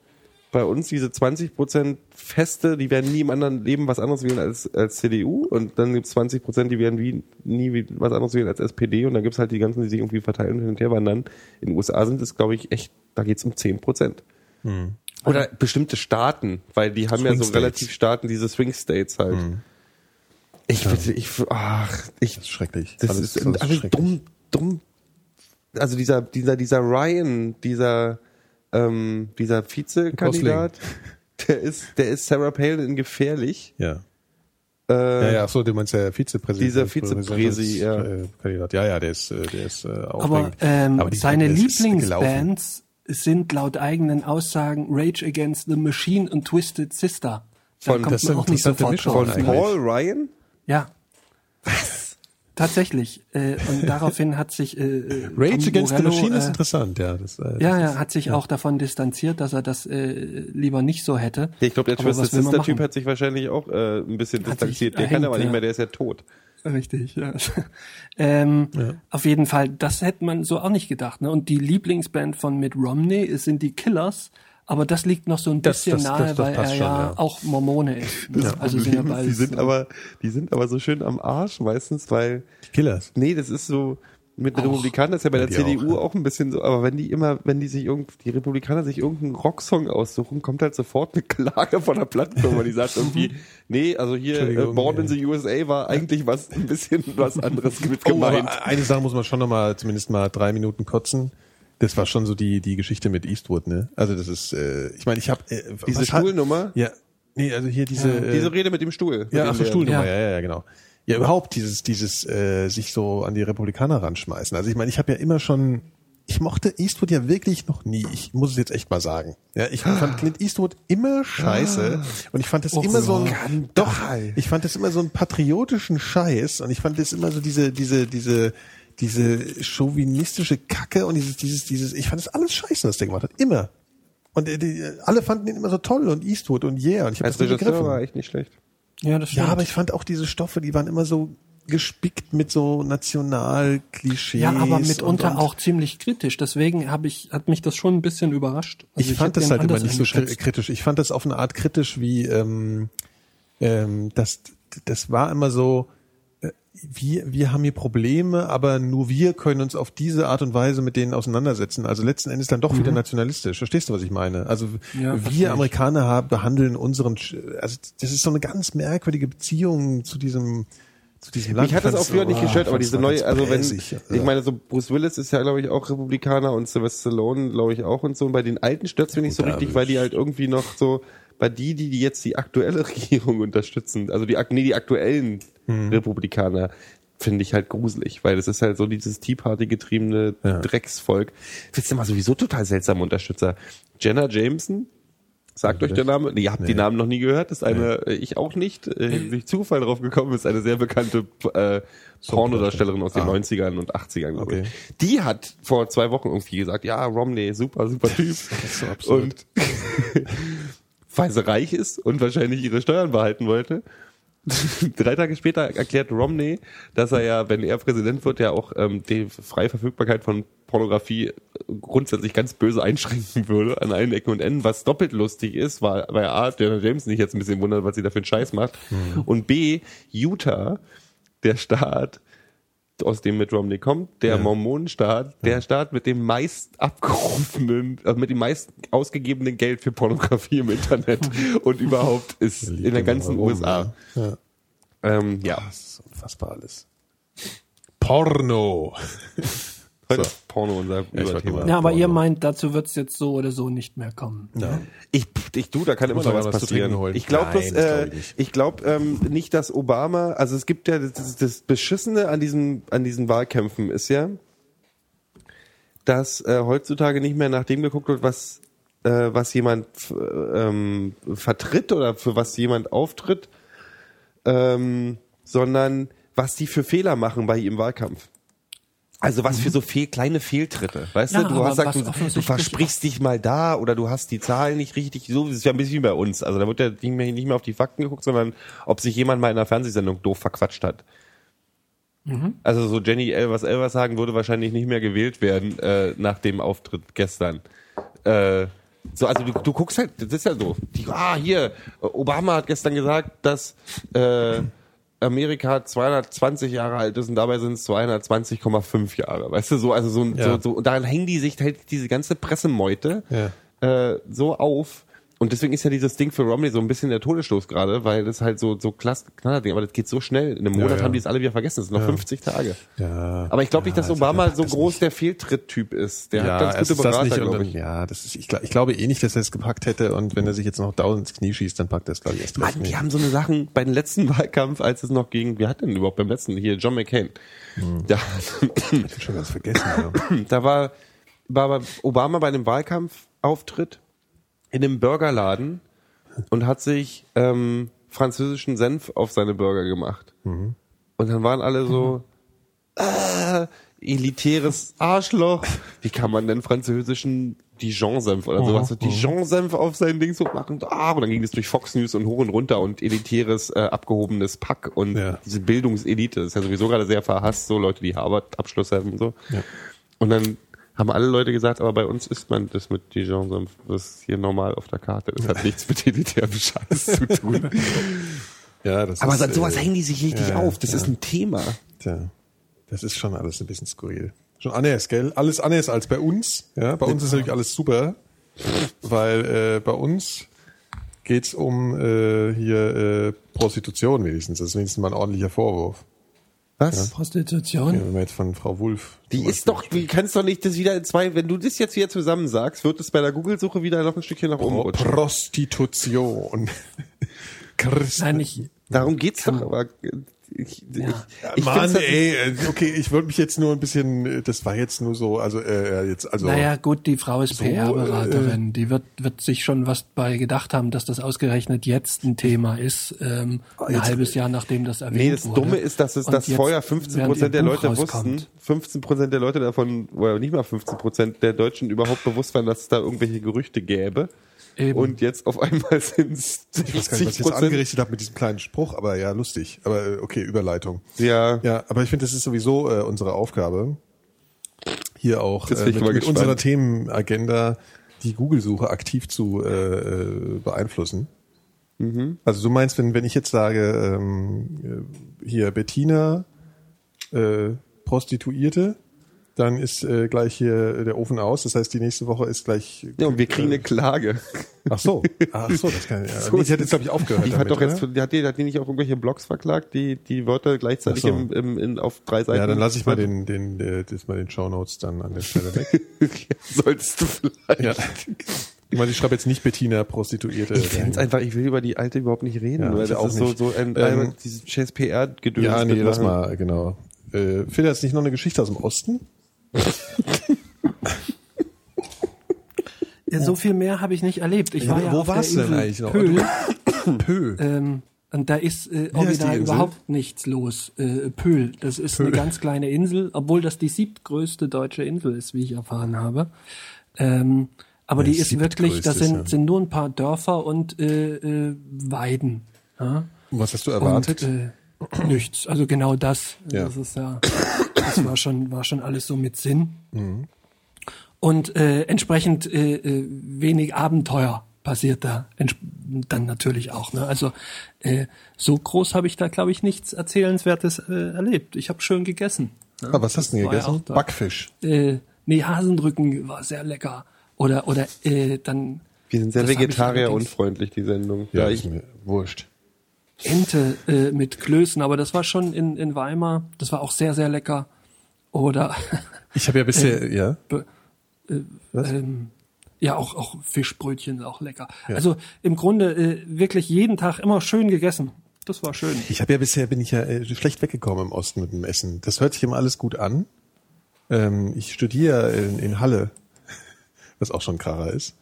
bei uns diese 20% Feste, die werden nie im anderen Leben was anderes wählen als, als CDU und dann gibt's 20%, die werden wie, nie wie, was anderes wählen als SPD und dann gibt's halt die ganzen, die sich irgendwie verteilen und hin und her wandern. In den USA sind es, glaube ich, echt, da geht's um 10%. Oder bestimmte Staaten, weil die haben ja Swing so States. relativ Staaten, diese Swing States halt. Ich bitte, ich, ach, ich, Das ist schrecklich. das Alles- ist alles also schrecklich. dumm, dumm. Also dieser, dieser, dieser Ryan, dieser, ähm, dieser Vizekandidat, der ist, der ist Sarah Palin gefährlich. Ja. Äh, Ja, ja, ach so, du meinst der Vizepräsident. Dieser Vizepräsi, ja. Äh, Kandidat. Ja, ja, der ist, äh, der ist äh, aber, aufregend. ähm, die- seine. Lieblingsbands sind laut eigenen Aussagen Rage Against the Machine und Twisted Sister. Da Von- kommt das ist man auch nicht sofort Mischung drauf. Von. Paul Ryan? Ja. Was? [laughs] Tatsächlich. Äh, und daraufhin hat sich äh, äh, Rage Tom Against the Morello, Machine ist äh, interessant, ja. Das, äh, Ja, ja, hat sich auch davon distanziert, dass er das äh, lieber nicht so hätte. Ja, ich glaube, der Aber Twisted was will man Sister Typ machen? hat sich wahrscheinlich auch äh, ein bisschen Hat distanziert. Der kann aber nicht ja. mehr, der ist ja tot. Richtig, ja. [laughs] ähm, Auf jeden Fall, das hätte man so auch nicht gedacht. Ne? Und die Lieblingsband von Mitt Romney sind die Killers, aber das liegt noch so ein Das- bisschen das- nahe, das- das weil er schon, ja, ja. auch Mormone ist. [laughs] Ne? Also sind ja Problem ist, beides, die sind aber, die sind aber so schön am Arsch meistens, weil Killers. Nee, das ist so, mit den Republikanern ist ja bei Ja, der die CDU auch, auch, ein bisschen so, aber wenn die immer, wenn die sich irgend, die Republikaner sich irgendeinen Rocksong aussuchen, kommt halt sofort eine Klage von der Plattfirma, die sagt [laughs] irgendwie, nee, also hier, äh, Born in ja. the USA war eigentlich was, ein bisschen was anderes mit Oh, gemeint. aber eine Sache muss man schon noch mal, zumindest mal drei Minuten kotzen. Das war schon so die die Geschichte mit Eastwood, ne? Also das ist, äh, ich meine, ich habe äh, Diese hat- Stuhlnummer? Ja, nee, also hier diese äh, Diese Rede mit dem Stuhl. Ja, ach so, der- Stuhlnummer, Ja. ja. ja, ja, genau. Ja, überhaupt dieses, dieses, äh, sich so an die Republikaner ranschmeißen. Also ich meine, ich habe ja immer schon, ich mochte Eastwood ja wirklich noch nie. Ich muss es jetzt echt mal sagen. Ja, ich fand Clint Eastwood immer scheiße und ich fand das immer so ein, Skandal. doch, ich fand das immer so einen patriotischen Scheiß und ich fand das immer so diese, diese, diese, diese chauvinistische Kacke und dieses, dieses, dieses, ich fand das alles scheiße, was der gemacht hat. Immer. Und äh, die, alle fanden ihn immer so toll und Eastwood und yeah. Und ich habe Als das Regisseur begriffen. war echt nicht schlecht. Ja, das stimmt. Ja, aber ich fand auch diese Stoffe, die waren immer so gespickt mit so Nationalklischees. ja, aber mitunter und, und auch ziemlich kritisch. Deswegen habe ich, hat mich das schon ein bisschen überrascht. Also Ich, fand hab das halt immer nicht so kritisch. Ich fand das auf eine Art kritisch wie, ähm, ähm, das, das war immer so, wir, wir haben hier Probleme, aber nur wir können uns auf diese Art und Weise mit denen auseinandersetzen. Also letzten Endes dann doch wieder nationalistisch. Verstehst du, was ich meine? Also Mhm. Ja, ich. wir Amerikaner haben, behandeln unseren, also das ist so eine ganz merkwürdige Beziehung zu diesem, zu diesem Land. Mich hat das Ich auch früher so, nicht ah, gestört, ich aber diese neue, also wenn, bräsig, ich meine, so Bruce Willis ist ja, glaube ich, auch Republikaner und Sylvester Stallone, glaube ich, auch und so. Und bei den Alten stört's mir nicht so richtig, weil die halt irgendwie noch so, bei die, die, die jetzt die aktuelle [laughs] Regierung unterstützen, also die, nee, die aktuellen Mhm. Republikaner, finde ich halt gruselig, weil das ist halt so dieses Tea Party getriebene Ja. Drecksvolk. Wisst ihr mal sowieso total seltsame Unterstützer. Jenna Jameson, Sagt euch der Name? Nee, ihr habt die Namen noch nie gehört. Das ist eine, äh, ich auch nicht, äh, durch Zufall drauf gekommen, ist eine sehr bekannte äh, Pornodarstellerin aus den Ah. 90ern und 80ern, glaube Okay. Die hat vor zwei Wochen irgendwie gesagt, ja, Romney, super, super [laughs] Typ. ist so absurd. Und [laughs] weil sie reich ist und wahrscheinlich ihre Steuern behalten wollte, [laughs] drei Tage später erklärt Romney, dass er ja, wenn er Präsident wird, ja auch ähm, die freie Verfügbarkeit von Pornografie grundsätzlich ganz böse einschränken würde an allen Ecken und Enden, was doppelt lustig ist, weil, weil A, Jenna Jameson sich jetzt ein bisschen wundert, was sie da für einen Scheiß macht. Und B, Utah, der Staat, aus dem mit Romney kommt, der Mormonenstaat, der Staat mit dem meist abgerufenen, also mit dem meist ausgegebenen Geld für Pornografie im Internet [laughs] und überhaupt ist in der ganzen Warum, USA. Ja. Ähm, ja, Das ist unfassbar alles. Porno. [laughs] heute ist Porno unser wollte Überthema. Ja, aber Porno. ihr meint, dazu wird's jetzt so oder so nicht mehr kommen. Ja. Ich, ich du, da kann immer noch was passieren. holen? Ich glaube, das glaub äh, ich nicht. ich glaube ähm, nicht, dass Obama, also es gibt ja das, das, Beschissene an diesen an diesen Wahlkämpfen ist ja, dass äh, heutzutage nicht mehr nach dem geguckt wird, was äh, was jemand ähm, vertritt oder für was jemand auftritt, ähm, sondern was die für Fehler machen bei ihrem Wahlkampf. Also was für so fehl, kleine Fehltritte, weißt Ja, du? Du hast gesagt, du, versprichst dich mal da oder du hast die Zahlen nicht richtig. So das ist ja ein bisschen wie bei uns. Also da wird ja nicht mehr, nicht mehr auf die Fakten geguckt, sondern ob sich jemand mal in einer Fernsehsendung doof verquatscht hat. Also so Jenny Elvers Elvers sagen würde wahrscheinlich nicht mehr gewählt werden äh, nach dem Auftritt gestern. Äh, so, also du, du guckst halt, das ist ja so. Die, ah, hier, Obama hat gestern gesagt, dass äh, Amerika 220 Jahre alt ist und dabei sind es 220,5 Jahre. Weißt du, so, also so, Ja. so, so und daran hängen die sich halt diese ganze Pressemeute Ja. äh, so auf. Und deswegen ist ja dieses Ding für Romney so ein bisschen der Todesstoß gerade, weil das halt so, so klasse Knallerding, aber das geht so schnell. In einem Ja, Monat ja. haben die es alle wieder vergessen. Es sind noch 50 Tage. Ja. Aber ich glaube nicht, Ja, dass Obama so groß der Fehltritt-Typ ist. Der ja, hat ganz gute Berater, glaube ich. ja, das ist, ich, glaub, ich glaube eh nicht, dass er es gepackt hätte und wenn er sich jetzt noch dauernd ins Knie schießt, dann packt er es glaube ich erst Mann, die haben so eine Sachen bei den letzten [laughs] Wahlkampf, als es noch gegen, wer hat denn überhaupt beim letzten hier, John McCain. Hm. Da, Ich hab schon ganz vergessen. Ja. [laughs] da war, war Obama bei einem Wahlkampfauftritt in einem Burgerladen und hat sich ähm, französischen Senf auf seine Burger gemacht. Und dann waren alle so, äh, elitäres Arschloch. Wie kann man denn französischen Dijon-Senf oder sowas, so Dijon-Senf auf sein Ding so machen? Ah, und dann ging das durch Fox News und hoch und runter und elitäres, äh, abgehobenes Pack und Ja. diese Bildungselite. Das ist ja sowieso gerade sehr verhasst, so Leute, die Harvard-Abschluss haben und so. Ja. Und dann haben alle Leute gesagt, aber bei uns isst man das mit Dijon-Senf. Das ist hier normal auf der Karte. Das hat nichts mit elitärem Scheiß zu tun. [laughs] ja, das aber ist, an sowas äh, hängen die sich richtig ja, auf. Das ja. ist ein Thema. Tja, das ist schon alles ein bisschen skurril. Schon anders, gell? Alles anders als bei uns. Ja, bei uns ist natürlich alles super, weil äh, bei uns geht's um äh, hier äh, Prostitution wenigstens. Das ist wenigstens mal ein ordentlicher Vorwurf. Was? Prostitution? Ja, wenn wir jetzt von Frau Wulff. Die ist doch, du kannst doch nicht das wieder in zwei, wenn du das jetzt wieder zusammen sagst, wird es bei der Google-Suche wieder noch ein Stückchen nach oben Pro rutschen. Prostitution. Christ Nein, ich, Darum geht's doch, aber ich, Ja. ich, ich Mann, halt- ey, äh, okay, ich wollte mich jetzt nur ein bisschen, äh, das war jetzt nur so, also äh, jetzt, also naja, gut, die Frau ist So, PR-Beraterin. Die wird, wird sich schon was bei gedacht haben, dass das ausgerechnet jetzt ein Thema ist, ähm, ein jetzt- halbes Jahr nachdem das erwähnt Nee, das wurde. Dumme ist, dass es das vorher 15 während Prozent der Buch Leute rauskommt. wussten. 15 Prozent der Leute davon, oder nicht mal 15 Prozent der Deutschen überhaupt bewusst waren, dass es da irgendwelche Gerüchte gäbe. Eben. Und jetzt auf einmal [laughs] sind es ich weiß gar nicht, was 60 ich jetzt angerichtet habe mit diesem kleinen Spruch, aber ja, lustig. Aber äh, okay, Überleitung. Ja, Ja, aber ich finde, das ist sowieso äh, unsere Aufgabe, hier auch äh, mit, mit unserer Themenagenda die Google-Suche aktiv zu äh, äh, beeinflussen. Mhm. Also du meinst, wenn, wenn ich jetzt sage, ähm, äh, hier Bettina, äh, Prostituierte, dann ist äh, gleich hier der Ofen aus. Das heißt, die nächste Woche ist gleich. ja, und wir kriegen eine Klage. Ach so, ach so, das kann [laughs] ja. So nee, die hat jetzt glaube ich aufgehört. Die hat damit, doch jetzt, die hat die, hat die nicht auf irgendwelche Blogs verklagt, die die Wörter gleichzeitig so. im, im, in, auf drei Seiten. Ja, dann lasse ich mal den, den, äh, das mal den Shownotes dann an der Stelle weg. [laughs] Solltest du vielleicht. Ja. Ich meine, ich schreibe jetzt nicht Bettina Prostituierte. Ich find's einfach, ich will über die alte überhaupt nicht reden, Ja, weil ich das auch ist so, nicht. so ein, Ähm, dieses scheiß PR-Gedöns. ja, nee, lass mal, genau. Äh, Phil, du nicht noch eine Geschichte aus dem Osten? Ja, so viel mehr habe ich nicht erlebt. Ich war ja wo auf warst du denn eigentlich noch? Pöhl, Pö. ähm, und da ist äh, original Insel? überhaupt nichts los. Äh, Pöhl, das ist eine ganz kleine Insel, obwohl das die siebtgrößte deutsche Insel ist, wie ich erfahren habe. Ähm, aber Ja, die ist wirklich, das ist sind, ja- sind nur ein paar Dörfer und äh, äh, Weiden. Ja? Was hast du erwartet? Und, äh, nichts. Also genau das. Ja. Das ist ja, [coughs] das war schon, war schon alles so mit Sinn. Mhm. Und äh, entsprechend äh, äh, wenig Abenteuer passiert da dann natürlich auch. Ne? Also äh, so groß habe ich da, glaube ich, nichts Erzählenswertes äh, erlebt. Ich habe schön gegessen. Ne? ah, was hast du denn ja gegessen? da. Backfisch. Äh, nee, Hasenrücken war sehr lecker. Oder oder äh, dann Wir sind sehr das hab ich Vegetarier allerdings- unfreundlich, die Sendung. Ja, Ja, ist ich, mir wurscht. Ente äh, mit Klößen, aber das war schon in, in Weimar. Das war auch sehr, sehr lecker. Oder [laughs] Ich habe ja bisher, ja. be- äh, ähm, ja auch auch Fischbrötchen auch lecker. Also im Grunde äh, wirklich jeden Tag immer schön gegessen. Das war schön. Ich habe ja bisher bin ich ja äh, schlecht weggekommen im Osten mit dem Essen. Das hört sich immer alles gut an. Ähm, ich studiere in, in Halle, [laughs] was auch schon Kracher ist.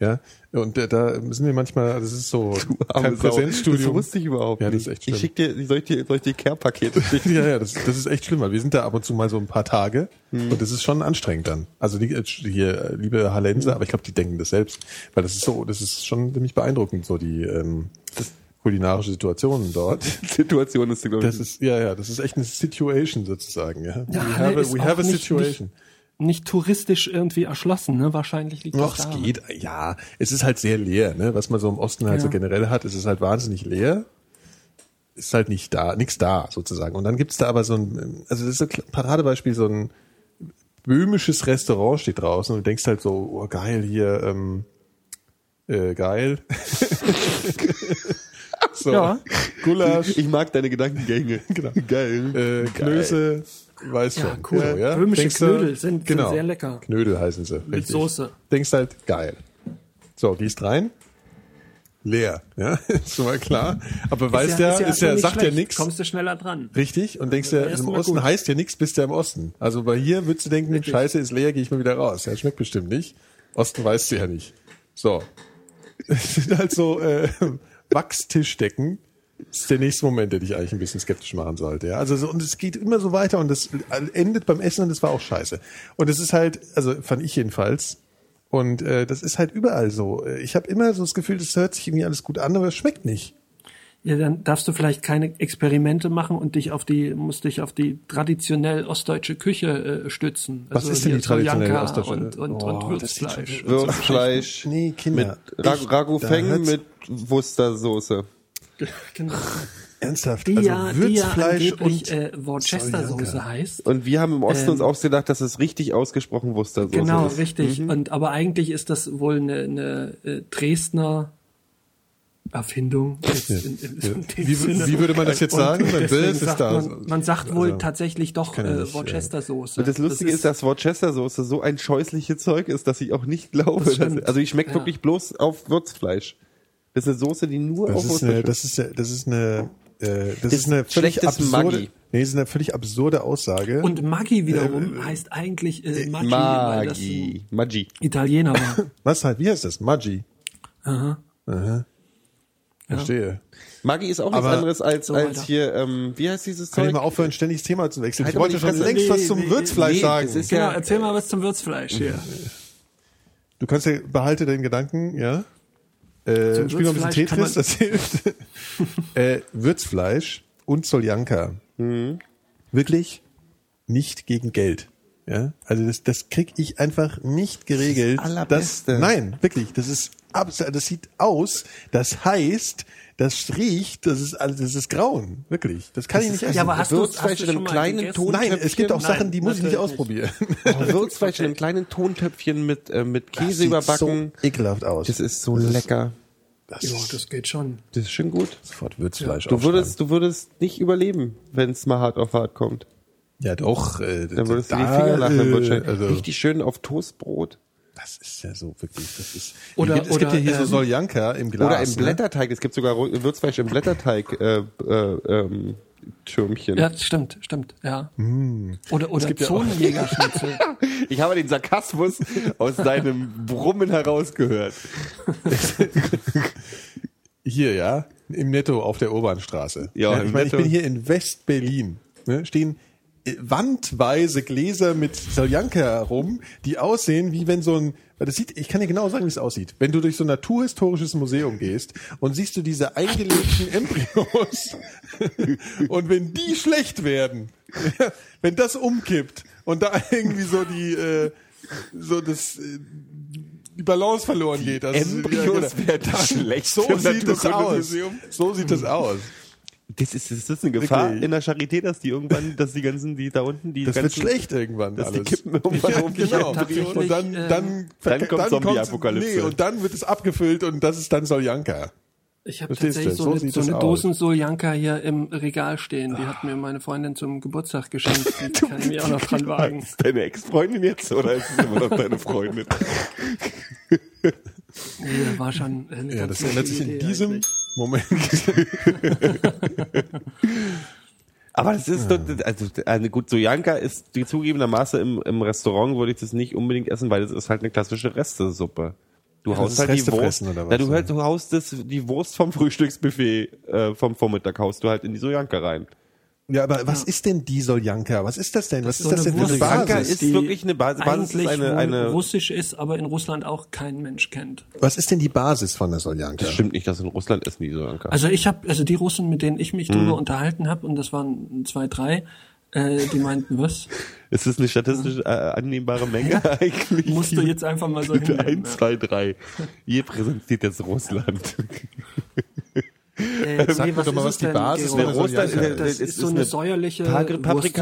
Ja, und äh, da sind wir manchmal, das ist so kein Arme Sau. Präsenzstudium. Das wusste ich überhaupt Ja, das nicht. ist echt ich schlimm. schick dir, soll ich dir, soll ich dir Care-Pakete [laughs] schicken? Ja, ja, das, das ist echt schlimm, weil wir sind da ab und zu mal so ein paar Tage Hm. und das ist schon anstrengend dann. Also die, hier, liebe Hm. Hallenser, aber ich glaube, die denken das selbst, weil das ist so, das ist schon ziemlich beeindruckend, so die ähm, das kulinarische Situation dort. [laughs] Situation ist, glaube ich. Das ist, ja, ja, das ist echt eine Situation sozusagen, ja. Ja, we have a, we have a situation. Nicht touristisch irgendwie erschlossen, ne? Wahrscheinlich liegt Ach, das es daran. geht, ja. Es ist halt sehr leer, ne? Was man so im Osten halt Ja. so generell hat, es ist halt wahnsinnig leer. Ist halt nicht da, nichts da, sozusagen. Und dann gibt's da aber so ein, also das ist ein Paradebeispiel, so ein böhmisches Restaurant steht draußen und du denkst halt so, oh geil, hier, ähm, äh, geil. [laughs] so, Ja. Gulasch, ich mag deine Gedankengänge. Genau. Geil. äh, Klöße, weiß Ja, schon. cool. Böhmische Denkst du- Knödel sind- sind genau. sehr lecker. Knödel heißen sie. Mit richtig. Soße. Denkst halt, geil. So, gehst rein. Leer, ja, [laughs] ist schon mal klar. Aber weißt ja, ist ja, erstmal nicht sagt ja nichts. Kommst du schneller dran. Richtig, und denkst ja, im Osten gut. heißt ja nichts, bist ja im Osten. Also bei hier würdest du denken, Scheiße ist leer, gehe ich mal wieder raus. Ja, schmeckt bestimmt nicht. Osten weißt du ja nicht. So. [laughs] Es sind halt so äh, [laughs] Wachstischdecken. Das ist der nächste Moment, der dich eigentlich ein bisschen skeptisch machen sollte. Ja? Also so, und es geht immer so weiter und das endet beim Essen und das war auch scheiße. Und es ist halt, also fand ich jedenfalls, und äh, das ist halt überall so. Ich habe immer so das Gefühl, das hört sich irgendwie alles gut an, aber es schmeckt nicht. Ja, dann darfst du vielleicht keine Experimente machen und dich auf die, musst dich auf die traditionell ostdeutsche Küche äh, stützen. Was ist denn die traditionelle ostdeutsche? Und, und, Oh, und Würzfleisch. Würzfleisch. Nee, Kinder. Mit Ragu da Feng mit Wustersoße. [laughs] Genau. Ernsthaft? Die also ja, die ja Würzfleisch angeblich und äh, Worcester-Soße heißt. Und wir haben im Osten Ähm, uns ausgedacht, dass es richtig ausgesprochen Wustersoße Genau, ist. richtig. Und aber eigentlich ist das wohl eine, eine äh, Dresdner Erfindung. Jetzt in, in, in Wie, Sinne. wie würde man das jetzt sagen? Ist sagt da. Man, man sagt wohl Also, tatsächlich doch ja äh, Worcester-Soße. Und das Lustige ist, dass Worcestersoße so ein scheußliche Zeug ist, dass ich auch nicht glaube. Das Dass, also ich schmeckt Ja. wirklich bloß auf Würzfleisch. Das ist eine Soße, die nur Das auf ist eine, das ist, eine- das ist eine, äh, das ist eine völlig absurde, Maggi. nee, das ist eine völlig absurde Aussage. Und Maggi wiederum heißt eigentlich äh, Maggi, weil das Maggi. Maggi. ein Italiener war. [laughs] was halt, wie heißt das? Maggi. Aha. Verstehe. Maggi ist auch nichts anderes als, So als weiter. hier, ähm, wie heißt dieses Kann ich Zeug? mal aufhören, ständig das Thema zu wechseln? Halt ich wollte schon längst Nee, was zum nee, Würzfleisch nee, sagen. das ist Genau, Ja. erzähl mal was zum Würzfleisch hier. Du kannst ja, behalte den Gedanken, ja. Äh, Zum spiel noch ein bisschen Tetris, das hilft. [laughs] äh, Würzfleisch und Soljanka. Mhm. Wirklich nicht gegen Geld. Ja, also das, das krieg ich einfach nicht geregelt. Das Allerbeste. nein, wirklich, das ist absolut, das sieht aus, das heißt, das riecht, das ist alles, das ist grauen, wirklich. Das kann ich nicht essen. Ja, aber hast du Würzfleisch hast du in einem kleinen gegessen? Ton- Nein, es gibt auch Nein, Sachen, die muss ich nicht ausprobieren. [laughs] Würzfleisch in einem kleinen Tontöpfchen mit, äh, mit Das Käse sieht überbacken. so ekelhaft aus. Das ist so lecker. Das Ja, das geht schon. Das ist schon gut. sofort Würzfleisch Du aufschreiben. würdest, du würdest nicht überleben, wenn es mal hart auf hart kommt. Ja, doch. Äh, Dann würdest du die da, Finger lachen. Dann äh, du also, richtig schön auf Toastbrot. Das ist ja so wirklich. Das ist. Oder- es gibt, es gibt oder, ja hier so ähm, Soljanka im Glas. Oder im ne? Blätterteig. Es gibt sogar Würzfleisch im Blätterteig. Äh, äh, ähm, Türmchen. Ja, stimmt, stimmt, ja. Oder, oder gibt ja auch- Zonenjägerschnitzel. [laughs] Ich habe den Sarkasmus aus deinem Brummen herausgehört. [laughs] Hier, ja, im Netto auf der Urbanstraße. Ja, ich im meine, ich bin hier in West-Berlin. Ne, stehen wandweise Gläser mit Soljanka herum, die aussehen wie wenn so ein, weil das sieht, ich kann dir genau sagen, wie es aussieht. Wenn du durch so ein naturhistorisches Museum gehst und siehst du diese eingelegten [laughs] Embryos [laughs] und wenn die schlecht werden, [laughs] wenn das umkippt und da irgendwie so die, äh, so das, äh, die Balance verloren geht. Das Embryos genau. werden schlecht So sieht es aus. So sieht es aus. Das ist, das ist eine Gefahr Wirklich. in der Charité, dass die irgendwann, dass die ganzen, die da unten, die Das wird ganzen, schlecht irgendwann dass die alles. kippen irgendwann ja, um. genau. tatsächlich, Und dann, ähm, dann, Dann kommt Zombie-Apokalypse. Nee, und dann wird es abgefüllt und das ist dann Soljanka. Ich habe tatsächlich du? so, So eine, so das eine. Dosen Soljanka hier im Regal stehen. Die hat mir meine Freundin zum Geburtstag geschenkt. Die [laughs] kann ich mich auch noch dran wagen. Ist deine Ex-Freundin jetzt oder ist es immer noch deine Freundin? [laughs] Nee, war schon eine Ja, ganz das ändert sich in diesem eigentlich. Moment. [laughs] Aber das ist doch, also, also gut, Sojanka ist die zugegebenermaßen im, im Restaurant würde ich das nicht unbedingt essen, weil das ist halt eine klassische Restesuppe. Du haust ist halt die Reste Wurst, fressen oder was, Na, du, halt, du haust das, die Wurst vom Frühstücksbuffet äh, vom Vormittag haust du halt in die Sojanka rein. Ja, aber was ist denn die Soljanka? Was ist das denn? Was ist So das denn für eine Basis? ist wirklich eine Basis. Basis ist eigentlich eine, eine russisch ist, aber in Russland auch kein Mensch kennt. Was ist denn die Basis von der Soljanka? das stimmt nicht, dass in Russland essen die Sojanka. Also ich habe, also die Russen, mit denen ich mich Mhm. drüber unterhalten habe, und das waren zwei, drei, äh, die meinten, was? [laughs] ist das eine statistisch äh, annehmbare Menge eigentlich? Musst du jetzt einfach mal so Bitte hinnehmen, eins, zwei, drei. Ihr präsentiert jetzt Russland. [laughs] Äh, Sag mir doch mal, ist was die Basis der Russland Soljanka Das ist, ist so eine säuerliche Pagri- Wurstsuppe.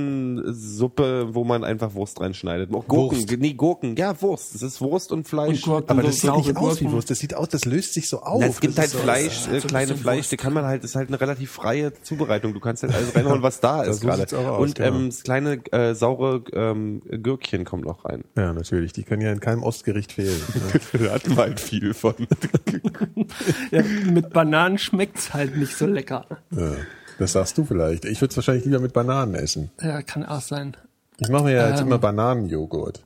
Paprika-Tomatensuppe, wo man einfach Wurst reinschneidet. Auch Gurken, Wurst. nee, Gurken, ja, Wurst. Das ist Wurst und Fleisch. Und Gurken. Aber so das sieht nicht aus wie. Wurst. Das sieht aus, das löst sich so auf. Na, es gibt Das halt so- Fleisch, so äh, ein kleine Fleisch, Wurst. die kann man halt, ist halt eine relativ freie Zubereitung. Du kannst halt alles reinhauen, was da [laughs] ist so gerade. Und genau. ähm, das kleine äh, saure ähm, Gürkchen kommt noch rein. Ja, natürlich. Die können ja in keinem Ostgericht fehlen. [laughs] da hatten wir halt viel von. Ja, mit Bananen schmeckt's halt nicht so lecker. ja, das sagst du vielleicht. Ich würde es wahrscheinlich lieber mit Bananen essen. Ja, kann auch sein. Ich mache mir ja jetzt Ähm. immer Bananenjoghurt.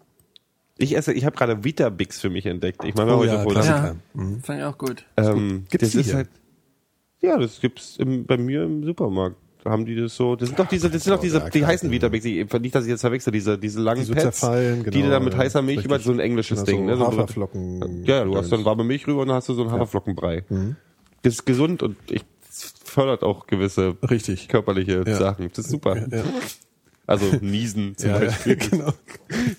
Ich esse, ich habe gerade Vitabix für mich entdeckt. Ich mache mir Oh heute ja, wohl. Ja, fand ich auch gut. Ähm, Gibt's das die ist hier? halt, ja, das gibt's im, bei mir im Supermarkt. Haben die das so, das sind doch diese, das sind doch diese, ja, die heißen Vitabix, ich- nicht, dass ich jetzt verwechsel, diese, diese langen Die so Pads, die genau, du dann mit heißer Milch über so ein englisches Genau, Ding, so ne? So- Haferflocken- Ja, du hast dann warme Milch rüber und dann hast du so einen Haferflockenbrei. Das ist gesund und ich, fördert auch gewisse Richtig. körperliche Ja. Sachen. Das ist super. Ja. Also niesen zum Ja, [laughs] ja, Beispiel. [laughs] genau.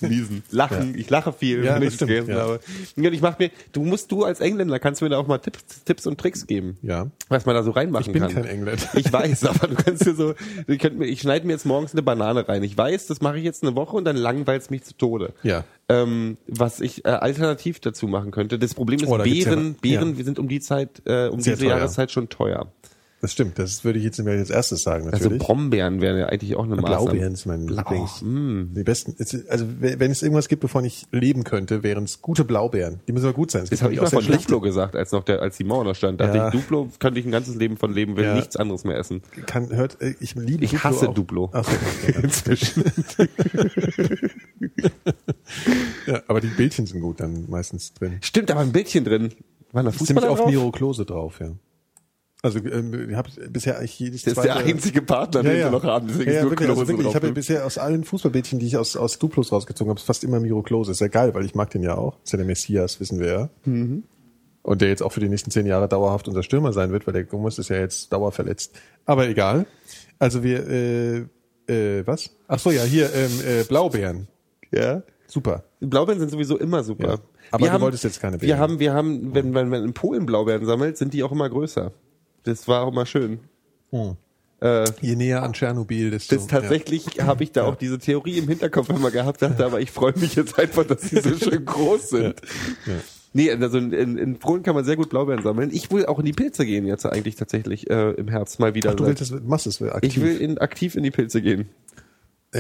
Niesen. Lachen. Ich lache viel, Ja, wenn ich stimmt, gegessen ja. habe. Ja, und ich mach mir, du musst du als Engländer kannst mir da auch mal Tipps, Tipps und Tricks geben. Ja. Was man da so reinmachen Ich bin kann. kein Engländer. [laughs] Ich weiß, aber du kannst dir so, ich, könnt ich schneide mir jetzt morgens eine Banane rein. Ich weiß, das mache ich jetzt eine Woche und dann langweilt's mich zu Tode. Ja. Ähm, was ich äh, alternativ dazu machen könnte. Das Problem ist, Oh, da ja Beeren, Beeren, ja. wir sind um die Zeit, äh, um Sehr diese teuer. Jahreszeit schon teuer. Das stimmt. Das würde ich jetzt mir als erstes sagen, Also natürlich. Brombeeren wären ja eigentlich auch eine Maßnahme. Blaubeeren ist mein Lieblings. mm. Die besten, es- also wenn es irgendwas gibt, wovon ich leben könnte, wären es gute Blaubeeren. Die müssen aber gut sein. Das gibt habe ich mal auch von sehr schlechte. Duplo gesagt, als noch der, als die Mauer noch stand. Da Ja. dachte ich, Duplo könnte ich ein ganzes Leben von leben, will Ja. nichts anderes mehr essen. Kann, hört, äh, ich liebe Ich hasse auch. Duplo. Ach so, okay. [laughs] Inzwischen. [laughs] ja, aber die Bildchen sind gut dann meistens drin. Stimmt, war ein Bildchen drin. War da Fußballer nämlich drauf? auch Miro Klose drauf, ja. Also ähm, ich habe bisher eigentlich jedes Das ist der einzige Partner, ja, den ja. wir noch haben. Deswegen ja, ist ja, nur wirklich, also Klose wirklich, ich habe bisher aus allen Fußballbildchen, die ich aus, aus Duplos rausgezogen habe, ist fast immer Miro Klose. Ist ja geil, weil ich mag den ja auch. Ist ja der Messias, wissen wir ja. Mhm. Und der jetzt auch für die nächsten zehn Jahre dauerhaft unser Stürmer sein wird, weil der Gomez ist ja jetzt dauerverletzt. Aber egal. Also wir, äh, äh, was? Ach so, ja, hier, ähm, äh, Blaubeeren. ja. Super. Blaubeeren sind sowieso immer super. Ja. Aber Wir du wolltest jetzt keine Wir Beeren. haben, wir haben, wenn, wenn man in Polen Blaubeeren sammelt, sind die auch immer größer. Das war auch immer schön. Äh, Je näher an Tschernobyl, desto... das tatsächlich habe ich da auch diese Theorie im Hinterkopf immer gehabt, dachte, aber ich freue mich jetzt einfach, dass die so [laughs] schön groß sind. Nee, also in, in, in Polen kann man sehr gut Blaubeeren sammeln. Ich will auch in die Pilze gehen jetzt eigentlich tatsächlich äh, im Herbst mal wieder. Ja. Ach, du willst das, machst es aktiv. ich will in, aktiv in die Pilze gehen.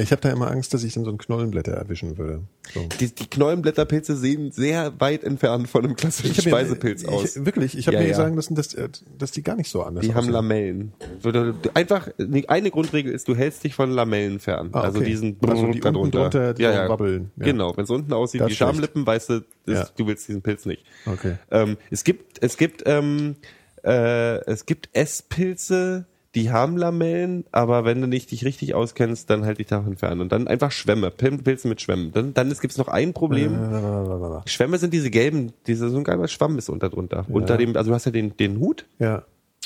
Ich habe da immer Angst, dass ich dann so ein Knollenblätter erwischen würde. So. Die, die Knollenblätterpilze sehen sehr weit entfernt von einem klassischen hab mir- Speisepilz ich, aus. Wirklich, ich habe Ja, mir ja. sagen lassen, dass, äh, dass die gar nicht so anders Die haben aussehen. Lamellen. So, da- da- Einfach, eine Grundregel ist, du hältst dich von Lamellen fern. Ah, Also okay. diesen Ach so, die da unten drunter, die so wabbeln. Ja. Genau, wenn es unten aussieht Das wie ist. Schamlippen, weißt du, Ja. du willst diesen Pilz nicht. Okay. Ähm, es gibt, es gibt, ähm, äh, es gibt Esspilze, die haben Lamellen, aber wenn du nicht dich richtig auskennst, dann halt dich davon fern. Und dann einfach Schwämme, Pil- Pilze mit Schwämmen. Dann, dann gibt es noch ein Problem. Schwämme sind diese gelben, diese, so ein geiler Schwamm ist unter drunter. Unter dem, also du hast ja den, den Hut Ja.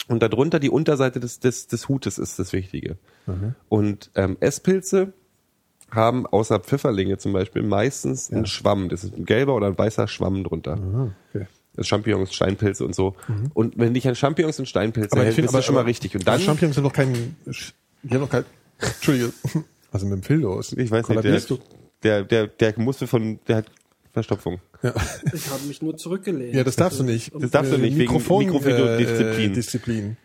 und darunter die Unterseite des, des, des Hutes ist das Wichtige. Und ähm, Esspilze haben außer Pfifferlinge zum Beispiel meistens einen Schwamm. Das ist ein gelber oder ein weißer Schwamm drunter. Okay. Das Champignons, Steinpilze und so. Und wenn dich an Champignons und Steinpilze Aber ich hält, finde bist du schon mal richtig. Und dann, Champignons sind noch kein, die haben noch kein, Entschuldige, [laughs] was ist mit dem Phil los? ich weiß nicht, der, der, der, der musste von, der hat Verstopfung. [laughs] Ich habe mich nur zurückgelehnt. Ja, das darfst du nicht. Das darfst du nicht, wegen Mikrofon, Mikrofondisziplin. Äh, Disziplin.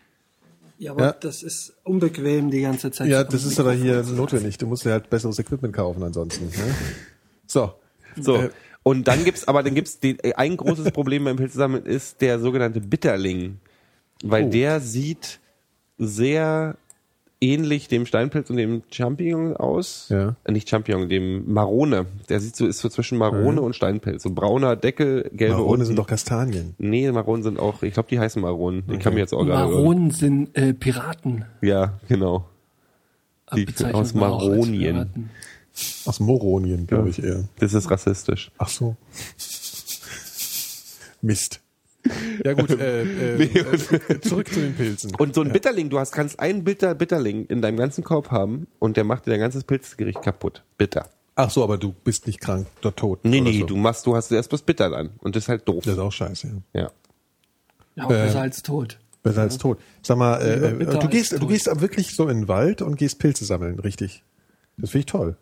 Ja, aber Ja. das ist unbequem die ganze Zeit. Ja, das ist aber hier notwendig. Du musst dir halt besseres Equipment kaufen ansonsten. Ne? [laughs] So. So. Äh, und dann gibt's, aber dann gibt's den, äh, ein großes Problem beim Pilzesammeln ist der sogenannte Bitterling. Weil Oh. der sieht sehr ähnlich dem Steinpilz und dem Champignon aus. Ja. Äh, nicht Champignon, dem Marone. Der sieht so, ist so zwischen Marone und Steinpilz. So brauner Deckel, gelbe Marone unten. sind doch Kastanien. Nee, Maronen sind auch, ich glaube, die heißen Maronen. Die kann mir jetzt auch gerade. Maronen sind äh, Piraten. Ja, genau. Die aus man auch als Maronien. Aus Moronien, glaube ich eher. Das ist rassistisch. Ach so. Mist. Ja gut, äh, [laughs] äh, Nee, äh, zurück zu den Pilzen. Und so ein Bitterling, du hast, kannst einen Bitter, Bitterling in deinem ganzen Korb haben und der macht dir dein ganzes Pilzgericht kaputt. Bitter. Ach so, aber du bist nicht krank oder tot. Nee, oder nee, so. du machst, du hast erst was Bitter dann. Und das ist halt doof. Das ist auch scheiße. Ja. Ja. Ja, auch besser als tot. Besser als tot. Sag mal, äh, bitter du gehst, du gehst wirklich so in den Wald und gehst Pilze sammeln, richtig? Das finde ich toll.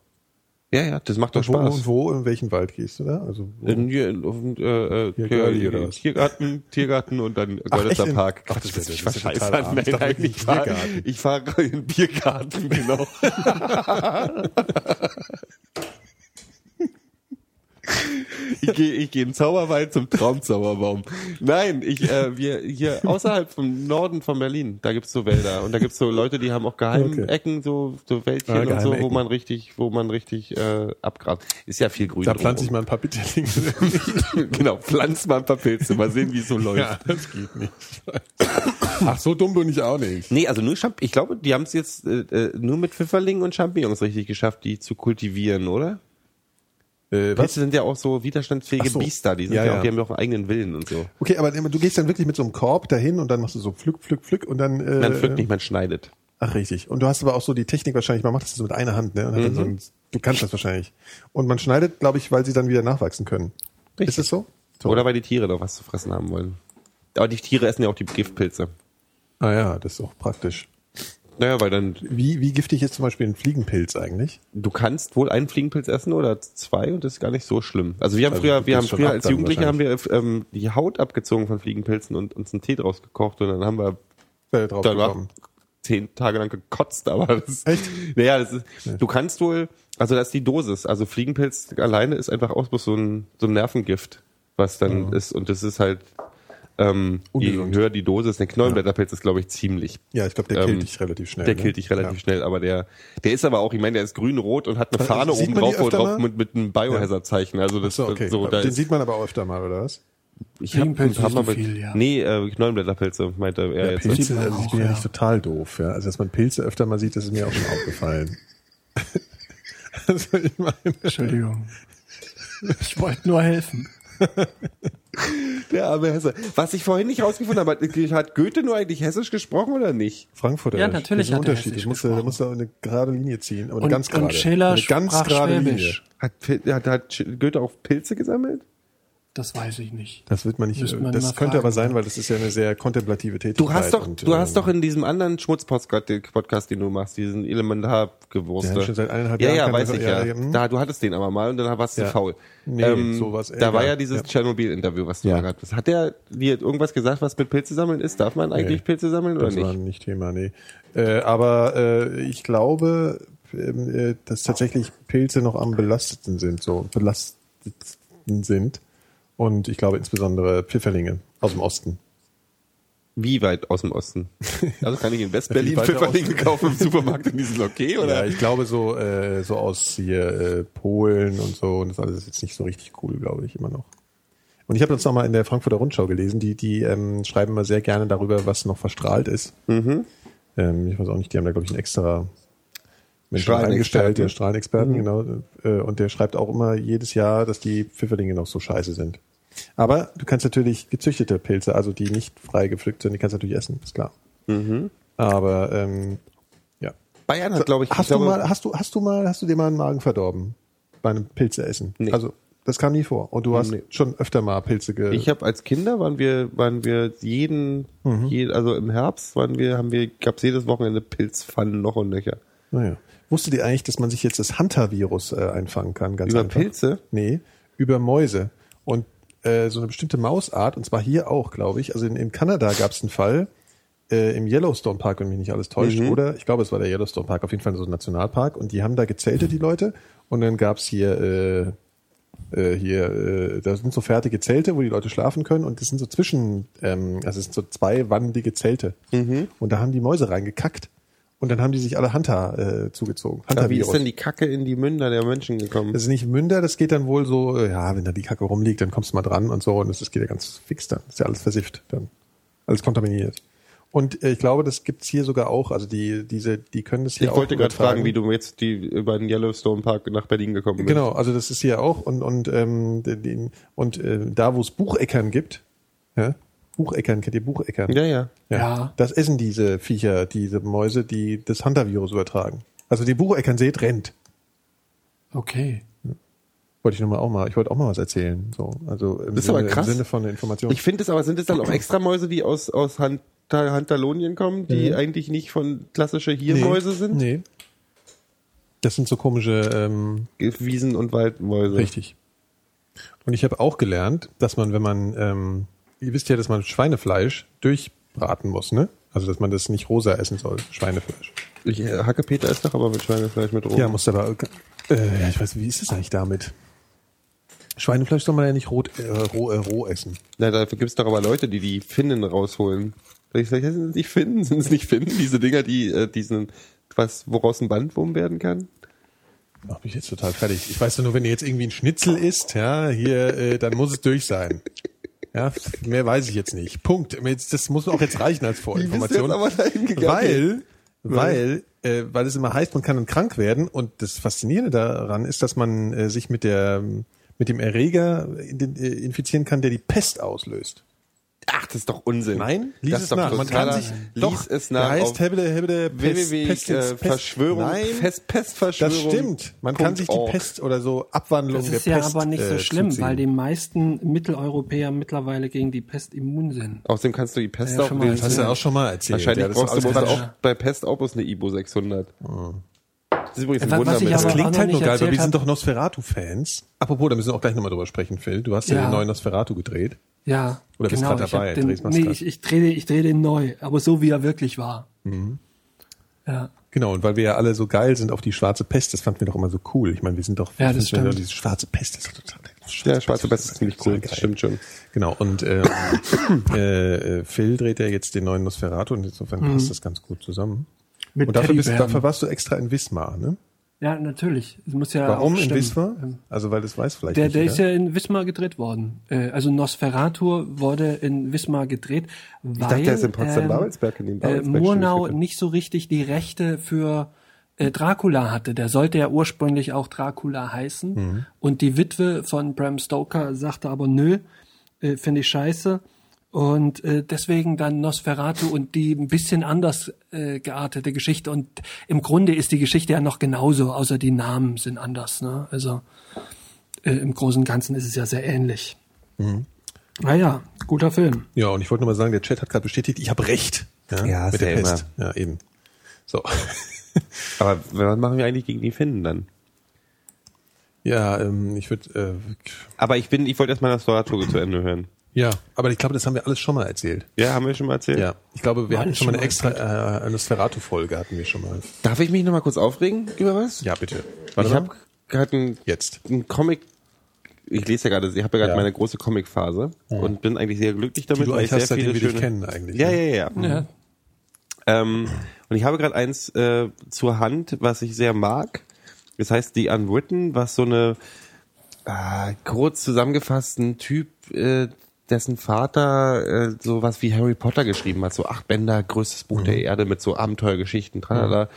Ja, ja, das macht doch wo, Spaß. und wo, in welchen Wald gehst du da? Also? In, hier, auf dem, äh, äh, Hier, Tier- Girlie oder was? Tiergarten, Tiergarten und dann Görlitzer in- Park. Ach, das das ist war scheiße. Nein, nein, ich fahre ich fahr in den Biergarten, genau. [laughs] [laughs] Ich gehe ich geh in den Zauberwald zum Traumzauberbaum. Nein, ich äh, wir hier außerhalb vom Norden von Berlin, da gibt's so Wälder und da gibt's so Leute, die haben auch geheime Okay. Ecken, so so Wäldchen Ah, und so, geheime wo Ecken. man richtig, wo man richtig äh, abgrabt. Ist ja viel grün. da pflanze ich mal ein paar Bitterlinge. [laughs] genau, pflanz mal ein paar Pilze, mal sehen, wie es so läuft. ja, das geht nicht. Ach, so dumm bin ich auch nicht. Nee, also nur Champ ich glaube, die haben es jetzt äh, äh, nur mit Pfifferlingen und Champignons richtig geschafft, die zu kultivieren, oder? Äh, Pilze sind ja auch so widerstandsfähige so. Biester, die sind Ja, ja, ja. auch, die haben ja auch einen eigenen Willen und so. Okay, aber du gehst dann wirklich mit so einem Korb dahin und dann machst du so pflück, pflück, pflück und dann. Äh, Man pflückt nicht, man schneidet. Ach, richtig. Und du hast aber auch so die Technik wahrscheinlich, man macht das so mit einer Hand, ne? Dann so Mhm. ein, du kannst das wahrscheinlich. Und man schneidet, glaube ich, weil sie dann wieder nachwachsen können. Richtig. Ist es so? so? Oder weil die Tiere noch was zu fressen haben wollen. Aber die Tiere essen ja auch die Giftpilze. Ah ja, das ist auch praktisch. Naja, weil dann, Wie, wie giftig ist zum Beispiel ein Fliegenpilz eigentlich? du kannst wohl einen Fliegenpilz essen oder zwei und das ist gar nicht so schlimm. Also wir haben Also früher, wir haben früher als Jugendliche haben wir ähm, die Haut abgezogen von Fliegenpilzen und uns einen Tee draus gekocht und dann haben wir Äh, drauf danach zehn Tage lang gekotzt, aber das Echt? Naja, das ist, du kannst wohl, also das ist die Dosis. Also Fliegenpilz alleine ist einfach auch bloß so ein, so ein Nervengift, was dann ist. Und das ist halt, ähm, je höher die Dosis, der Knollenblätterpilz ist, glaube ich, ziemlich. Ja, ich glaube, der Ähm, killt dich relativ schnell. Der ne? killt dich relativ ja. schnell, aber der, der ist aber auch, ich meine, der ist grün-rot und hat eine Fahne oben drauf, drauf mit, mit einem Biohazard-Zeichen. Also das, So, okay. so, da Den ist, sieht man aber auch öfter mal, oder was? ich hab paar nicht Mal viel, ja. Nee, äh, Knollenblätterpilze, meinte er jetzt. Pilze, also ich bin ja ja. nicht total doof, ja. Also dass man Pilze öfter mal sieht, das ist mir auch schon aufgefallen. [laughs] also ich meine, Entschuldigung. Ich wollte nur helfen. [laughs] Der arme Hesse. Was ich vorhin nicht rausgefunden habe, hat Goethe nur eigentlich hessisch gesprochen oder nicht? Frankfurter. Ja, natürlich das ist ein hat er Unterschied. Ich muss, da gesprochen. eine gerade Linie ziehen, aber eine Und, ganz gerade. und Schiller eine ganz sprach gerade Linie. Schwäbisch. Hat, hat, hat Goethe auch Pilze gesammelt? Das weiß ich nicht. Das wird man nicht. Man das mal könnte fragen. aber sein, weil das ist ja eine sehr kontemplative Tätigkeit. Du hast doch, und, du hast ähm, doch in diesem anderen Schmutzpodcast, den du machst, diesen Elementargewurste. Der hat schon seit eineinhalb ja, Jahren ja, kann weiß das- ich ja. ja, hm. Da, du hattest den aber mal und dann warst du Ja. faul. Ähm, Nee, sowas Da eher, war ja dieses ja. Tschernobyl-Interview, was du Ja. da gehabt hast. Hat der dir irgendwas gesagt, was mit Pilze sammeln ist? Darf man eigentlich Nee. Pilze sammeln oder Das war nicht? nicht Thema, nee. Äh, aber äh, ich glaube, ähm, äh, dass tatsächlich Pilze noch am belasteten sind, so belastetsten sind. Und ich glaube insbesondere Pfifferlinge aus dem Osten. Wie weit aus dem Osten? Also kann ich in [laughs] West-Berlin Pfifferlinge kaufen im Supermarkt und die sind okay, Ja, oder? ich glaube so äh, so aus hier äh, Polen und so und das alles ist jetzt nicht so richtig cool, glaube ich immer noch. Und ich habe jetzt noch mal in der Frankfurter Rundschau gelesen, die die ähm, schreiben immer sehr gerne darüber, was noch verstrahlt ist. Ähm, ich weiß auch nicht, die haben da, glaube ich, einen extra Eingestellt, der Strahlenexperten, genau. Äh, und der schreibt auch immer jedes Jahr, dass die Pfifferlinge noch so scheiße sind. Aber du kannst natürlich gezüchtete Pilze, also die nicht frei gepflückt sind, die kannst du natürlich essen, ist klar. Aber ähm, ja. Bayern hat, glaube ich, hast ich du glaube, mal, hast du, hast du mal, hast du dir mal einen Magen verdorben bei einem Pilzeessen? Nee. Also das kam nie vor. Und du hast Nee. schon öfter mal Pilze ge. Ich habe als Kinder waren wir waren wir jeden, Mhm. je, also im Herbst waren wir haben wir gab's jedes Wochenende Pilzpfannen noch und nöcher. Naja. Wusstet ihr eigentlich, dass man sich jetzt das Hunter-Virus äh, einfangen kann? Ganz Über einfach? Pilze? Nee, über Mäuse. Und äh, so eine bestimmte Mausart, und zwar hier auch, glaube ich. Also in, in Kanada gab es einen Fall äh, im Yellowstone Park, wenn mich nicht alles täuscht, Mhm. oder? Ich glaube, es war der Yellowstone Park, auf jeden Fall so ein Nationalpark. Und die haben da gezeltet, die Leute. Und dann gab's hier äh, äh, hier, äh, da sind so fertige Zelte, wo die Leute schlafen können und das sind so zwischen, ähm, also es sind so zwei wandige Zelte. Mhm. Und da haben die Mäuse reingekackt und dann haben die sich alle Hunter äh, zugezogen. Aber wie Hunter-Virus. ist denn die Kacke in die Münder der Menschen gekommen? Das ist nicht Münder, das geht dann wohl so, äh, ja, wenn da die Kacke rumliegt, dann kommst du mal dran und so und das, das geht ja ganz fix dann. ist ja alles versifft dann. Alles kontaminiert. Und äh, ich glaube, das gibt's hier sogar auch, also die, diese, die können das hier ich auch wollte gerade fragen, wie du jetzt die über den Yellowstone Park nach Berlin gekommen bist. Genau, also das ist hier auch und und ähm, den, und äh, da wo es Bucheckern gibt, ja, Bucheckern, kennt ihr Bucheckern? Ja, ja. Ja. Das essen diese Viecher, diese Mäuse, die das Hunter-Virus übertragen. Also die Bucheckern seht, rennt. Okay. Wollte ich nochmal auch mal, ich wollte auch mal was erzählen. So, also im, Das ist Sinne, aber krass. im Sinne von der Information. Ich finde es aber, sind es dann auch [clears throat] extra Mäuse, die aus, aus Hunter, Hunterlonien kommen, die Mhm. eigentlich nicht von klassische Hirmäuse sind? Nee. Das sind so komische, ähm, Wiesen- und Waldmäuse. richtig. Und ich habe auch gelernt, dass man, wenn man, ähm, ihr wisst ja, dass man Schweinefleisch durchbraten muss, ne? Also dass man das nicht rosa essen soll, Schweinefleisch. Ich, äh, Hackepeter ist doch aber mit Schweinefleisch mit rum. Ja, muss aber, äh, ich weiß, wie ist es eigentlich damit? Schweinefleisch soll man ja nicht rot, äh, roh, äh, roh essen. Na, dafür gibt es doch aber Leute, die die Finnen rausholen. Vielleicht vielleicht sind es nicht Finnen, sind es nicht Finnen, diese Dinger, die äh, diesen, was, woraus ein Bandwurm werden kann? Mach mich jetzt total fertig. Ich weiß nur, wenn ihr jetzt irgendwie ein Schnitzel isst, ja, hier, äh, dann muss es durch sein. Ja, mehr weiß ich jetzt nicht. Punkt. Jetzt- Das muss auch jetzt reichen als [laughs] Vorinformation. Weil, weil, äh, weil es immer heißt, man kann dann krank werden. Und das Faszinierende daran ist, dass man äh, sich mit der mit dem Erreger äh, infizieren kann, der die Pest auslöst. Ach, das ist doch Unsinn. Nein, lies das es ist doch nach. Man kann totaler- sich lies doch, es nach heißt auf Hebele, Hebele, Pest, www. Pest, äh, Pest, Verschwörung, Nein, Pest, Pestverschwörung. das stimmt. Man kann sich die. Pest oder so Abwandlung Das der ist ja Pest aber nicht so äh, schlimm, zuziehen. weil die meisten Mitteleuropäer mittlerweile gegen die Pest immun sind. Außerdem kannst du die Pest Ja, auch schon mal den- Das hast du auch schon mal erzählt. Wahrscheinlich Ja, das brauchst du auch bei Pest auch bloß eine Ibo 600. Das ist übrigens ein Wunder Das klingt halt nur geil, weil wir sind doch Nosferatu-Fans. Apropos, da müssen wir auch gleich nochmal drüber sprechen, Phil. Du hast Ja. den neuen Nosferatu gedreht. Ja, Oder bist genau. grad ich dabei, den, nee, ich, ich drehe ich dreh den neu, aber so wie er wirklich war. Mhm. Ja. Genau, und weil wir ja alle so geil sind auf die schwarze Pest, das fanden wir doch immer so cool. Ich meine, wir sind doch, Ja, das stimmt. diese schwarze Pest ist doch total. Ja, schwarze Pest ist ziemlich cool, das stimmt schon. Genau, und ähm, [coughs] äh, äh, Phil dreht ja jetzt den neuen Nosferatu und insofern passt das ganz gut zusammen. Mhm. Mit und dafür, bist, dafür warst du extra in Wismar, ne? Ja, natürlich. Es muss ja Warum in. Wismar? Ähm, Also, weil das weiß vielleicht Der, nicht der ist ja in Wismar gedreht worden. Äh, Also Nosferatu wurde in Wismar gedreht, weil dachte, der ist in Potsdam-Babelsberg, in dem äh, Babelsberg Murnau nicht so richtig die Rechte für äh, Dracula hatte. Der sollte ja ursprünglich auch Dracula heißen. Mhm. Und die Witwe von Bram Stoker sagte aber nö, äh, finde ich scheiße. Und äh, deswegen dann Nosferatu und die ein bisschen anders äh, geartete Geschichte. Und im Grunde ist die Geschichte ja noch genauso, außer die Namen sind anders. Ne? Also äh, im Großen und Ganzen ist es ja sehr ähnlich. Mhm. Naja, guter Film. Ja, und ich wollte nur mal sagen, der Chat hat gerade bestätigt, ich habe recht. Ja, Ja, mit der ja Pest. Ja, eben. So. [laughs] Aber was machen wir eigentlich gegen die Finnen dann? ja, ähm, ich würde, äh, Aber ich bin, ich wollte erstmal das Nosferatu zu Ende hören. Ja, aber ich glaube, das haben wir alles schon mal erzählt. Ja, haben wir schon mal erzählt? Ja, ich glaube, wir War hatten schon mal eine extra äh, eine Nosferatu-Folge hatten wir schon mal. Darf ich mich noch mal kurz aufregen über was? Ja, bitte. Warte ich habe gerade einen, jetzt. einen Comic. Ich lese ja gerade, ich habe ja gerade Ja. meine große Comic-Phase und bin eigentlich sehr glücklich damit, Die du weil ich eigentlich sehr hast, viele wir schöne. dich kennen eigentlich. Ja, ne? ja, ja. Ja. Ähm, und ich habe gerade eins äh, zur Hand, was ich sehr mag. Das heißt The Unwritten, was so eine äh, kurz zusammengefasst ein Typ, äh, dessen Vater äh, sowas wie Harry Potter geschrieben hat, so acht Bänder, größtes Buch der Erde mit so Abenteuergeschichten, tralala.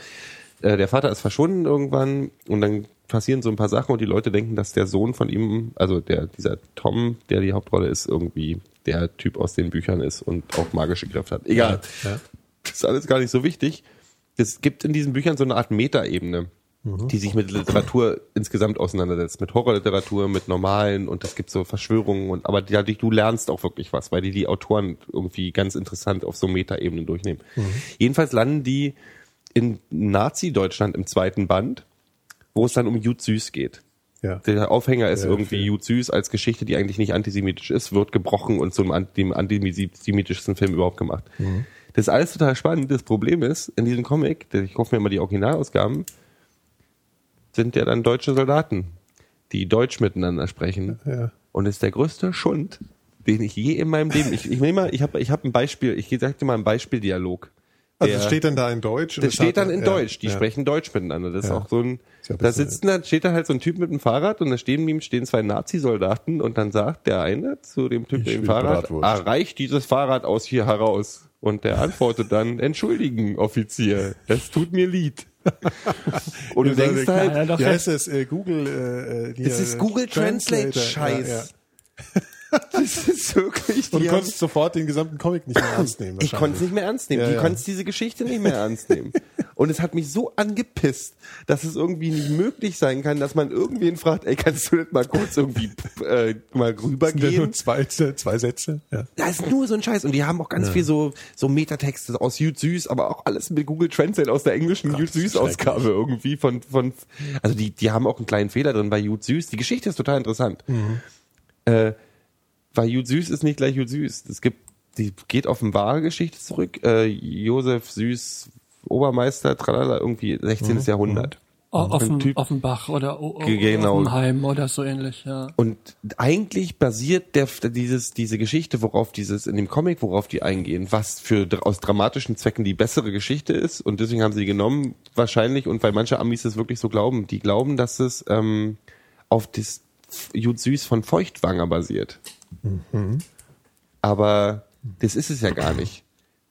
Äh, der Vater ist verschwunden irgendwann und dann passieren so ein paar Sachen und die Leute denken, dass der Sohn von ihm, also der dieser Tom, der die Hauptrolle ist, irgendwie der Typ aus den Büchern ist und auch magische Kräfte hat. Egal. Ja. Das ist alles gar nicht so wichtig. Es gibt in diesen Büchern so eine Art Metaebene, die sich mit Literatur insgesamt auseinandersetzt, mit Horrorliteratur, mit normalen und es gibt so Verschwörungen und aber dadurch du lernst auch wirklich was, weil die die Autoren irgendwie ganz interessant auf so Metaebenen durchnehmen. Jedenfalls landen die in Nazi-Deutschland im zweiten Band, wo es dann um Jud Süß geht. Ja. Der Aufhänger ist Ja, irgendwie. Jud Süß als Geschichte, die eigentlich nicht antisemitisch ist, wird gebrochen und zum dem antisemitischsten Film überhaupt gemacht. Mhm. Das ist alles total spannend. Das Problem ist, in diesem Comic, ich hoffe mir immer die Originalausgaben, sind ja dann deutsche Soldaten, die Deutsch miteinander sprechen. Ja. Und ist der größte Schund, den ich je in meinem Leben, ich, ich nehme mal, ich habe ich hab ein Beispiel, ich sag dir mal ein Beispieldialog. Also Der- steht dann da in Deutsch? das steht dann in ja, Deutsch. Die ja. sprechen Deutsch miteinander. Das ist Ja. auch so ein. Ist da sitzen da steht da halt so ein Typ mit einem Fahrrad und da stehen ihm stehen zwei Nazi-Soldaten und dann sagt der eine zu dem Typ mit dem Fahrrad: Bratwurst. ah, reicht dieses Fahrrad aus hier heraus? Und der antwortet dann: Entschuldigen, Offizier, es tut mir leid. Und du denkst halt, ja, doch Wie heißt das? Äh, Google. Äh, äh, hier, das ist Google Translate Scheiß. Ja, ja. [laughs] [laughs] Das ist wirklich. Und du konntest sofort den gesamten Comic nicht mehr ernst nehmen. Ich konnte es nicht mehr ernst nehmen. Ja, die ja. konntest diese Geschichte nicht mehr ernst nehmen. [laughs] Und es hat mich so angepisst, dass es irgendwie nicht möglich sein kann, dass man irgendwen fragt, ey, kannst du nicht mal kurz irgendwie äh, mal Sind ja nur rübergehen? zwei, zwei Sätze. Ja. Da ist nur so ein Scheiß. Und die haben auch ganz viel so, so Metatexte aus Jut Süß, aber auch alles mit Google Translate aus der englischen Jut das ist Süß Ausgabe schrecklich. irgendwie von, von, also die, die haben auch einen kleinen Fehler drin bei Jut Süß. Die Geschichte ist total interessant. Mhm. Äh, weil Jud Süß ist nicht gleich Jud Süß. Es gibt, die geht auf eine wahre Geschichte zurück. Äh, Josef Süß, Obermeister, tralala, irgendwie 16. Mhm. Jahrhundert. O- Ein Offen, Typ- Offenbach oder o Genau. Offenheim oder so ähnlich, ja. Und eigentlich basiert der, dieses, diese Geschichte, worauf dieses, in dem Comic, worauf die eingehen, was für aus dramatischen Zwecken die bessere Geschichte ist. Und deswegen haben sie die genommen, wahrscheinlich, und weil manche Amis das wirklich so glauben, die glauben, dass es ähm, auf das Jud Süß von Feuchtwanger basiert. Aber das ist es ja gar nicht.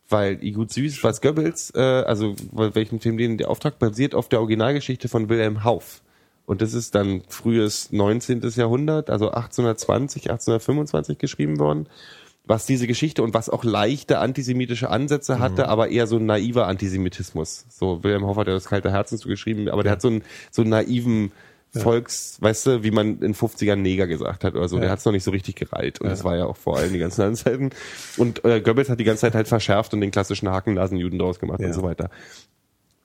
Weil Jud Süß, was Goebbels, äh, also welchen Film den der Auftrag basiert auf der Originalgeschichte von Wilhelm Hauff. Und das ist dann frühes 19. Jahrhundert, also 1820, 1825 geschrieben worden. Was diese Geschichte und was auch leichte antisemitische Ansätze hatte, aber eher so ein naiver Antisemitismus. So, Wilhelm Hoff hat ja das kalte Herzen zu geschrieben, aber der hat so einen, so einen naiven Volks, weißt du, wie man in 50ern Neger gesagt hat oder so. Der hat es noch nicht so richtig gereilt. Und das war ja auch vor allem die ganzen anderen Zeiten. Und äh, Goebbels hat die ganze Zeit halt verschärft und den klassischen Hakennasenjuden draus gemacht Ja. und so weiter.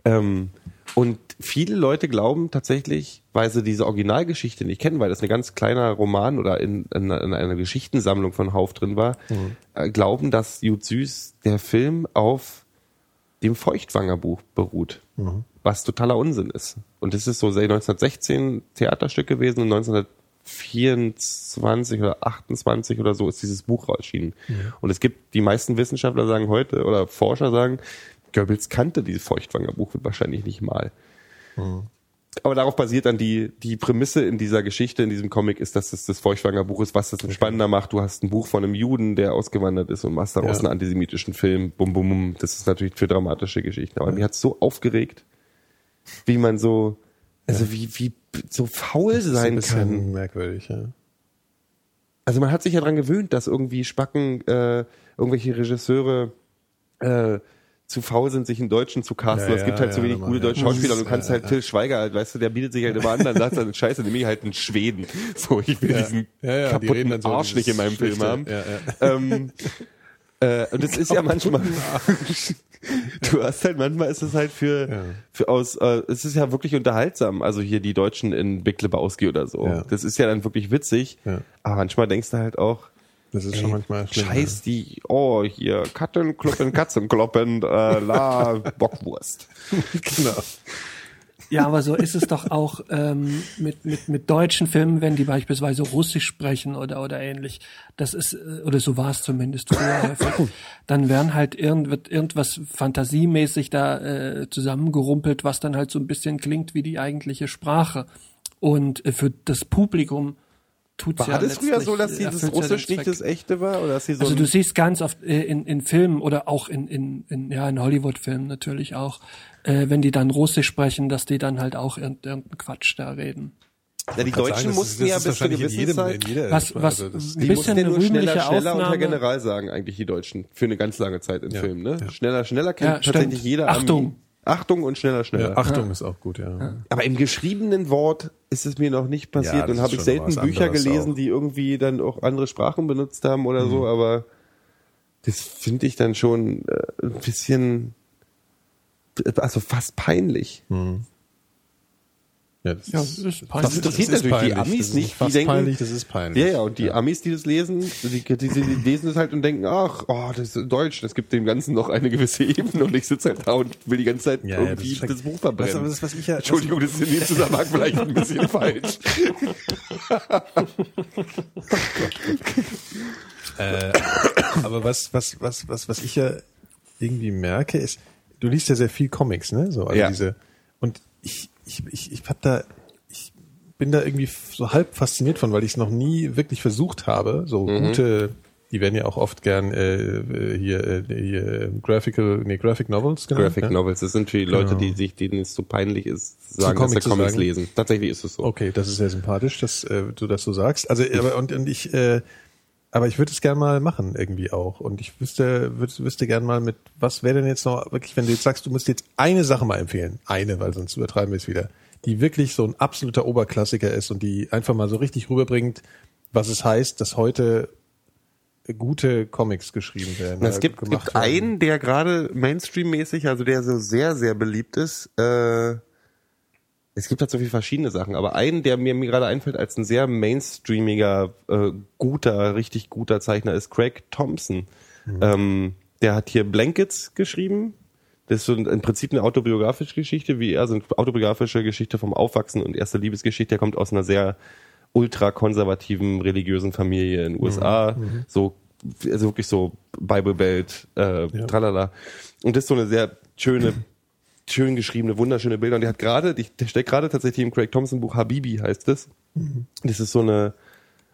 Ähm, und viele Leute glauben tatsächlich, weil sie diese Originalgeschichte nicht kennen, weil das ein ganz kleiner Roman oder in, in, in einer Geschichtensammlung von Hauf drin war, äh, glauben, dass Jud Süß der Film auf dem Feuchtwangerbuch beruht, was totaler Unsinn ist. Und das ist so seit 1916 Theaterstück gewesen und 1924 oder 28 oder so ist dieses Buch erschienen. Und es gibt, die meisten Wissenschaftler sagen heute oder Forscher sagen, Goebbels kannte dieses Feuchtwangerbuch wahrscheinlich nicht mal. Aber darauf basiert dann die, die Prämisse in dieser Geschichte, in diesem Comic ist, dass es das Feuchtwangerbuch ist, was das dann spannender macht. Du hast ein Buch von einem Juden, der ausgewandert ist und machst daraus Ja. einen antisemitischen Film. Bum, bum, bum. Das ist natürlich für dramatische Geschichten. Aber mir hat's so aufgeregt, wie man so, also wie, wie so faul Das ist ein sein kann. merkwürdig, ja. Also man hat sich ja dran gewöhnt, dass irgendwie Spacken, äh, irgendwelche Regisseure äh, zu faul sind, sich einen Deutschen zu casten. Ja, es gibt ja, halt zu ja, wenig gute deutsche Schauspieler und du kannst halt. Till Schweiger, halt, weißt du, der bietet sich halt immer an, dann sagt er, scheiße, nehme ich halt einen Schweden. [laughs] So, ich will diesen die kaputten dann so Arsch nicht in meinem dieses Film haben. Schlichte, Ja, ja. Ähm, äh, und es [laughs] ist ja manchmal, [laughs] du hast halt, manchmal ist es halt für, Ja. für aus, äh, es ist ja wirklich unterhaltsam, also hier die Deutschen in Big Lebowski oder so. Ja. Das ist ja dann wirklich witzig, Ja. aber manchmal denkst du halt auch, Das ist Ey, schon manchmal schlimm. Scheiß die, oh, hier, Katten, Kloppen, Katzen, kloppen, äh, la, [laughs] Bockwurst. Ja. Genau. Ja, aber so ist es doch auch ähm, mit, mit, mit deutschen Filmen, wenn die beispielsweise Russisch sprechen oder, oder ähnlich. Das ist, äh, oder so war es zumindest früher häufig. Dann werden halt irgend, wird irgendwas fantasiemäßig da äh, zusammengerumpelt, was dann halt so ein bisschen klingt wie die eigentliche Sprache. Und äh, für das Publikum tut's War ja das früher so, dass dieses ja Russisch nicht das echte war? Oder dass sie so Also du siehst ganz oft äh, in, in Filmen oder auch in, in, in, ja, in Hollywood-Filmen natürlich auch, äh, wenn die dann Russisch sprechen, dass die dann halt auch irgend- irgendeinen Quatsch da reden. ja, die Deutschen sagen, das mussten ist- ja bis zu einer wahrscheinlich in gewissen jedem, Zeit... in jeder, Was- was- also das, ein Die bisschen mussten ja eine nur schneller, schneller unter Aufnahme. General sagen, eigentlich die Deutschen. Für eine ganz lange Zeit in Ja, Filmen, ne? ja. Schneller, schneller kennt Ja, tatsächlich stimmt. jeder Achtung. Ami. Achtung und schneller, schneller. ja, Achtung ist auch gut, ja. Aber im geschriebenen Wort ist es mir noch nicht Ja, passiert und habe ich selten Bücher gelesen, auch. Mhm. die irgendwie dann auch andere Sprachen benutzt haben oder so, aber das finde ich dann schon äh, ein bisschen, also fast peinlich. Ja, das, Ja, ist, das ist peinlich. Das interessiert natürlich die peinlich. Amis das ist nicht, die Fast denken- peinlich, das ist peinlich. Ja, ja, und die Amis, die das lesen, die, die, die lesen das halt und denken, ach, oh, das ist Deutsch, das gibt dem Ganzen noch eine gewisse Ebene und ich sitze halt da und will die ganze Zeit Ja, ja, das irgendwie das, schrecklich. Buch verbrennen. Du, das, was ich ja- Entschuldigung, das ist in dem Zusammenhang vielleicht ein bisschen [laughs] falsch. [laughs] Äh, aber was, was, was, was, was ich ja irgendwie merke, ist, du liest ja sehr viel Comics, ne? So, also Ja. diese, und ich, ich, ich, ich hab da, ich bin da irgendwie so halb fasziniert von, weil ich es noch nie wirklich versucht habe, so Mhm. gute, die werden ja auch oft gern äh, äh, hier, äh, hier äh, Graphical, nee, Graphic Novels genannt. Graphic ne? Novels, das sind für die Leute, Genau. die sich, denen es so peinlich ist, sagen, dass zu sie Comics sagen. lesen. Tatsächlich ist es so. Okay, das ist sehr sympathisch, dass äh, du das so sagst. Also, aber und, und ich, äh, aber ich würde es gerne mal machen irgendwie auch. Und ich wüsste, wüsste, wüsste gerne mal mit, was wäre denn jetzt noch wirklich, wenn du jetzt sagst, du musst jetzt eine Sache mal empfehlen, eine, weil sonst übertreiben wir es wieder, die wirklich so ein absoluter Oberklassiker ist und die einfach mal so richtig rüberbringt, was es heißt, dass heute gute Comics geschrieben werden. Es gibt, gibt einen, der gerade Mainstream-mäßig, also der so sehr, sehr beliebt ist. Äh, es gibt halt so viele verschiedene Sachen, aber einen, der mir, mir gerade einfällt als ein sehr mainstreamiger, äh, guter, richtig guter Zeichner ist Craig Thompson. Ähm, der hat hier Blankets geschrieben. Das ist so im Prinzip eine autobiografische Geschichte, wie er, so eine autobiografische Geschichte vom Aufwachsen und erste Liebesgeschichte. Der kommt aus einer sehr ultrakonservativen religiösen Familie in den USA. So, also wirklich so Bible Belt, äh, tralala. Und das ist so eine sehr schöne, schön geschriebene, wunderschöne Bilder. Und der hat gerade, der steckt gerade tatsächlich im Craig Thompson Buch Habibi heißt es. Das ist so eine,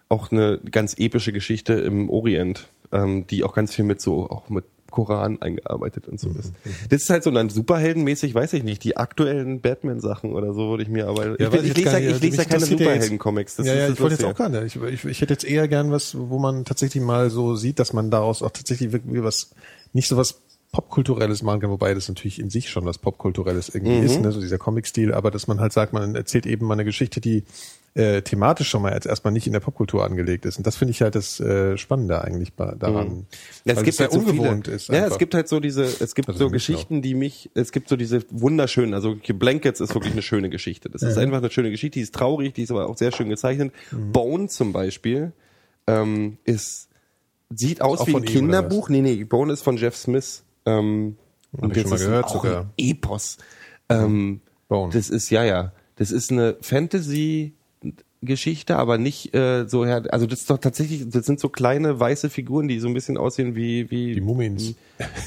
auch eine ganz epische Geschichte im Orient, ähm, die auch ganz viel mit so, auch mit Koran eingearbeitet und so ist. Das ist halt so dann superheldenmäßig, weiß ich nicht, die aktuellen Batman-Sachen oder so würde ich mir aber, ich, Ja, weiß ich, jetzt lese ja, nicht, ich also lese ja mich keine ja Superhelden-Comics. Ja, ist ja, ich wollte jetzt auch gar nicht. Ich, ich, ich hätte jetzt eher gern was, wo man tatsächlich mal so sieht, dass man daraus auch tatsächlich wirklich was, nicht so was Popkulturelles machen kann, wobei das natürlich in sich schon was Popkulturelles irgendwie Mhm. ist, ne, so dieser Comic-Stil, aber dass man halt sagt, man erzählt eben mal eine Geschichte, die äh, thematisch schon mal jetzt erstmal nicht in der Popkultur angelegt ist. Und das finde ich halt das äh, Spannende eigentlich bei, daran. Mhm. Ja, es gibt halt so ungewohnt viele, ist. Ja, einfach. es gibt halt so diese, es gibt Also so Geschichten, die mich, es gibt so diese wunderschönen, also Blankets ist wirklich eine schöne Geschichte. Das ist einfach eine schöne Geschichte, die ist traurig, die ist aber auch sehr schön gezeichnet. Mhm. Bone zum Beispiel ähm, ist, sieht aus auch wie ein ihm, Kinderbuch. Nee, nee, Bone ist von Jeff Smith. Ähm, und ich schon mal gehört sogar. Epos. Ähm, Bone. das ist, ja, ja, das ist eine Fantasy, Geschichte, aber nicht äh, so her. Also das ist doch tatsächlich, das sind so kleine weiße Figuren, die so ein bisschen aussehen wie wie Die Mummins.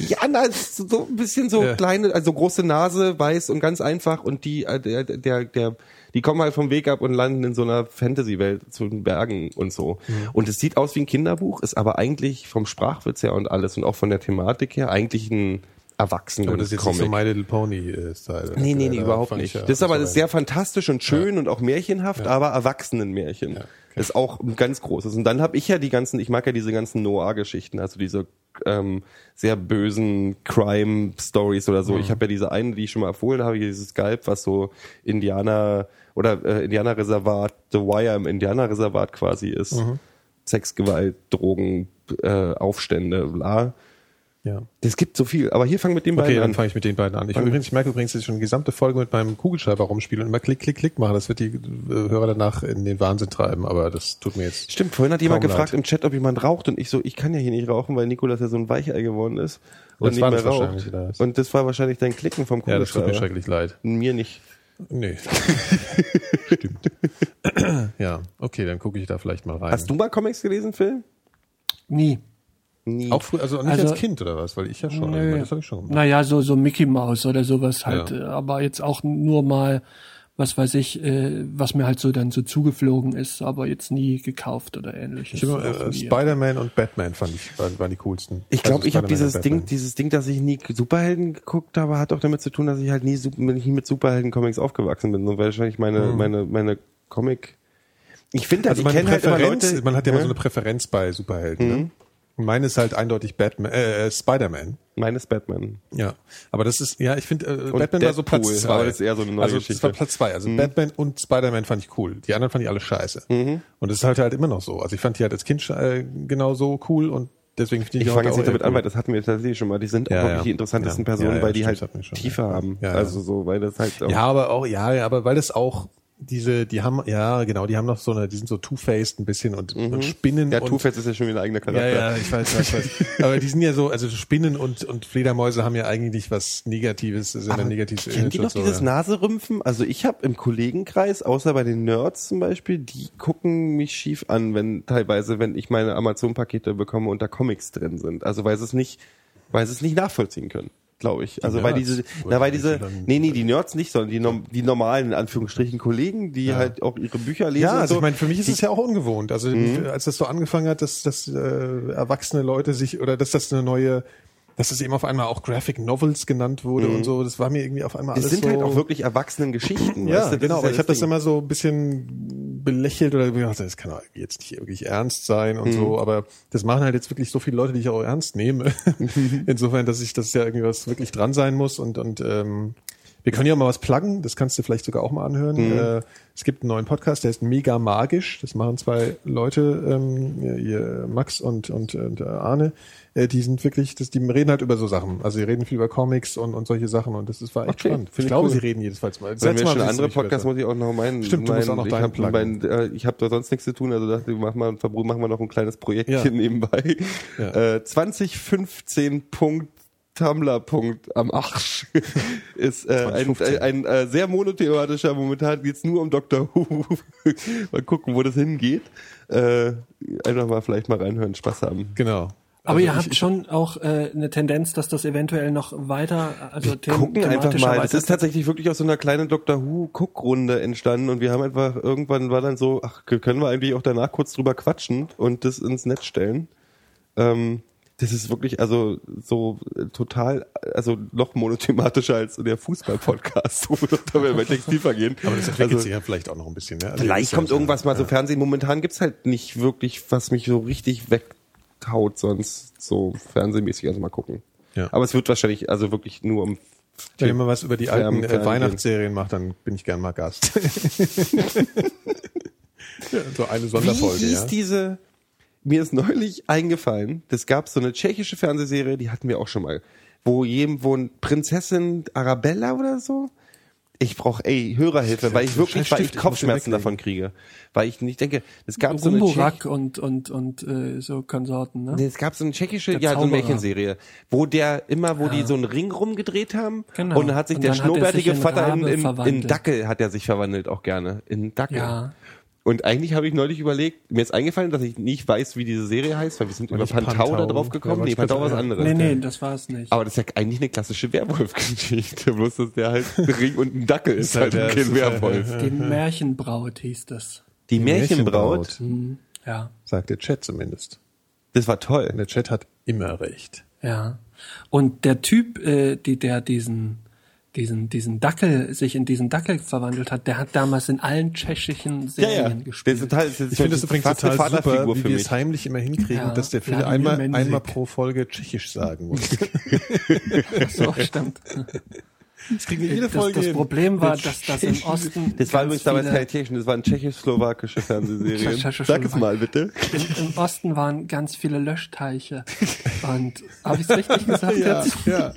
ja, na, so ein bisschen so Ja. kleine, also große Nase, weiß und ganz einfach und die äh, der der der die kommen halt vom Weg ab und landen in so einer Fantasy-Welt zu den Bergen und so. Und es sieht aus wie ein Kinderbuch, ist aber eigentlich vom Sprachwitz her und alles und auch von der Thematik her eigentlich ein erwachsener Aber das ist Comic. nicht so My Little Pony äh, Style. Nee, nee, nee, Da überhaupt nicht. ich ja- das ist aber war- sehr fantastisch und schön und auch märchenhaft, aber Erwachsenenmärchen. okay. Das ist auch ein ganz großes. Und dann habe ich ja die ganzen, ich mag ja diese ganzen Noir-Geschichten, also diese ähm, sehr bösen Crime-Stories oder so. Ich habe ja diese eine, die ich schon mal empfohlen habe, dieses Skalp, was so Indianer oder äh, Indianerreservat, The Wire im Indianerreservat quasi ist. Sexgewalt, Drogen, äh, Aufstände, bla. Ja. Es gibt so viel. Aber hier fangen mit den Okay, beiden dann an. fange ich mit den beiden an. Ich, übrigens, ich merke übrigens, dass ich schon eine gesamte Folge mit meinem Kugelschreiber rumspiele und immer klick, klick, klick mache. Das wird die äh, Hörer danach in den Wahnsinn treiben, aber das tut mir jetzt. Stimmt, vorhin hat jemand gefragt leid. im Chat, ob jemand raucht und ich so, ich kann ja hier nicht rauchen, weil Nikolas ja so ein Weichei geworden ist und Das nicht war mehr das raucht. was? Und das war wahrscheinlich dein Klicken vom Ja, das tut mir Kugelschreiber. schrecklich leid. Mir nicht. Nee. [laughs] Stimmt. ja, okay, dann gucke ich da vielleicht mal rein. Hast du mal Comics gelesen, Phil? Nie. Nie. auch früher, also nicht Also- als Kind oder was? Weil ich ja schon. Nö. Das habe ich schon gemacht. Naja, so, so Mickey Mouse oder sowas halt. Ja. äh, Aber jetzt auch nur mal, was weiß ich, äh, was mir halt so dann so zugeflogen ist, aber jetzt nie gekauft oder ähnliches. Ich äh. Spider-Man und Batman fand ich, waren, waren die coolsten. Ich glaube, Also ich habe dieses und Ding, dieses Ding, dass ich nie Superhelden geguckt habe, hat auch damit zu tun, dass ich halt nie, nie mit Superhelden-Comics aufgewachsen bin. So wahrscheinlich meine, meine, meine Comic. Ich finde, Also ich meine kenne halt immer Präferenz, Leute. man hat ja immer Ja? so eine Präferenz bei Superhelden. Ne? Meine ist halt eindeutig Batman, äh, äh, Spider-Man. Meines Batman. Ja, aber das ist, ja, ich finde, äh, Batman war so Deadpool, Platz zwei. aber das ist eher so eine neue also, Das Geschichte. Mhm. war Platz zwei. Also Batman und Spider-Man fand ich cool. Die anderen fand ich alle scheiße. Mhm. Und das ist halt halt immer noch so. Also ich fand die halt als Kind äh, genau so cool und deswegen finde ich Ich fange heute jetzt auch nicht damit eher an, cool. weil das hatten wir tatsächlich schon mal. Die sind auch Ja, wirklich ja. die interessantesten Ja. Personen, weil die halt das schon, Tiefe haben. Also so, weil das halt auch Ja, aber auch, ja, ja, aber weil das auch diese, die haben, ja, genau, die haben noch so eine, die sind so two-faced ein bisschen und, und spinnen ja, und Two-Face ist ja schon wieder ein eigener Ja, Charakter. ja, ich weiß, weiß, weiß. [laughs] Aber die sind ja so, also Spinnen und, und Fledermäuse haben ja eigentlich was Negatives, sind ein negatives Kennt ihr noch so, dieses ja. Naserümpfen? Also ich habe im Kollegenkreis, außer bei den Nerds zum Beispiel, die gucken mich schief an, wenn teilweise, wenn ich meine Amazon-Pakete bekomme und da Comics drin sind. Also weil sie es nicht, weil sie es nicht nachvollziehen können, glaube ich. Also weil diese, na weil die diese, nee, nee, die Nerds nicht, sondern die, die normalen, in Anführungsstrichen, Kollegen, die halt auch ihre Bücher lesen. Ja, also so. ich meine, für mich ist es ja auch ungewohnt. Also als das so angefangen hat, dass, dass äh, erwachsene Leute sich oder dass das eine neue, dass das eben auf einmal auch Graphic Novels genannt wurde und so, das war mir irgendwie auf einmal es alles sind so. halt auch wirklich erwachsenen Geschichten. [clears throat] Ja, weißt du? genau, aber ich habe das immer so ein bisschen belächelt oder gedacht, das kann jetzt nicht wirklich ernst sein und Mhm. so, aber das machen halt jetzt wirklich so viele Leute, die ich auch ernst nehme. [laughs] Insofern, dass ich das ja irgendwas wirklich dran sein muss und und ähm, wir können ja mal was pluggen, das kannst du vielleicht sogar auch mal anhören. Mhm. Äh, es gibt einen neuen Podcast, der ist mega magisch. Das machen zwei Leute, ähm, Max und, und, und äh, Arne. Äh, die sind wirklich, das, die reden halt über so Sachen. Also die reden viel über Comics und, und solche Sachen und das ist, war echt Okay, spannend. Ich ich glaube, cool. sie reden jedenfalls mal. Wenn Setz wir mal, schon andere. Podcasts, muss ich auch noch meinen. Stimmt, du meinen, musst auch noch ich deinen hab, mein, äh, ich habe da sonst nichts zu tun, also dachte ich, mach mal, machen wir noch ein kleines Projektchen Ja. nebenbei. Ja. Äh, 2015. Tumblr. am Arsch [laughs] ist äh, ein, 2015. ein, ein äh, sehr monothematischer. Momentan geht's nur um Dr. Who. [laughs] mal gucken, wo das hingeht. Äh, einfach mal vielleicht mal reinhören, Spaß haben. Genau. Aber Also ihr ich- habt schon auch äh, eine Tendenz, dass das eventuell noch weiter, also them gucken einfach mal. Das weiter- ist tatsächlich wirklich aus so einer kleinen Doctor Who Guckrunde entstanden und wir haben einfach irgendwann war dann so, ach, können wir eigentlich auch danach kurz drüber quatschen und das ins Netz stellen. Ähm, das ist wirklich also so äh, total, also noch monothematischer als der Fußball-Podcast, [laughs] wo wir da bei Textilver gehen. Aber das entwickelt Also, sich ja vielleicht auch noch ein bisschen. Ne? Also Vielleicht ist ja kommt irgendwas mal so Fernsehen. Momentan gibt's halt nicht wirklich, was mich so richtig weghaut, sonst so fernsehmäßig. Also mal gucken. Ja. Aber es wird wahrscheinlich also wirklich nur um Wenn ihr mal was über die alten äh. Weihnachtsserien macht, dann bin ich gern mal Gast. [laughs] [laughs] ja, so eine Sonderfolge, Wie hieß ja. diese? Mir ist neulich eingefallen, das gab so eine tschechische Fernsehserie, die hatten wir auch schon mal, wo jedem, wo ein Prinzessin Arabella oder so. Ich brauche, ey, Hörerhilfe, weil ich wirklich, weil ich Kopfschmerzen davon kriege. Weil ich nicht denke, es gab so eine Tschech und und und äh, so Konsorten, ne? Es gab so eine tschechische, ja, so eine. Märchenserie, wo der immer, wo die so einen Ring rumgedreht haben Genau. und dann hat sich Und der er schnurrbärtige Vater in, in, in. Dackel hat er sich verwandelt auch gerne, in Dackel. Ja. Und eigentlich habe ich neulich überlegt, mir ist eingefallen, dass ich nicht weiß, wie diese Serie heißt, weil wir sind über nicht Pantau, da Pantau? drauf gekommen. Ja, nee, Pantau könnte- was anderes. Nee, nee, das war es nicht. Aber das ist ja eigentlich eine klassische Werwolf-Geschichte, [laughs] bloß dass der halt ein [laughs] Ring und ein Dackel ist, halt halt der- kein ist halt- Werwolf. Die Märchenbraut hieß das. Die Märchenbraut, Ja, Sagt der Chat zumindest. das war toll. Und der Chat hat immer recht. ja. Und der Typ, äh, die der diesen diesen diesen Dackel sich in diesen Dackel verwandelt hat, der hat damals in allen tschechischen Ja, Serien ja. Ist gespielt. total, das ist Ich finde das übrigens eine total super, Vaterfigur wie für wir mich. es heimlich immer hinkriegen, Ja, dass der Phil Wladimir einmal, einmal pro Folge Tschechisch sagen muss. [laughs] [laughs] so stimmt. Das kriegen wir jede Das, Folge das. Problem war, dass das im Osten Das war übrigens damals keine tschechischen, das waren tschechisch-slowakische Fernsehserien. Tschechisch- Sag es mal bitte. Im, Im Osten waren ganz viele Löschteiche. Und habe ich es richtig [laughs] gesagt ja, jetzt? ja.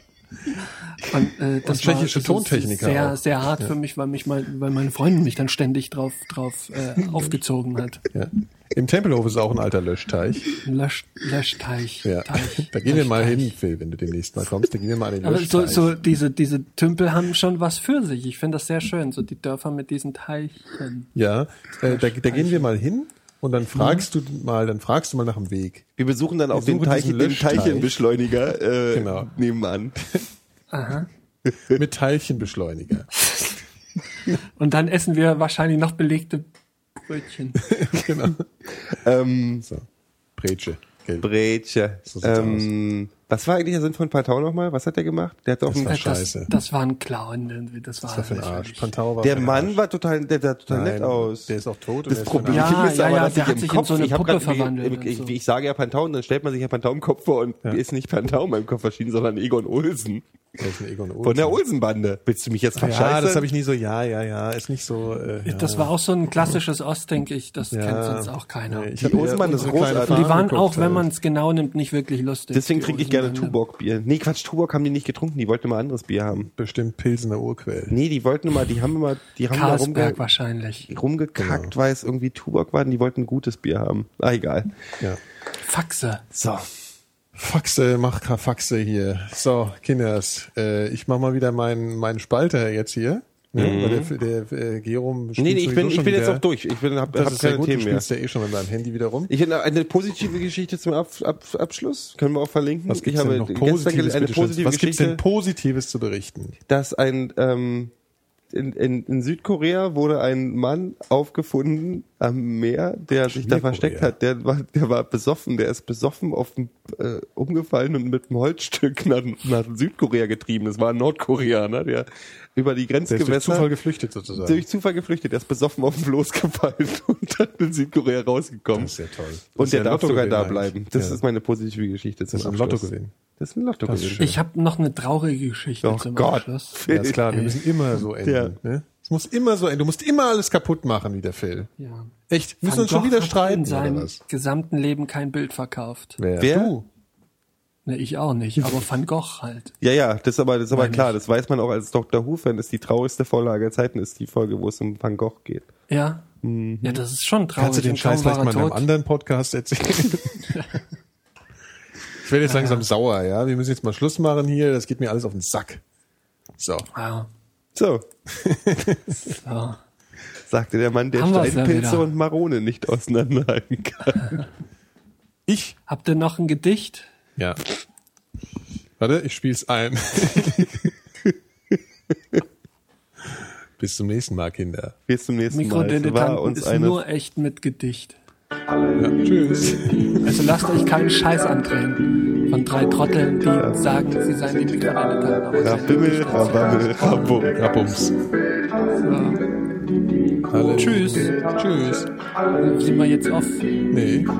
Und, äh, das tschechische war, Tontechniker Sehr, auch. sehr hart für mich, weil mich mein, weil meine Freundin mich dann ständig drauf, drauf äh, [laughs] aufgezogen hat. ja. Im Tempelhof ist auch ein alter Löschteich. Lösch, Löschteich. Ja. Teich, [laughs] Da gehen wir mal hin, Phil, wenn du demnächst mal kommst. Da gehen wir mal an den Aber so, Löschteich. so diese, diese Tümpel haben schon was für sich. Ich finde das sehr schön, so die Dörfer mit diesen Teichen. Ja, äh, da, da gehen wir mal hin und dann fragst du mal, dann fragst du mal nach dem Weg. Wir besuchen dann auch den, Teich, den Löschteich. Teilchenbeschleuniger äh, Genau. nebenan. [laughs] [laughs] Mit Teilchenbeschleuniger. [laughs] Und dann essen wir wahrscheinlich noch belegte Brötchen. [laughs] genau. Ähm, So. Bretsche. Bretsche. So sieht's ähm, was war eigentlich der Sinn von Pantau nochmal? Was hat der gemacht? Der hat auf Das war Das, scheiße. das war ein Clown. Das war, Was war für ein Arsch. Pantau war der Mann Arsch. war total, der sah total Nein, nett aus. Der ist auch tot. und Das Problem. Ja, ist ja, aber, ja, dass der ich hat im sich in Kopf, so eine ich, Puppe verwandelt ich, und ich, so. ich sage ja Pantau und dann stellt man sich ja Pantau im Kopf vor und ist nicht Pantau in meinem Kopf erschienen, sondern Egon Olsen. Von der Olsen-Bande. Willst du mich jetzt Ja, verscheißen? das habe ich nie so, ja, ja, ja, ist nicht so. Äh, ja. Das war auch so ein klassisches Ost, denke ich. Das kennt Ja. sonst auch keiner. Nee, ich Die Olsenbande ist großartig. Und die waren auch, wenn halt. man es genau nimmt, nicht wirklich lustig. Deswegen trinke ich gerne Olsenbande. Tuborg-Bier. Nee, Quatsch, Tuborg haben die nicht getrunken, die wollten immer anderes Bier haben. bestimmt Pilsener Urquell. Nee, die wollten immer, die haben immer, die haben da Carlsberg rumge wahrscheinlich. rumgekackt, Genau. weil es irgendwie Tuborg war, und die wollten ein gutes Bier haben. Ah, egal. Ja. Faxe. So. Faxe, mach Faxe hier. So, Kinders, äh, ich mach mal wieder meinen meinen Spalter jetzt hier. Ne? Weil der, der äh, Gerum Mhm. Nee, nee, ich bin, ich bin jetzt auch durch. Ich bin, hab, Das hab ist keine gut, du Themen mehr. spielst ja eh schon mit meinem Handy wieder rum. Ich habe eine positive Geschichte zum Ab, Ab, Abschluss. Können wir auch verlinken. Was gibt's denn noch Positives, eine positive Was gibt's denn Positives zu berichten? dass ein ähm, in, in, in Südkorea wurde ein Mann aufgefunden am Meer, der sich da versteckt hat. Der war, der war besoffen. Der ist besoffen auf dem, äh, umgefallen und mit einem Holzstück [laughs] nach, nach Südkorea getrieben. Das war ein Nordkoreaner, der über die Der ist durch Grenzgewässer Zufall geflüchtet sozusagen. durch Zufall geflüchtet. Der ist besoffen auf dem Floß gefallen [laughs] und dann in Südkorea rausgekommen. Das ist ja toll. Das Und der ja darf sogar Lottogewinn da bleiben. Das Ja. ist meine positive Geschichte zum ist ein Abschluss. Lottogewinn. Das ist ein. Das ist schön. Ich habe noch eine traurige Geschichte Oh zum Gott. Abschluss. Ja, ist klar, wir müssen immer so enden. Ja. Ne? Es muss immer so enden. Du musst immer alles kaputt machen, wie der Phil. Ja. Echt? Wir müssen uns schon wieder hat streiten, in oder seinem was? gesamten Leben kein Bild verkauft. Wer? Wer? Du. Ne, ich auch nicht, aber [laughs] Van Gogh halt. Ja, ja, das ist aber, das ist aber Meine klar. ich. Das weiß man auch als Dr. Who-Fan. Das ist die traurigste Vorlage der Zeiten, ist die Folge, wo es um Van Gogh geht. Ja? Ja, das ist schon traurig. Kannst du den Scheiß vielleicht mal in einem anderen Podcast erzählen? [laughs] ich werde jetzt langsam sauer, ja. Wir müssen jetzt mal Schluss machen hier. Das geht mir alles auf den Sack. So. Ja. So, [laughs] So. sagte der Mann, der Haben ja Steinpilze und Marone nicht auseinanderhalten kann. Ich? Habt ihr noch ein Gedicht? Ja. Warte, ich spiel's ein. [laughs] Bis zum nächsten Mal, Kinder. Bis zum nächsten Mal. Uns ist eine nur echt mit Gedicht. Ja, tschüss. Also lasst euch keinen Scheiß andrehen von drei Trotteln, die sagen, sie seien die sind Rabimmel. Rabammel, Rabum. Rabums. Alle. Tschüss. Tschüss. Sind wir jetzt off? Nee. [laughs]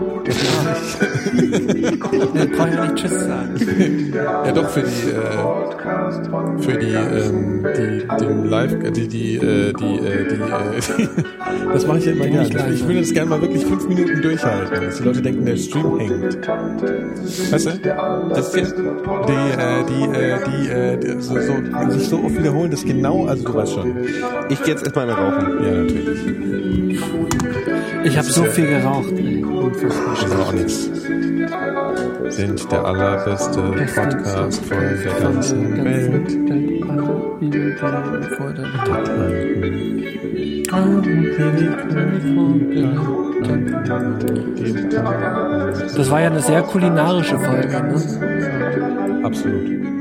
Wir brauchen ja nicht Tschüss sagen. Ja, doch, für die, äh, für die, ähm, die, den Live, äh, die, die, äh, die, äh, die, äh, die [laughs] das mache ich ja immer gerne. leise. Ich würde das gerne mal wirklich fünf Minuten durchhalten, dass die Leute denken, der Stream hängt. Weißt du? Das ist jetzt, die, äh, die, äh, die, äh, die so, so, sich so oft wiederholen, dass genau, also du weißt schon. Ich gehe jetzt erstmal eine rauchen. Ja, natürlich. Ich habe so viel geraucht. ey. Das auch nichts. Sind der allerbeste Podcast von der ganzen Welt. Das war ja eine sehr kulinarische Folge. Ne? Absolut.